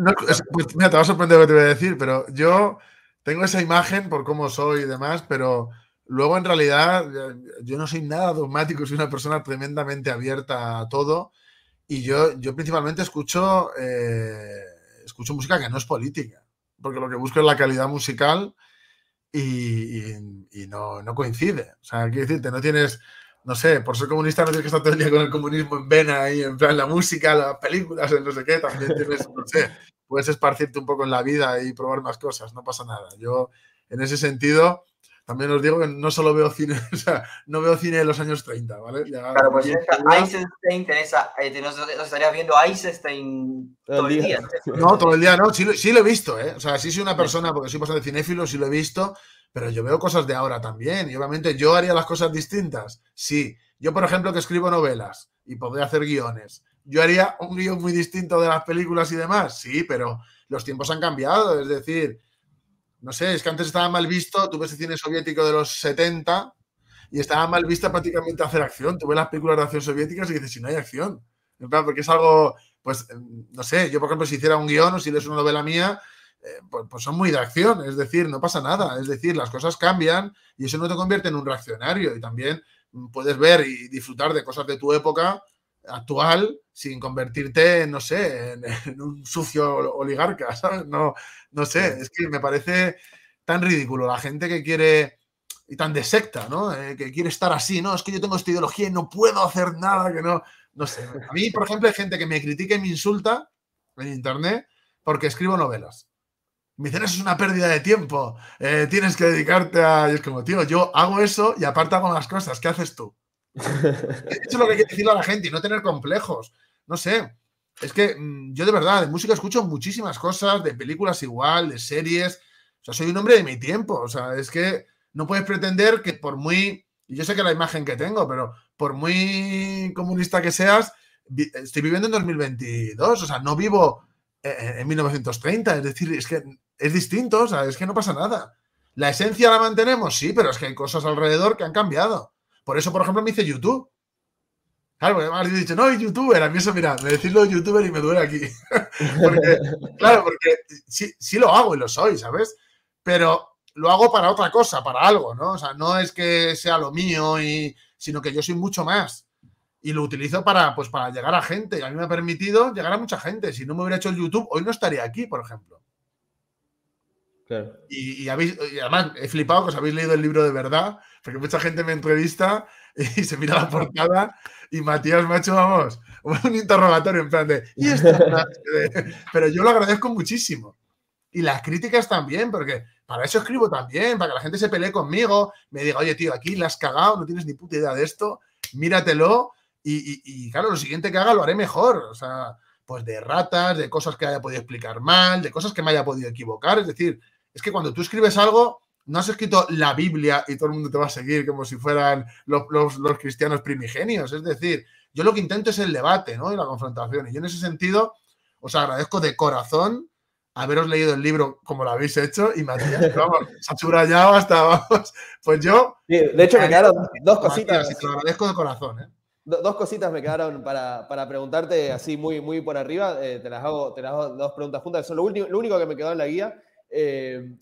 pues, mira, te va a sorprender lo que te voy a decir, pero yo tengo esa imagen por cómo soy y demás, pero luego en realidad yo no soy nada dogmático, soy una persona tremendamente abierta a todo y yo, yo principalmente escucho, eh, escucho música que no es política porque lo que busco es la calidad musical y, no, coincide. O sea, quiero decirte, no tienes, no sé, por ser comunista no tienes que estar todo el día con el comunismo en vena y en plan la música, las películas, en no sé qué, también tienes, no sé, puedes esparcirte un poco en la vida y probar más cosas, no pasa nada. Yo, en ese sentido, también os digo que no solo veo cine, o sea, no veo cine de los años 30, ¿vale?
claro, pues Eisenstein tenés, eh, nos, estarías viendo Eisenstein todo el día.
No, todo el día no, sí, sí, lo he visto, ¿eh? O sea, sí soy una persona, porque soy bastante cinéfilo, sí lo he visto, pero yo veo cosas de ahora también, y obviamente yo haría las cosas distintas, sí. Yo, por ejemplo, que escribo novelas y podría hacer guiones, ¿yo haría un guion muy distinto de las películas y demás? Sí, pero los tiempos han cambiado, es decir, no sé, es que antes estaba mal visto, tú ves el cine soviético de los 70 y estaba mal vista prácticamente hacer acción. Tú ves las películas de acción soviéticas y dices, si no hay acción. porque es algo, pues, no sé, yo por ejemplo, si hiciera un guion o si lees una novela mía, eh, pues, pues, son muy de acción, es decir, no pasa nada, es decir, las cosas cambian y eso no te convierte en un reaccionario y también puedes ver y disfrutar de cosas de tu época actual sin convertirte, no sé, en, un sucio oligarca, ¿sabes? No, no sé, es que me parece tan ridículo la gente que quiere y tan de secta, ¿no? Eh, que quiere estar así, ¿no? Es que yo tengo esta ideología y no puedo hacer nada que no, no sé. A mí, por ejemplo, hay gente que me critica y me insulta en internet porque escribo novelas. Me dicen, eso es una pérdida de tiempo, eh, tienes que dedicarte a... Y es como, tío, yo hago eso y aparte hago las cosas, ¿qué haces tú? Eso es lo que hay que decirle a la gente y no tener complejos. No sé. Es que mm, yo de verdad, de música escucho muchísimas cosas, de películas igual, de series. O sea, soy un hombre de mi tiempo. O sea, es que no puedes pretender que por muy. Y yo sé que la imagen que tengo, pero por muy comunista que seas, estoy viviendo en 2022. O sea, no vivo eh, eh, en 1930. Es decir, es que es distinto. O sea, es que no pasa nada. ¿La esencia la mantenemos? Sí, pero es que hay cosas alrededor que han cambiado. Por eso, por ejemplo, me hice YouTube. Claro, porque has dicho, no, youtuber. A mí eso, mira, me decís lo de youtuber y me duele aquí. claro, porque sí, sí lo hago y lo soy, ¿sabes? Pero lo hago para otra cosa, para algo, ¿no? O sea, no es que sea lo mío, y, sino que yo soy mucho más. Y lo utilizo para, pues, para llegar a gente. Y a mí me ha permitido llegar a mucha gente. Si no me hubiera hecho el YouTube, hoy no estaría aquí, por ejemplo. Y, además he flipado que os habéis leído el libro de verdad, porque mucha gente me entrevista y se mira la portada y Matías me ha hecho, vamos, un interrogatorio en plan de, ¿y Pero yo lo agradezco muchísimo. Y las críticas también, porque para eso escribo también, para que la gente se pelee conmigo, me diga, oye, tío, aquí la has cagado, no tienes ni puta idea de esto, míratelo y, y claro, lo siguiente que haga lo haré mejor. O sea, pues de ratas, de cosas que haya podido explicar mal, de cosas que me haya podido equivocar. Es decir, es que cuando tú escribes algo, no has escrito la Biblia y todo el mundo te va a seguir como si fueran los, cristianos primigenios. Es decir, yo lo que intento es el debate ¿no? y la confrontación. Y yo en ese sentido os agradezco de corazón haberos leído el libro como lo habéis hecho y Matías, vamos, se ha subrayado hasta, vamos, pues yo...
de hecho me quedaron dos cositas.
te lo agradezco de corazón. ¿eh?
dos cositas me quedaron para, preguntarte así muy, muy por arriba. Eh, te, las hago, te las hago dos preguntas juntas. Es lo, último, lo único que me quedó en la guía. Eh,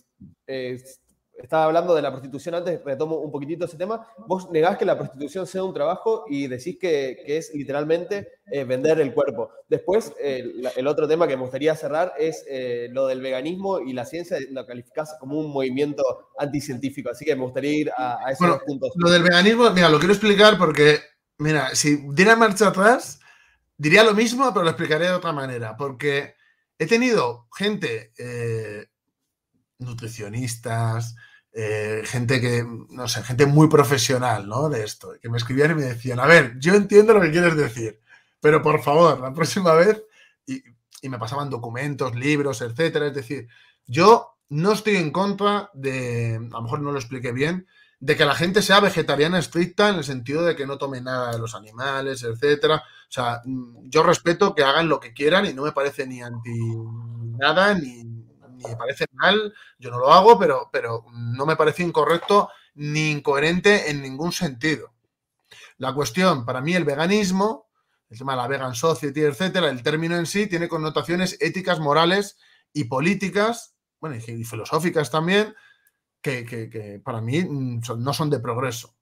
estaba hablando de la prostitución antes, retomo un poquitito ese tema. Vos negás que la prostitución sea un trabajo y decís que, es literalmente eh, vender el cuerpo. Después, el otro tema que me gustaría cerrar es eh, lo del veganismo y la ciencia, lo calificás como un movimiento anticientífico. Así que me gustaría ir a, esos
bueno,
puntos.
Lo del veganismo, mira, lo quiero explicar porque, mira, si diera marcha atrás, diría lo mismo, pero lo explicaré de otra manera, porque he tenido gente, eh, nutricionistas, eh, gente que, no sé, gente muy profesional, ¿no? De esto, que me escribían y me decían, a ver, yo entiendo lo que quieres decir, pero por favor, la próxima vez, y, y me pasaban documentos, libros, etcétera, es decir, yo no estoy en contra de, a lo mejor no lo expliqué bien, de que la gente sea vegetariana estricta en el sentido de que no tome nada de los animales, etcétera. O sea, mm, yo respeto que hagan lo que quieran y no me parece ni anti nada, ni, me parece mal, yo no lo hago, pero, pero no me parece incorrecto ni incoherente en ningún sentido. La cuestión, para mí el veganismo, el tema de la vegan society, etcétera, el término en sí tiene connotaciones éticas, morales y políticas, bueno, y filosóficas también, que, para mí mm, no son de progreso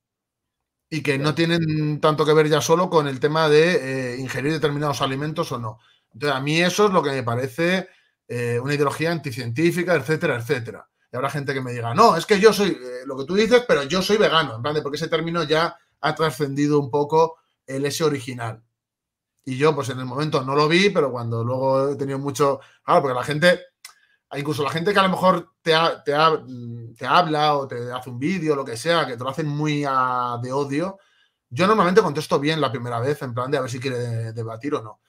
y que no tienen tanto que ver ya solo con el tema de eh, ingerir determinados alimentos o no. Entonces, a mí eso es lo que me parece eh, una ideología anticientífica, etcétera, etcétera. Y habrá gente que me diga, no, es que yo soy eh, lo que tú dices, pero yo soy vegano, en plan de porque ese término ya ha trascendido un poco el ese original. Y yo, pues en el momento no lo vi, pero cuando luego he tenido mucho. Claro, porque la gente incluso la gente que a lo mejor te, te, te habla o te hace un vídeo, lo que sea, que te lo hacen muy de odio, yo normalmente contesto bien la primera vez, en plan de a ver si quiere debatir o no.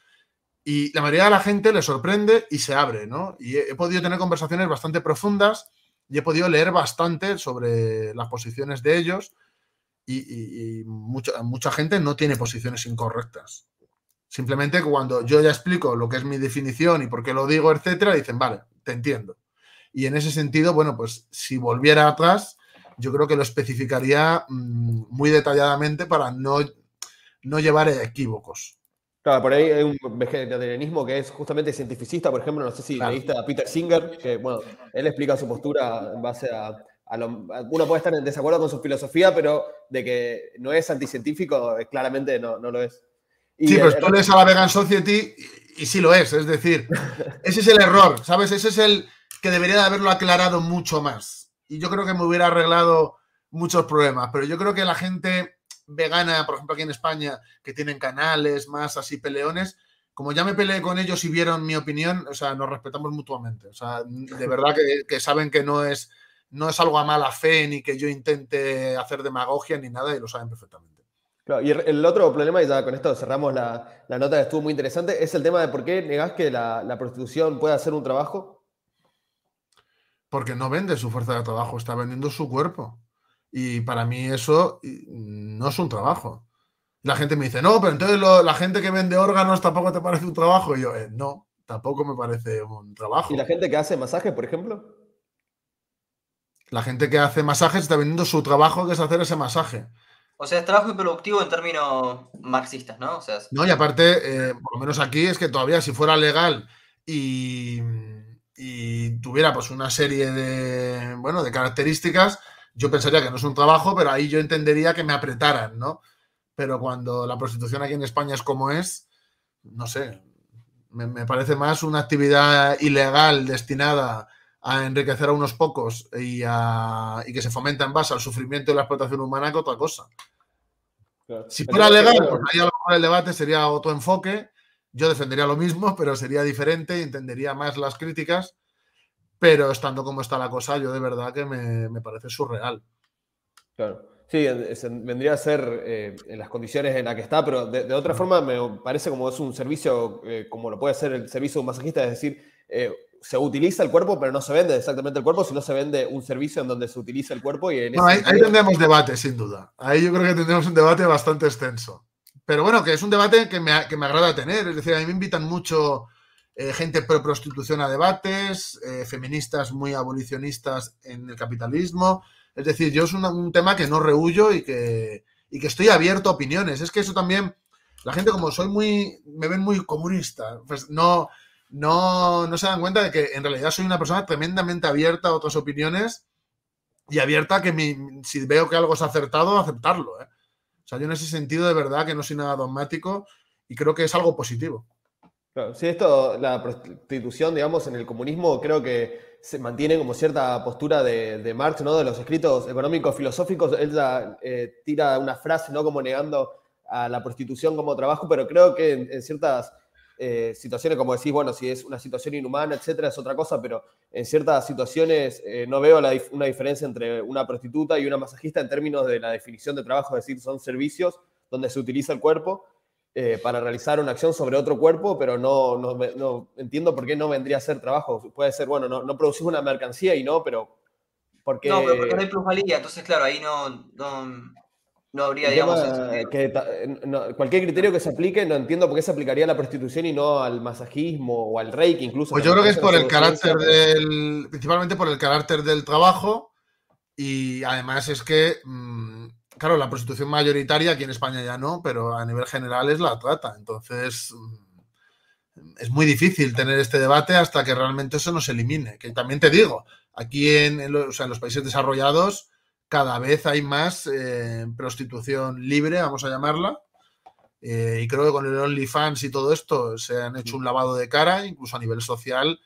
Y la mayoría de la gente le sorprende y se abre, ¿no? Y he, podido tener conversaciones bastante profundas y he podido leer bastante sobre las posiciones de ellos y, mucha, mucha gente no tiene posiciones incorrectas. Simplemente cuando yo ya explico lo que es mi definición y por qué lo digo, etcétera, dicen, vale, te entiendo. Y en ese sentido, bueno, pues si volviera atrás, yo creo que lo especificaría mm, muy detalladamente para no, no llevar equívocos.
Claro, por ahí hay un vegetarianismo que es justamente cientificista, por ejemplo, no sé si leíste a Peter Singer, que bueno, él explica su postura en base a, uno puede estar en desacuerdo con su filosofía, pero de que no es anticientífico, claramente no, no lo es.
sí, pero tú lees a la Vegan Society y sí lo es, es decir, ese es el error, ¿sabes? Ese es el que debería de haberlo aclarado mucho más. Y yo creo que me hubiera arreglado muchos problemas, pero yo creo que la gente vegana, por ejemplo, aquí en España, que tienen canales más así peleones, como ya me peleé con ellos y vieron mi opinión, o sea, nos respetamos mutuamente. O sea, de verdad que, que saben que no es, no es algo a mala fe, ni que yo intente hacer demagogia, ni nada, y lo saben perfectamente
y el otro problema, y ya con esto cerramos la, nota que estuvo muy interesante, es el tema de por qué negás que la, prostitución puede hacer un trabajo.
Porque no vende su fuerza de trabajo, está vendiendo su cuerpo. Y para mí eso no es un trabajo. La gente me dice, no, pero entonces la gente que vende órganos tampoco te parece un trabajo. Y yo, eh, no, tampoco me parece un trabajo.
¿Y la gente que hace masajes, por ejemplo?
La gente que hace masajes está vendiendo su trabajo, que es hacer ese masaje.
O sea, es trabajo y productivo en términos marxistas, ¿no? O sea,
No, y aparte, eh, por lo menos aquí, es que todavía si fuera legal y, tuviera pues una serie de, bueno, de características, yo pensaría que no es un trabajo, pero ahí yo entendería que me apretaran, ¿no? Pero cuando la prostitución aquí en España es como es, no sé, me, parece más una actividad ilegal destinada a enriquecer a unos pocos y, y que se fomenta en base al sufrimiento y la explotación humana que otra cosa. Si fuera legal, pues ahí a lo mejor el debate sería otro enfoque. Yo defendería lo mismo, pero sería diferente y entendería más las críticas. Pero estando como está la cosa, yo de verdad que me, parece surreal.
Claro. Sí, vendría a ser eh, en las condiciones en las que está, pero de, otra forma me parece como es un servicio, eh, como lo puede ser el servicio de un masajista, es decir, eh, se utiliza el cuerpo, pero no se vende exactamente el cuerpo, sino se vende un servicio en donde se utiliza el cuerpo. Y en
ahí, tendremos debate, sin duda. Ahí yo creo que tendremos un debate bastante extenso. Pero bueno, que es un debate que me, que me agrada tener. Es decir, a mí me invitan mucho eh, gente pro prostitución a debates, eh, feministas muy abolicionistas en el capitalismo. Es decir, yo es un, tema que no rehuyo y que, y que estoy abierto a opiniones. Es que eso también, la gente como soy muy, me ven muy comunista, pues no, no, se dan cuenta de que en realidad soy una persona tremendamente abierta a otras opiniones y abierta a que si veo que algo es acertado, aceptarlo. ¿eh? O sea, yo en ese sentido de verdad que no soy nada dogmático y creo que es algo positivo.
Sí, esto, la prostitución, digamos, en el comunismo creo que se mantiene como cierta postura de, Marx, ¿no? De los escritos económicos filosóficos. Él eh, tira una frase, ¿no? Como negando a la prostitución como trabajo, pero creo que en, ciertas eh, situaciones, como decís, bueno, si es una situación inhumana, etcétera, es otra cosa, pero en ciertas situaciones eh, no veo una diferencia entre una prostituta y una masajista en términos de la definición de trabajo, es decir, son servicios donde se utiliza el cuerpo eh, para realizar una acción sobre otro cuerpo, pero no, no, entiendo por qué no vendría a ser trabajo. Puede ser, bueno, no, no producís una mercancía y no, pero
porque... No, pero porque no hay plusvalía, entonces claro, ahí no, no, habría, digamos...
Que, cualquier criterio que se aplique, no entiendo por qué se aplicaría a la prostitución y no al masajismo o al reiki incluso.
Pues yo creo que es por el carácter del... principalmente por el carácter del trabajo y además es que... Mm, claro, la prostitución mayoritaria aquí en España ya no, pero a nivel general es la trata. Entonces, mm, es muy difícil tener este debate hasta que realmente eso no se elimine. Que también te digo, aquí en, los, países desarrollados cada vez hay más eh, prostitución libre, vamos a llamarla. Eh, y creo que con el OnlyFans y todo esto se han hecho un lavado de cara, incluso a nivel social,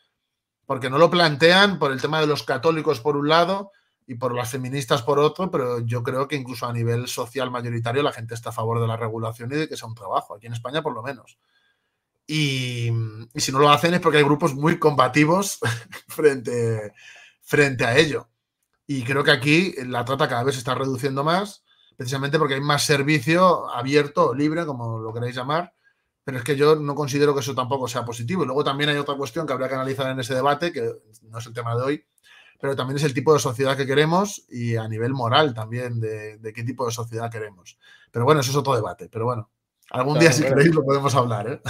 porque no lo plantean por el tema de los católicos por un lado y por las feministas por otro, pero yo creo que incluso a nivel social mayoritario la gente está a favor de la regulación y de que sea un trabajo, aquí en España por lo menos. Y, si no lo hacen es porque hay grupos muy combativos frente, frente a ello. Y creo que aquí la trata cada vez se está reduciendo más, precisamente porque hay más servicio abierto, libre, como lo queráis llamar, pero es que yo no considero que eso tampoco sea positivo. Y luego también hay otra cuestión que habría que analizar en ese debate, que no es el tema de hoy, pero también es el tipo de sociedad que queremos y a nivel moral también de, qué tipo de sociedad queremos. Pero bueno, eso es otro debate. Pero bueno, algún día si queréis lo podemos hablar. ¿eh?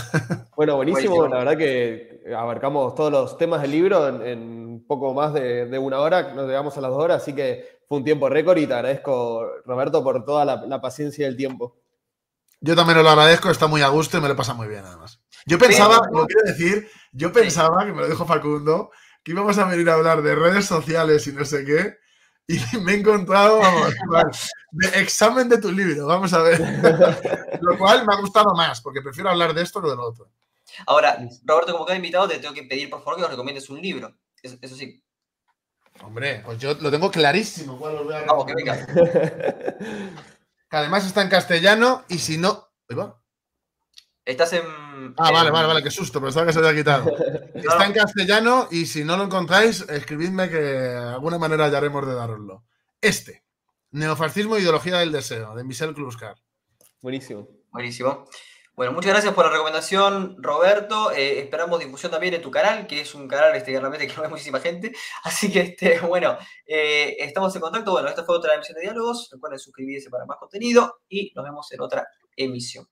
Bueno, buenísimo. La verdad que abarcamos todos los temas del libro en, un poco más de, una hora, nos llegamos a las dos horas, así que fue un tiempo récord y te agradezco, Roberto, por toda la, paciencia y el tiempo.
Yo también lo agradezco, está muy a gusto y me lo pasa muy bien además. Yo pensaba, lo quiero decir, yo pensaba, que me lo dijo Facundo, que íbamos a venir a hablar de redes sociales y no sé qué, y me he encontrado, vamos, de examen de tu libro, vamos a ver. lo cual me ha gustado más, porque prefiero hablar de esto que de lo otro.
Ahora, Roberto, como cada invitado, te tengo que pedir, por favor, que nos recomiendes un libro. Eso, sí.
Hombre, pues yo lo tengo clarísimo. Vamos, que venga. Que además está en castellano y si no.
Estás en.
Ah, vale, vale, vale, qué susto, pensaba que se había quitado. Está en castellano y si no lo encontráis, escribidme que de alguna manera hallaremos de daroslo. Este, Neofascismo e Ideología del Deseo, de Michel Kluskar.
Buenísimo.
Buenísimo. Bueno, muchas gracias por la recomendación, Roberto. Eh, esperamos difusión también en tu canal, que es un canal este, que realmente que no ve muchísima gente. Así que, este, bueno, eh, estamos en contacto. Bueno, esta fue otra emisión de diálogos. Recuerden suscribirse para más contenido y nos vemos en otra emisión.